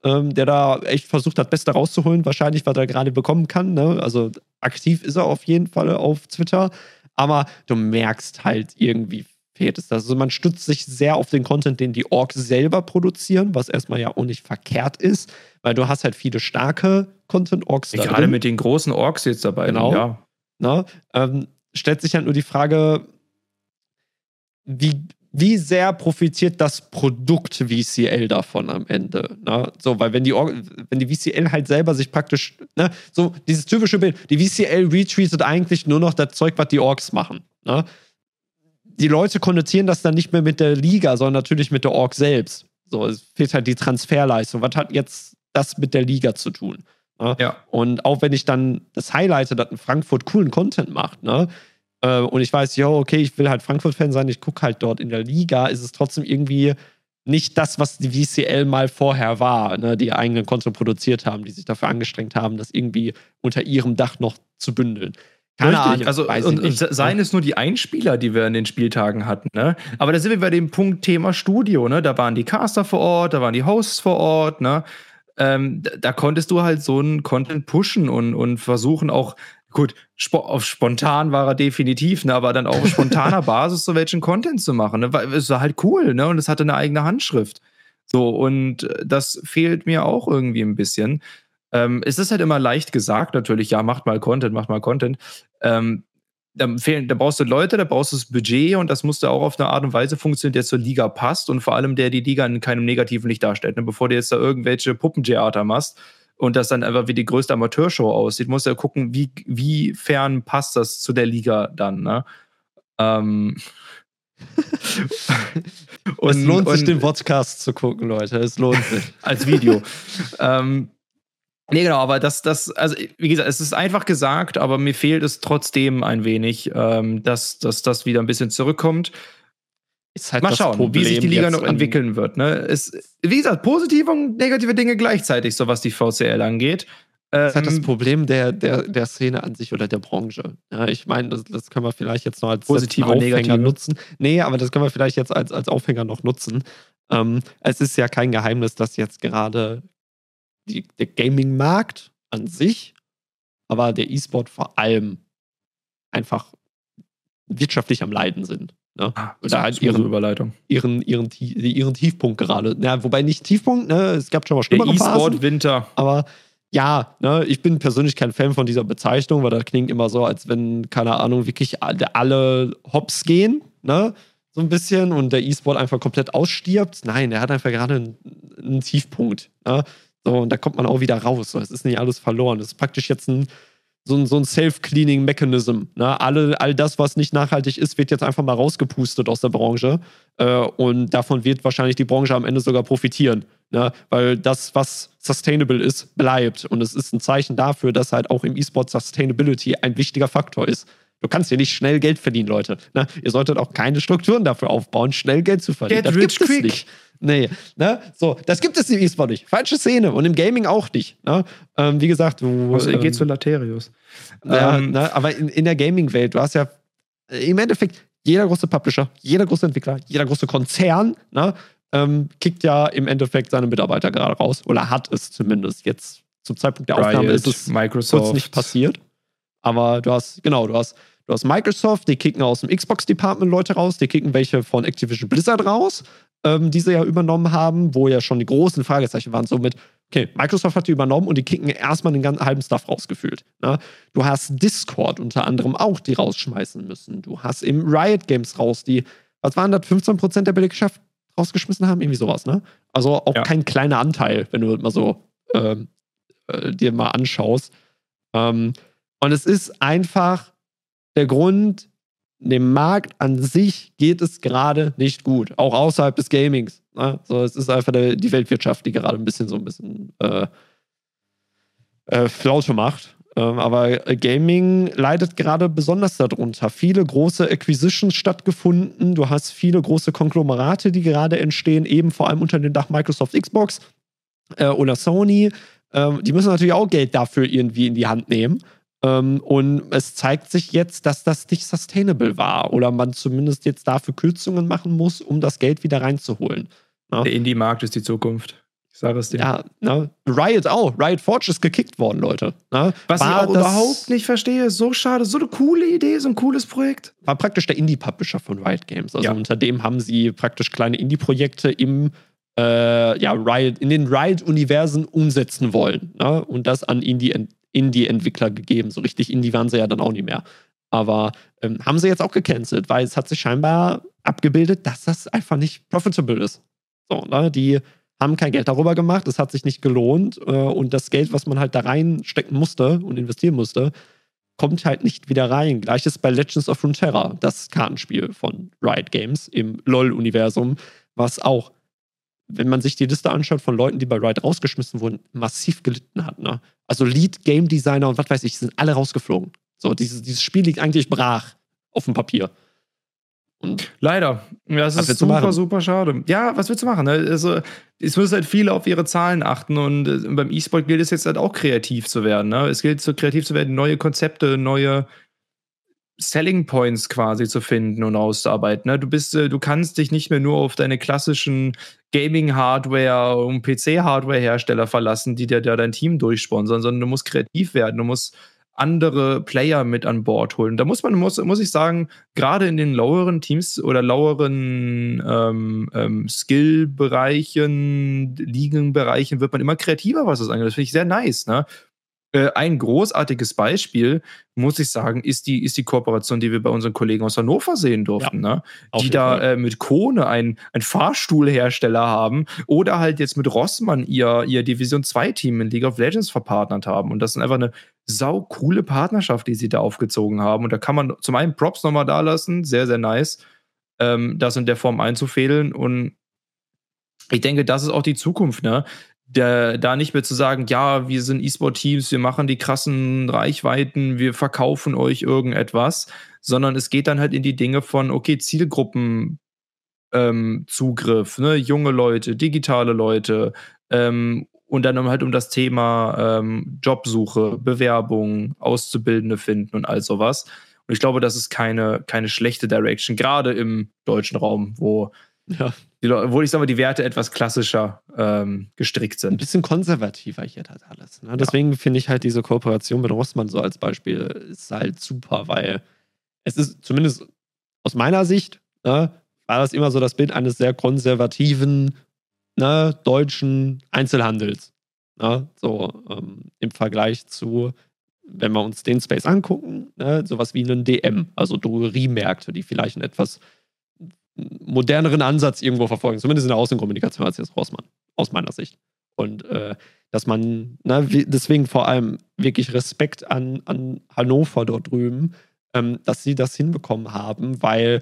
ähm, der da echt versucht hat, Beste rauszuholen, wahrscheinlich, was er gerade bekommen kann. Ne? Also aktiv ist er auf jeden Fall auf Twitter aber du merkst halt irgendwie fehlt es das. Also man stützt sich sehr auf den Content, den die Orks selber produzieren, was erstmal ja auch nicht verkehrt ist, weil du hast halt viele starke Content-Orks Gerade mit den großen Orks jetzt dabei. Genau. Ja. Na, ne? ähm, stellt sich halt nur die Frage, wie, wie sehr profitiert das Produkt VCL davon am Ende? Ne? So, weil wenn die, wenn die VCL halt selber sich praktisch, ne, so dieses typische Bild, die VCL retweetet eigentlich nur noch das Zeug, was die Orks machen. Ne? Die Leute konnotieren das dann nicht mehr mit der Liga, sondern natürlich mit der Org selbst. So, es fehlt halt die Transferleistung. Was hat jetzt das mit der Liga zu tun? Ne? Ja. Und auch wenn ich dann das highlighte, dass ein Frankfurt coolen Content macht, ne? Äh, und ich weiß, ja, okay, ich will halt Frankfurt-Fan sein, ich gucke halt dort in der Liga, ist es trotzdem irgendwie nicht das, was die VCL mal vorher war, ne, die eigenen Konto produziert haben, die sich dafür angestrengt haben, das irgendwie unter ihrem Dach noch zu bündeln. Keine Ahnung, also und, und seien es nur die Einspieler, die wir in den Spieltagen hatten, ne? Aber da sind wir bei dem Punkt Thema Studio, ne? Da waren die Caster vor Ort, da waren die Hosts vor Ort, ne? Ähm, da, da, konntest du halt so einen Content pushen und, und versuchen auch gut, sp auf spontan war er definitiv, ne, aber dann auch auf spontaner Basis so welchen Content zu machen, ne, weil es war halt cool, ne, und es hatte eine eigene Handschrift. So, und äh, das fehlt mir auch irgendwie ein bisschen. Ähm, es ist halt immer leicht gesagt, natürlich, ja, macht mal Content, macht mal Content. Ähm, da, fehlen, da brauchst du Leute, da brauchst du das Budget und das musste auch auf eine Art und Weise funktionieren, der zur Liga passt und vor allem der die Liga in keinem negativen Licht darstellt. Ne? Bevor du jetzt da irgendwelche Puppentheater machst und das dann einfach wie die größte Amateurshow aussieht, musst du ja gucken, wie, wie fern passt das zu der Liga dann. Ne? Ähm. und, es lohnt und, sich, den Podcast zu gucken, Leute. Es lohnt sich. Als Video. ähm, Nee, genau, aber das, das, also wie gesagt, es ist einfach gesagt, aber mir fehlt es trotzdem ein wenig, ähm, dass, dass das wieder ein bisschen zurückkommt. Halt Mal schauen, Problem wie sich die Liga noch entwickeln wird. Ne? Es, wie gesagt, positive und negative Dinge gleichzeitig, so was die VCL angeht. Das ist halt das ähm, Problem der, der, der Szene an sich oder der Branche. Ja, ich meine, das, das können wir vielleicht jetzt noch als positive Aufhänger negative. nutzen. Nee, aber das können wir vielleicht jetzt als, als Aufhänger noch nutzen. Ähm, es ist ja kein Geheimnis, dass jetzt gerade die, der Gaming-Markt an sich, aber der E-Sport vor allem einfach wirtschaftlich am Leiden sind. Ne? Ah, Oder halt ihren, Überleitung. Ihren, ihren, ihren Tiefpunkt gerade. Ja, wobei nicht Tiefpunkt, ne? es gab schon mal schlimmere E-Sport Winter. Aber ja, ne, ich bin persönlich kein Fan von dieser Bezeichnung, weil das klingt immer so, als wenn, keine Ahnung, wirklich alle hops gehen, ne? So ein bisschen und der E-Sport einfach komplett ausstirbt. Nein, der hat einfach gerade einen, einen Tiefpunkt. Ne? So, und da kommt man auch wieder raus. So, es ist nicht alles verloren. Es ist praktisch jetzt ein, so ein, so ein Self-Cleaning-Mechanism. Ne? Alle, all das, was nicht nachhaltig ist, wird jetzt einfach mal rausgepustet aus der Branche. Äh, und davon wird wahrscheinlich die Branche am Ende sogar profitieren. Ne? Weil das, was sustainable ist, bleibt. Und es ist ein Zeichen dafür, dass halt auch im E-Sport Sustainability ein wichtiger Faktor ist. Du kannst hier nicht schnell Geld verdienen, Leute. Ne? Ihr solltet auch keine Strukturen dafür aufbauen, schnell Geld zu verdienen. Get das rich quick. Nicht. Nee, ne? So, das gibt es im E-Sport nicht. Falsche Szene und im Gaming auch nicht. Ne? Ähm, wie gesagt, du. Also, ähm, geht zu Laterius. Ja, ähm, ne? Aber in, in der Gaming-Welt, du hast ja äh, im Endeffekt jeder große Publisher, jeder große Entwickler, jeder große Konzern, ne? Ähm, kickt ja im Endeffekt seine Mitarbeiter gerade raus. Oder hat es zumindest. Jetzt zum Zeitpunkt der Aufnahme Riot, ist es Microsoft. kurz nicht passiert. Aber du hast, genau, du hast, du hast Microsoft, die kicken aus dem Xbox-Department Leute raus, die kicken welche von Activision Blizzard raus ähm, die sie ja übernommen haben, wo ja schon die großen Fragezeichen waren, so mit, okay, Microsoft hat die übernommen und die kicken erstmal den ganzen halben Stuff rausgefühlt. Ne? Du hast Discord unter anderem auch, die rausschmeißen müssen. Du hast eben Riot Games raus, die, was waren das, 15% der Belegschaft rausgeschmissen haben? Irgendwie sowas, ne? Also auch ja. kein kleiner Anteil, wenn du mal so ähm, äh, dir mal anschaust. Ähm, und es ist einfach der Grund, dem Markt an sich geht es gerade nicht gut, auch außerhalb des Gamings. Ne? So, es ist einfach der, die Weltwirtschaft, die gerade ein bisschen so ein bisschen äh, äh, Flaute macht. Ähm, aber Gaming leidet gerade besonders darunter. Viele große Acquisitions stattgefunden. Du hast viele große Konglomerate, die gerade entstehen, eben vor allem unter dem Dach Microsoft Xbox äh, oder Sony. Ähm, die müssen natürlich auch Geld dafür irgendwie in die Hand nehmen. Ähm, und es zeigt sich jetzt, dass das nicht sustainable war oder man zumindest jetzt dafür Kürzungen machen muss, um das Geld wieder reinzuholen. Ja? Der Indie-Markt ist die Zukunft. Ich sage es dir. Ja, ne? Riot auch. Riot Forge ist gekickt worden, Leute. Ne? Was war ich auch überhaupt nicht verstehe, so schade, so eine coole Idee, so ein cooles Projekt. War praktisch der Indie-Publisher von Riot Games. Also ja. unter dem haben sie praktisch kleine Indie-Projekte im äh, ja, Riot, in den Riot-Universen umsetzen wollen. Ne? Und das an Indie Indie-Entwickler gegeben. So richtig Indie waren sie ja dann auch nicht mehr. Aber ähm, haben sie jetzt auch gecancelt, weil es hat sich scheinbar abgebildet, dass das einfach nicht profitable ist. So, ne? Die haben kein Geld darüber gemacht, es hat sich nicht gelohnt äh, und das Geld, was man halt da reinstecken musste und investieren musste, kommt halt nicht wieder rein. Gleiches bei Legends of Runeterra, das Kartenspiel von Riot Games im LoL-Universum, was auch wenn man sich die Liste anschaut von Leuten, die bei Riot rausgeschmissen wurden, massiv gelitten hat. Ne? Also Lead Game Designer und was weiß ich, sind alle rausgeflogen. So, dieses, dieses Spiel liegt eigentlich brach auf dem Papier. Und Leider. Das ist super, super schade. Ja, was willst du machen? Ne? Also, es müssen halt viele auf ihre Zahlen achten und äh, beim E-Sport gilt es jetzt halt auch kreativ zu werden. Ne? Es gilt so kreativ zu werden, neue Konzepte, neue Selling Points quasi zu finden und auszuarbeiten. Ne? Du bist, äh, du kannst dich nicht mehr nur auf deine klassischen Gaming-Hardware und PC-Hardware-Hersteller verlassen, die dir da dein Team durchsponsern, sondern du musst kreativ werden, du musst andere Player mit an Bord holen. Da muss man, muss, muss ich sagen, gerade in den loweren Teams oder loweren ähm, ähm, Skill-Bereichen, Ligenbereichen wird man immer kreativer, was das angeht. Das finde ich sehr nice, ne? Äh, ein großartiges Beispiel, muss ich sagen, ist die, ist die Kooperation, die wir bei unseren Kollegen aus Hannover sehen durften, ja, ne? die da äh, mit Kone einen Fahrstuhlhersteller haben oder halt jetzt mit Rossmann ihr, ihr Division 2-Team in League of Legends verpartnert haben. Und das ist einfach eine sau coole Partnerschaft, die sie da aufgezogen haben. Und da kann man zum einen Props nochmal da lassen, sehr, sehr nice, ähm, das in der Form einzufädeln. Und ich denke, das ist auch die Zukunft, ne? Der, da nicht mehr zu sagen, ja, wir sind E-Sport-Teams, wir machen die krassen Reichweiten, wir verkaufen euch irgendetwas, sondern es geht dann halt in die Dinge von, okay, Zielgruppen ähm, Zugriff, ne? junge Leute, digitale Leute ähm, und dann halt um das Thema ähm, Jobsuche, Bewerbung, Auszubildende finden und all sowas. Und ich glaube, das ist keine, keine schlechte Direction, gerade im deutschen Raum, wo ja die, wo ich sage mal, die Werte etwas klassischer ähm, gestrickt sind. Ein bisschen konservativer hier das alles. Ne? Deswegen ja. finde ich halt diese Kooperation mit Rossmann so als Beispiel ist halt super, weil es ist zumindest aus meiner Sicht, ne, war das immer so das Bild eines sehr konservativen ne, deutschen Einzelhandels. Ne? So ähm, im Vergleich zu, wenn wir uns den Space angucken, ne, sowas wie einen DM, also Drogeriemärkte, die vielleicht ein etwas moderneren Ansatz irgendwo verfolgen, zumindest in der Außenkommunikation als jetzt Rossmann, aus meiner Sicht. Und äh, dass man, na, deswegen vor allem wirklich Respekt an, an Hannover dort drüben, ähm, dass sie das hinbekommen haben, weil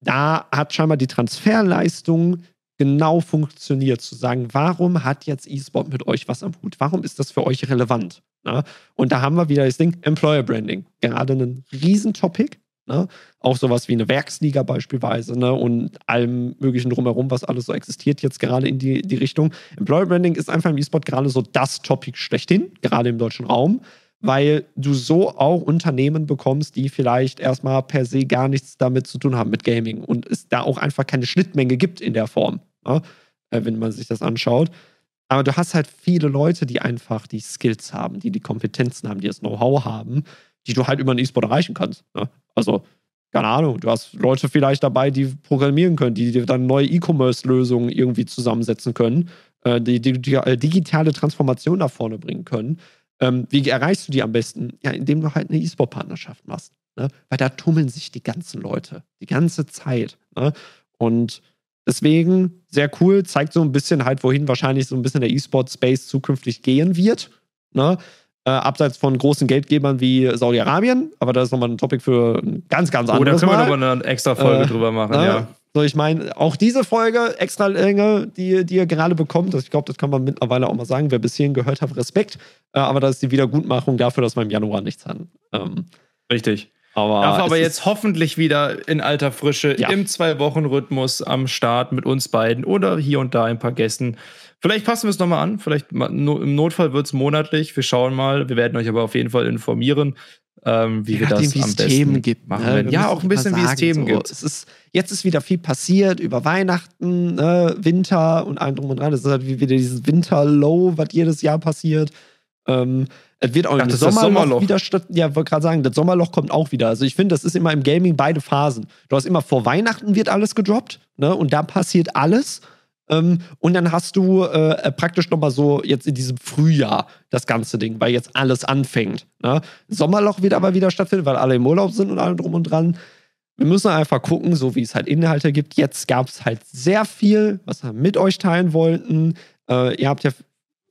da hat scheinbar die Transferleistung genau funktioniert, zu sagen, warum hat jetzt E-Sport mit euch was am Hut? Warum ist das für euch relevant? Na? Und da haben wir wieder das Ding, Employer Branding. Gerade ein Riesentopic, Ne? Auch sowas wie eine Werksliga beispielsweise ne? und allem möglichen drumherum, was alles so existiert, jetzt gerade in die, die Richtung. Employer Branding ist einfach im E-Sport gerade so das Topic schlechthin, gerade im deutschen Raum, weil du so auch Unternehmen bekommst, die vielleicht erstmal per se gar nichts damit zu tun haben mit Gaming und es da auch einfach keine Schnittmenge gibt in der Form, ne? äh, wenn man sich das anschaut. Aber du hast halt viele Leute, die einfach die Skills haben, die die Kompetenzen haben, die das Know-how haben, die du halt über einen E-Sport erreichen kannst. Ne? Also, keine Ahnung, du hast Leute vielleicht dabei, die programmieren können, die dir dann neue E-Commerce-Lösungen irgendwie zusammensetzen können, äh, die, die, die, äh, digitale Transformation nach vorne bringen können. Ähm, wie erreichst du die am besten? Ja, indem du halt eine E-Sport-Partnerschaft machst. Ne? Weil da tummeln sich die ganzen Leute, die ganze Zeit. Ne? Und deswegen sehr cool, zeigt so ein bisschen halt, wohin wahrscheinlich so ein bisschen der E-Sport-Space zukünftig gehen wird. Ne? Äh, abseits von großen Geldgebern wie Saudi-Arabien, aber das ist nochmal ein Topic für ein ganz, ganz anderes Oh, da können wir nochmal eine extra Folge äh, drüber machen, äh, ja. So, ich meine, auch diese Folge, extra Länge, die, die ihr gerade bekommt, das, ich glaube, das kann man mittlerweile auch mal sagen, wer bis hierhin gehört hat, Respekt. Äh, aber das ist die Wiedergutmachung dafür, dass wir im Januar nichts hatten. Ähm, Richtig. Aber Darf aber jetzt hoffentlich wieder in alter Frische ja. im Zwei-Wochen-Rhythmus am Start mit uns beiden oder hier und da ein paar Gästen. Vielleicht passen wir es nochmal an. Vielleicht im Notfall wird es monatlich. Wir schauen mal. Wir werden euch aber auf jeden Fall informieren, ähm, wie ja, wir das am besten Themen gibt, machen ne? Ja, auch ein bisschen, wie es Themen so. gibt. Es ist, jetzt ist wieder viel passiert über Weihnachten, ne, Winter und allem drum und dran. Das ist halt wieder dieses Winter-Low, was jedes Jahr passiert. Ähm, es wird auch Ach, im Sommerloch, Sommerloch, wieder statt. Ja, wollte gerade sagen, das Sommerloch kommt auch wieder. Also ich finde, das ist immer im Gaming beide Phasen. Du hast immer vor Weihnachten wird alles gedroppt, ne? Und da passiert alles. Ähm, und dann hast du äh, praktisch nochmal so jetzt in diesem Frühjahr das ganze Ding, weil jetzt alles anfängt. Ne? Sommerloch wird aber wieder stattfinden, weil alle im Urlaub sind und allem drum und dran. Wir müssen einfach gucken, so wie es halt Inhalte gibt. Jetzt gab es halt sehr viel, was wir mit euch teilen wollten. Äh, ihr habt ja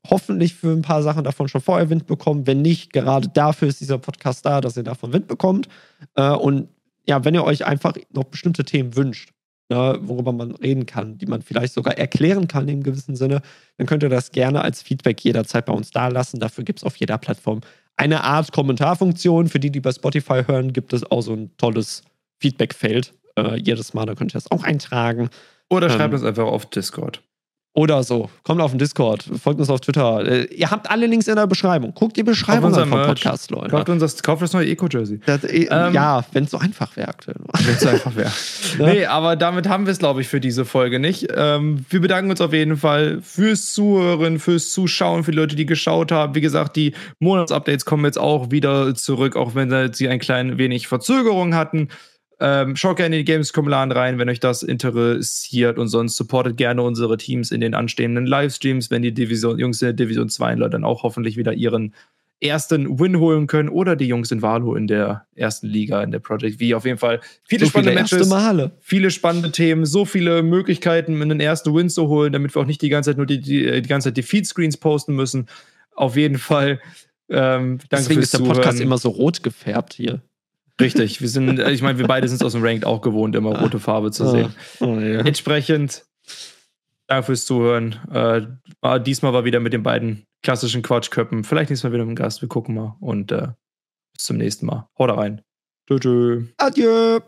hoffentlich für ein paar Sachen davon schon vorher Wind bekommen. Wenn nicht, gerade dafür ist dieser Podcast da, dass ihr davon Wind bekommt. Äh, und ja, wenn ihr euch einfach noch bestimmte Themen wünscht, ne, worüber man reden kann, die man vielleicht sogar erklären kann im gewissen Sinne, dann könnt ihr das gerne als Feedback jederzeit bei uns da lassen. Dafür gibt es auf jeder Plattform eine Art Kommentarfunktion. Für die, die bei Spotify hören, gibt es auch so ein tolles Feedbackfeld. Äh, jedes Mal, da könnt ihr das auch eintragen. Oder schreibt ähm, uns einfach auf Discord. Oder so. Kommt auf den Discord, folgt uns auf Twitter. Äh, ihr habt alle Links in der Beschreibung. Guckt die Beschreibung an vom Podcast, Leute. Kauft, uns das, kauft das neue Eco-Jersey. Äh, ähm, ja, wenn es so einfach wäre aktuell. Wenn es so einfach wäre. Nee, aber damit haben wir es, glaube ich, für diese Folge nicht. Ähm, wir bedanken uns auf jeden Fall fürs Zuhören, fürs Zuschauen, für die Leute, die geschaut haben. Wie gesagt, die Monatsupdates kommen jetzt auch wieder zurück, auch wenn sie ein klein wenig Verzögerung hatten. Ähm, schaut gerne in die Gamescom-Laden rein, wenn euch das interessiert und sonst supportet gerne unsere Teams in den anstehenden Livestreams, wenn die Division, Jungs der Division 2 Leute dann auch hoffentlich wieder ihren ersten Win holen können oder die Jungs in Valo in der ersten Liga, in der Project V. Auf jeden Fall viele so spannende Matches, Male. viele spannende Themen, so viele Möglichkeiten, einen ersten Win zu holen, damit wir auch nicht die ganze Zeit nur die, die, die ganze Zeit Defeat-Screens posten müssen. Auf jeden Fall. Ähm, danke Deswegen ist der Zuhören. Podcast immer so rot gefärbt hier. Richtig, wir sind, ich meine, wir beide sind es aus dem Ranked auch gewohnt, immer rote Farbe zu sehen. Oh, oh, ja. Entsprechend, danke fürs Zuhören. Äh, diesmal war wieder mit den beiden klassischen Quatschköppen. Vielleicht nächstes Mal wieder mit dem Gast. Wir gucken mal. Und äh, bis zum nächsten Mal. Haut rein. Tschö, tschö. Adieu.